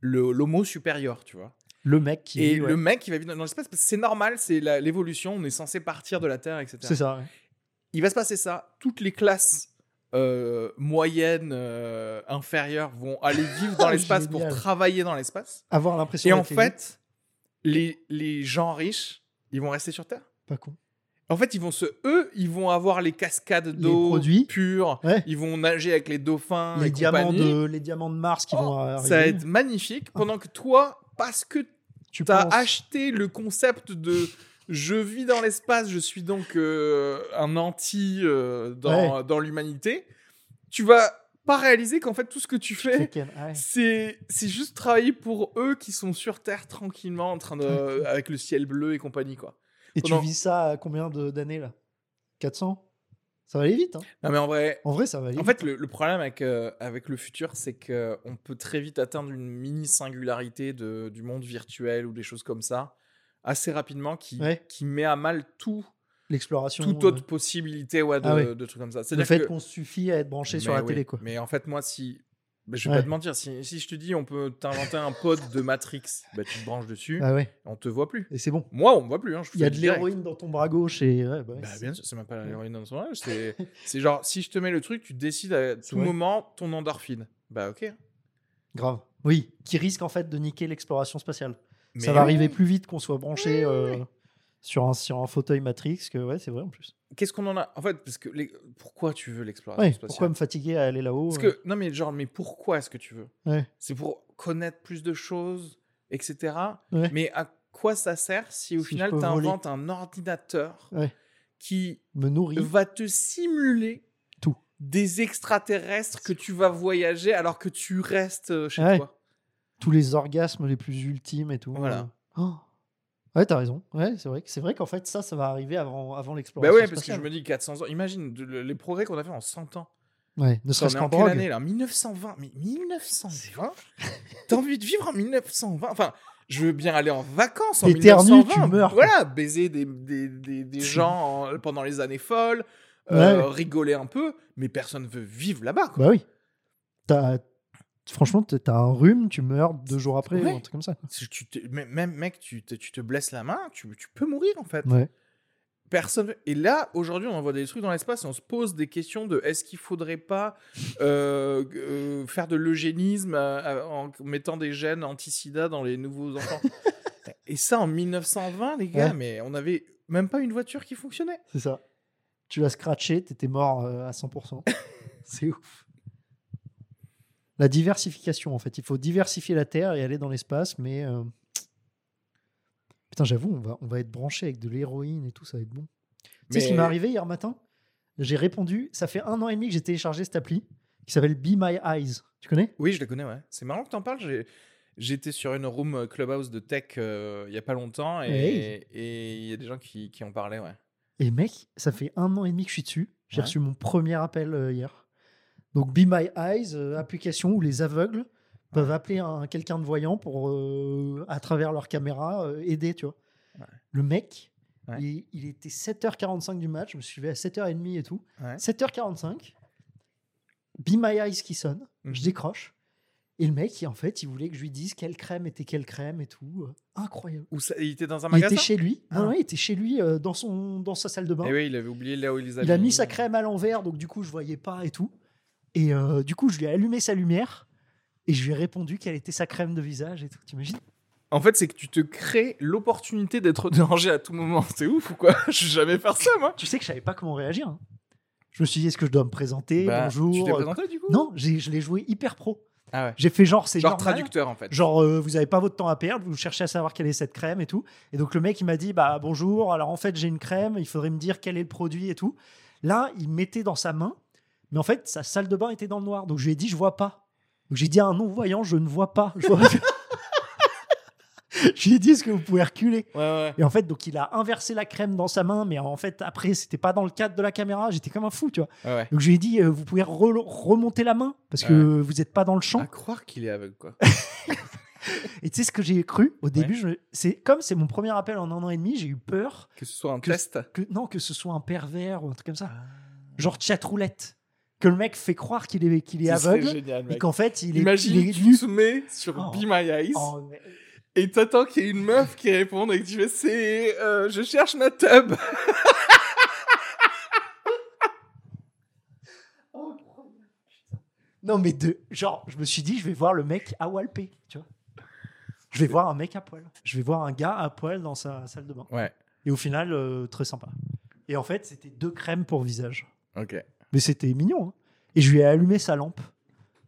l'homo supérieur, tu vois. le mec qui Et vit, le mec qui va vivre dans l'espace, parce que c'est normal, c'est l'évolution, on est censé partir de la Terre, etc. c'est ça. Il va se passer ça. Toutes les classes euh, moyennes, euh, inférieures vont aller vivre dans l'espace pour travailler dans l'espace. avoir l'impression Et en fait, les, les gens riches, ils vont rester sur Terre? pas con En fait, ils vont se, eux, ils vont avoir les cascades d'eau. Ouais. Ils vont nager avec les dauphins. les et diamants compagnie. de les diamants de Mars qui Oh, vont arriver Ça va être magnifique. Pendant que toi, parce que tu as penses acheté le concept de je vis dans l'espace, je suis donc euh, un anti euh, dans, dans l'humanité, tu vas pas réaliser qu'en fait tout ce que tu fais, c'est c'est juste travailler pour eux qui sont sur Terre tranquillement en train de avec le ciel bleu et compagnie quoi. Et tu vis ça à combien de- d'années là? 400 ça va aller vite hein. Non mais en vrai, en vrai ça va aller en vite. fait le, le problème avec euh, avec le futur, c'est que on peut très vite atteindre une mini singularité de, du monde virtuel ou des choses comme ça assez rapidement qui Ouais. qui met à mal tout l'exploration toute euh, autre possibilité ouais, de, Ah ouais. de trucs comme ça. le fait qu'on suffit à être branché sur la oui, télé quoi Mais en fait, moi, si. Bah, je vais Ouais. pas te mentir, si, si je te dis on peut t'inventer un pod de Matrix, bah, tu te branches dessus, ah ouais on te voit plus. et c'est bon Moi, on me voit plus. Hein, il y a de l'héroïne dans ton bras gauche et ouais, bah Bah, bien sûr, c'est même pas l'héroïne dans son âge. C'est c'est genre, si je te mets le truc, tu décides à tout moment ton endorphine. Bah, ok. grave oui qui risque en fait de niquer l'exploration spatiale Mais ça va oui. arriver plus vite qu'on soit branché Oui, oui, euh. Sur, un, sur un fauteuil Matrix que ouais, c'est vrai en plus. Qu'est-ce qu'on en a En fait, parce que les- pourquoi tu veux l'exploration Ouais, spatiale? pourquoi me fatiguer à aller là-haut Parce euh, que, non, mais genre, mais pourquoi est-ce que tu veux? Ouais. C'est pour connaître plus de choses, etc. Ouais. Mais à quoi ça sert si au Si final tu inventes un ordinateur qui me nourrir va te simuler Tout. des extraterrestres que tu vas voyager alors que tu restes euh, chez toi tous les orgasmes les plus ultimes et tout. Voilà. Oh. Ouais, t'as raison. Ouais, c'est vrai. C'est vrai qu'en fait, ça, ça va arriver avant, avant Bah l'exploration. ouais, parce que je me dis 400 ans. Imagine de- le- les progrès qu'on a fait en 100 ans. Ouais, ne serait-ce qu'en en quelle année là? 1920. Mais 1920 T'as envie de vivre en 1920 Enfin, Je veux bien aller en vacances en T'éternues, 1920. tu meurs. Voilà, baiser des, des, des, des gens en- pendant les années folles, euh, Ouais. rigoler un peu, mais personne veut vivre là-bas. quoi. Bah oui. T'as- Franchement, t'as un rhume, tu meurs deux jours après, Ouais. ou un truc comme ça. tu te- même, mec, tu te, tu te blesses la main, tu, tu peux mourir en fait. Ouais. Personne. Et là, aujourd'hui, on envoie des trucs dans l'espace et on se pose des questions de est-ce qu'il faudrait pas euh, euh, faire de l'eugénisme euh, en mettant des gènes anti-sida dans les nouveaux enfants? Et ça en 1920, les gars, Ouais. mais on avait même pas une voiture qui fonctionnait. C'est ça. Tu l'as scratché, t'étais mort à 100%. C'est ouf. La diversification, en fait. Il faut diversifier la Terre et aller dans l'espace, mais. euh, Putain, j'avoue, on va, on va être branché avec de l'héroïne et tout, ça va être bon. Tu sais ce qui m'est arrivé hier matin? J'ai répondu. Ça fait un an et demi que j'ai téléchargé cette appli qui s'appelle Be My Eyes. Tu connais? Oui, je la connais, ouais. C'est marrant que t'en parles. j'ai- J'étais sur une room euh, clubhouse de tech euh, il y a pas longtemps et Hey. et il y a des gens qui, qui en parlaient, ouais. Et mec, ça fait un an et demi que je suis dessus. J'ai Ouais. reçu mon premier appel euh, hier. Donc Be My Eyes, euh, application où les aveugles peuvent appeler un, quelqu'un de voyant pour, euh, à travers leur caméra, euh, aider, tu vois. Ouais. Le mec, Ouais. il, il était 7h45 du match, je me suis levé à 7h30 et tout. Ouais. 7h45, Be My Eyes qui sonne, je Mhm. décroche. Et le mec, il- en fait, il voulait que je lui dise quelle crème était quelle crème et tout. incroyable. Où ça- il était dans un Il magasin était chez lui. Non, Ah. non, il était chez lui euh, dans, son, dans sa salle de bain. Et oui, il avait oublié là où il Il a mis sa crème à l'envers, donc du coup, je voyais pas et tout. Et euh, du coup, je lui ai allumé sa lumière et je lui ai répondu quelle était sa crème de visage et tout. T'imagines? En fait, c'est que tu te crées l'opportunité d'être dérangé à tout moment. C'est ouf ou quoi? Je vais jamais faire ça, moi. Tu sais que je savais pas comment réagir. hein. Je me suis dit, est-ce que je dois me présenter? Bah, Bonjour. Tu t'es euh, présenté du coup? Non, j'ai- je l'ai joué hyper pro. Ah ouais. J'ai fait genre, c'est Genre normal. traducteur en fait. Genre, euh, vous avez pas votre temps à perdre, vous cherchez à savoir quelle est cette crème et tout. Et donc, le mec, il m'a dit, bah bonjour, alors en fait, j'ai une crème, il faudrait me dire quel est le produit et tout. Là, il mettait dans sa main, mais en fait, sa salle de bain était dans le noir. Donc, je lui ai dit, je vois pas. Donc, j'ai dit à un non-voyant, je ne vois pas. Je, vois- je lui ai dit, est-ce que vous pouvez reculer Ouais, ouais. Et en fait, donc, il a inversé la crème dans sa main, mais en fait, après, c'était pas dans le cadre de la caméra. J'étais comme un fou, tu vois. ouais. Donc, je lui ai dit, euh, vous pouvez re- remonter la main parce que vous n'êtes pas dans le champ. À croire qu'il est aveugle, quoi. Et tu sais ce que j'ai cru au début je- C'est comme c'est mon premier appel en un an et demi, j'ai eu peur Que ce soit un Que- test. que non que ce soit un pervers ou un truc comme ça, genre chat roulette, que le mec fait croire qu'il est qu'il est aveugle génial, et qu'en fait il est, Imagine, il est tu nu. te mets sur Oh. Be My Eyes Oh, mais- et t'attends qu'il y ait une meuf qui réponde et que tu fais c'est euh, je cherche ma tub. Non mais de genre je me suis dit je vais voir le mec à Walpé, tu vois. Je vais voir un mec à poil. Je vais voir un gars à poil dans sa salle de bain. Ouais. Et au final euh, très sympa. Et en fait c'était deux crèmes pour visage. Ok. Mais c'était mignon. hein. Et je lui ai allumé sa lampe.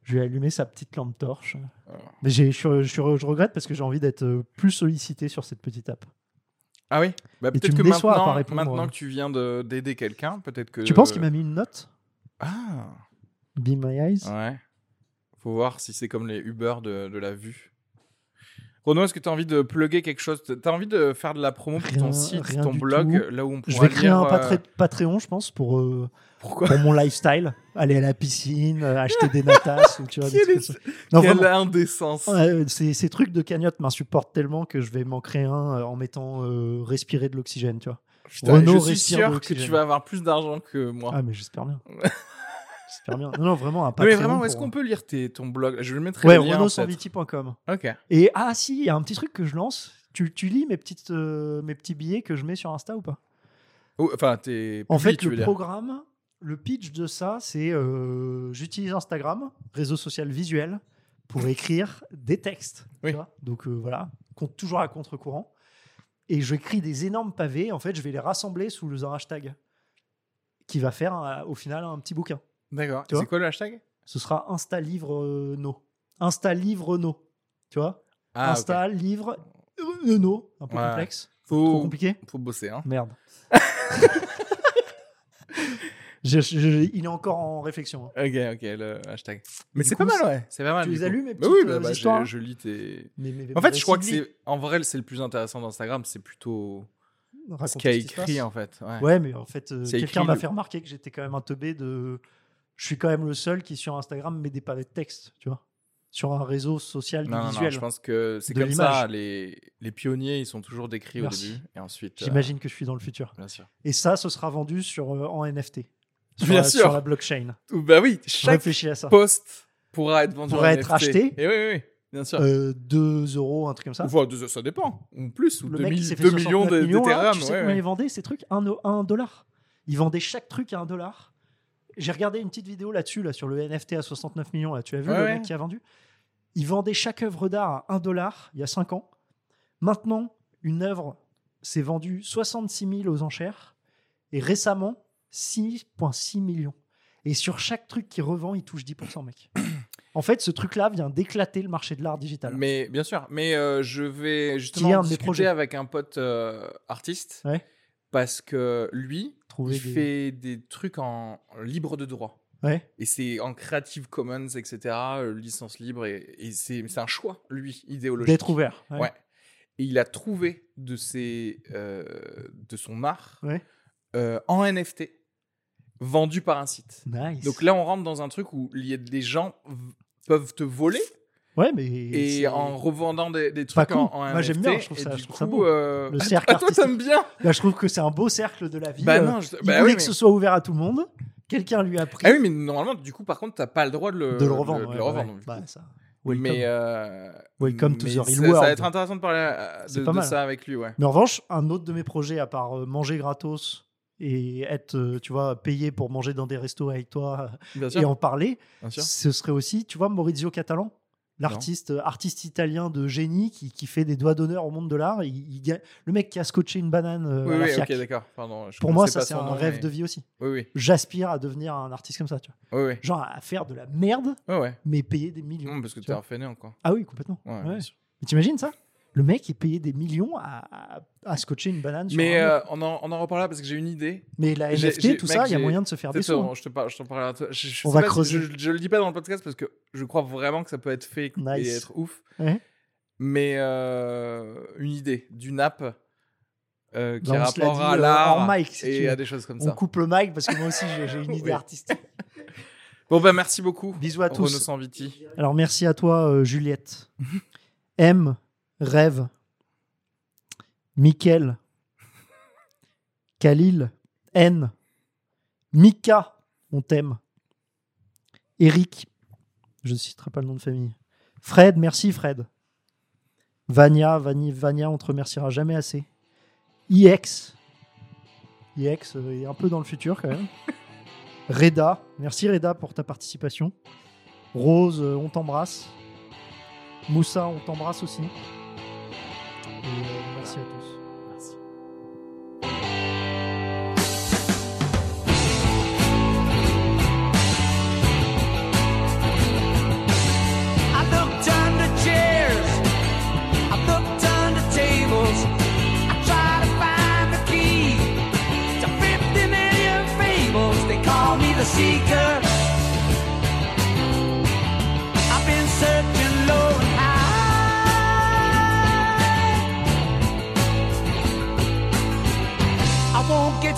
Je lui ai allumé sa petite lampe torche. Oh. Mais j'ai- je, je, je regrette parce que j'ai envie d'être euh, plus sollicité sur cette petite app. Ah oui? Bah, tu peut-être que maintenant, répondre. maintenant que tu viens de- d'aider quelqu'un, peut-être que. Tu penses qu'il m'a mis une note? Ah. Be My Eyes? Ouais. Faut voir si c'est comme les Uber de, de la vue. Renaud, est-ce que tu as envie de plugger quelque chose? Tu as envie de faire de la promo pour ton Rien- site, rien ton blog, tout. là où on Je pourra vais créer lire, un euh, Patre- Patreon, je pense, pour, euh, Pourquoi? pour mon lifestyle. Aller à la piscine, euh, acheter des natas ou tu vois, des Quelle. Non, Quelle vraiment, indécence ces, ces trucs de cagnotte m'insupportent tellement que je vais m'en créer un en mettant respirer de l'oxygène, tu vois. Putain, Renaud Je suis sûr que tu vas avoir plus d'argent que moi. Ah, mais j'espère bien. bien. Non, non, vraiment un mais vraiment, est-ce qu'on peut lire tes, ton blog? Je vais le mettre Ouais, renaudsanviti.com. Ok. Et ah si, il y a un petit truc que je lance. Tu, tu lis mes, petites, euh, mes petits billets que je mets sur Insta ou pas? Oh, enfin, t'es. En fait, le dire. programme, le pitch de ça, c'est euh, j'utilise Instagram, réseau social visuel, pour écrire des textes. tu Oui. vois. Donc euh, voilà, compte toujours à contre-courant. Et j'écris des énormes pavés. En fait, je vais les rassembler sous un hashtag qui va faire au final un petit bouquin. D'accord. C'est quoi le hashtag? Ce sera Insta Livre euh, No. Insta Livre No. Tu vois? Ah. Insta Livre euh, No. Un peu Ouais. complexe. Trop Faut, compliqué faut bosser, hein. Merde. Je- je- il est encore en réflexion. hein. Ok, ok, le hashtag. Mais c'est pas mal, ouais. C'est pas mal. tu les coup. as lus, mes Bah oui, bah, euh, bah, histoires je, lis tes. Mais- mais- En fait, mais je crois que c'est. En vrai, c'est le plus intéressant d'Instagram, c'est plutôt vie, ce qu'il a écrit, en fait. Ouais. Ouais, mais en fait, euh, quelqu'un m'a fait remarquer que j'étais quand même un teubé de. Je suis quand même le seul qui sur Instagram met des pavés de texte, tu vois. sur un réseau social du Non, non, non, visuel. je pense que c'est comme ça. Les, les pionniers, ils sont toujours décrits Merci. au début. Et ensuite. euh, J'imagine que je suis dans le futur. bien sûr. Et ça, ce sera vendu sur, euh, en NFT. Sur Bien la, sûr. Sur la blockchain. Bah oui, chaque à ça. post pourra être vendu Pourrait en être NFT. acheté. Et oui, oui, oui, bien sûr. Euh, 2 euros, un truc comme ça. Enfin, deux- ça dépend. Ou plus. Ou le 2 mec qui s'est fait millions 69 de- millions, d'Ethereum. tu sais ouais, ouais. il vendait ces trucs? 1 dollar. Il vendait chaque truc à 1 dollar. J'ai regardé une petite vidéo là-dessus, là, sur le NFT à 69 millions. Là. Tu as vu Ouais, le ouais. mec qui a vendu? Il vendait chaque œuvre d'art à 1 dollar il y a 5 ans. Maintenant, une œuvre s'est vendue 66 000 aux enchères. Et récemment, 6,6 millions. Et sur chaque truc qu'il revend, il touche 10%, mec. En fait, ce truc-là vient d'éclater le marché de l'art digital. Mais bien sûr, mais euh, je vais justement discuter avec un pote euh, artiste Ouais. parce que lui, Trouver il des- fait des trucs en libre de droit. Ouais. Et c'est en Creative Commons, etc., euh, licence libre, et, et c'est un choix, lui, idéologique. D'être ouvert. Ouais. Et il a trouvé de, ses, euh, de son art Ouais. euh, en NFT, vendu par un site. Nice. Donc là, on rentre dans un truc où des gens peuvent te voler ouais, mais et en revendant des, trucs en, en Moi, j'aime bien, je trouve ça- je trouve ça beau. euh, Le ah, cercle toi, artistique. t'aimes bien Là, je trouve que c'est un beau cercle de la vie. Bah Euh, non, je- il bah voulait oui, que ce soit ouvert à tout le monde. Quelqu'un lui a pris Ah oui, mais normalement, du coup, par contre, t'as pas le droit de le, de le revendre. de ouais, le revendre, ouais. Bah, ça. Welcome. Mais, euh, Welcome to mais the ça- real Ça world. va être intéressant de parler euh, de, ça avec lui, ouais. Mais en revanche, un autre de mes projets, à part manger gratos et être, tu vois, payé pour manger dans des restos avec toi Bien et sûr. en parler, ce serait aussi, tu vois, Maurizio Catalan, l'artiste euh, artiste italien de génie qui, qui fait des doigts d'honneur au monde de l'art. Il, il ga- le mec qui a scotché une banane euh, Oui, à la oui, FIAC. ok, d'accord. Pour moi, ça, c'est un rêve mais- de vie aussi. Oui, oui. J'aspire à devenir un artiste comme ça, tu vois. Oui, oui. Genre à faire de la merde, mais payer des millions. Non, parce que tu t'es vois. un fainéant, quoi. Ah oui, complètement. Ouais, Ouais. Mais t'imagines ça? Le mec est payé des millions à, à- à scotcher une banane sur Mais un euh, on, en, on en reparlera parce que j'ai une idée. Mais la NFT, tout mec, ça, il y a moyen de se faire des sous. hein. on- je te par- je t'en parlerai. à toi. Je, je On va creuser. je, je le dis pas dans le podcast parce que je crois vraiment que ça peut être fait et être ouf. Ouais. Mais euh, une idée d'une app euh, qui Bah, a on dit, à l'art si et à des choses comme On ça. coupe le mic parce que moi aussi j'ai une idée Oui. artistique. Bon, bah merci beaucoup. Bisous à Renaud tous. Sanviti. Alors merci à toi Juliette. M, Rêve, Mickaël, Khalil, N, Mika, on t'aime. Eric, je ne citerai pas le nom de famille. Fred, merci Fred. Vania, Vani, Vania, on te remerciera jamais assez. IX, IX euh, est un peu dans le futur quand même. Reda, merci Reda pour ta participation. Rose, euh, on t'embrasse. Moussa, on t'embrasse aussi. Et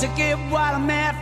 to get what I'm after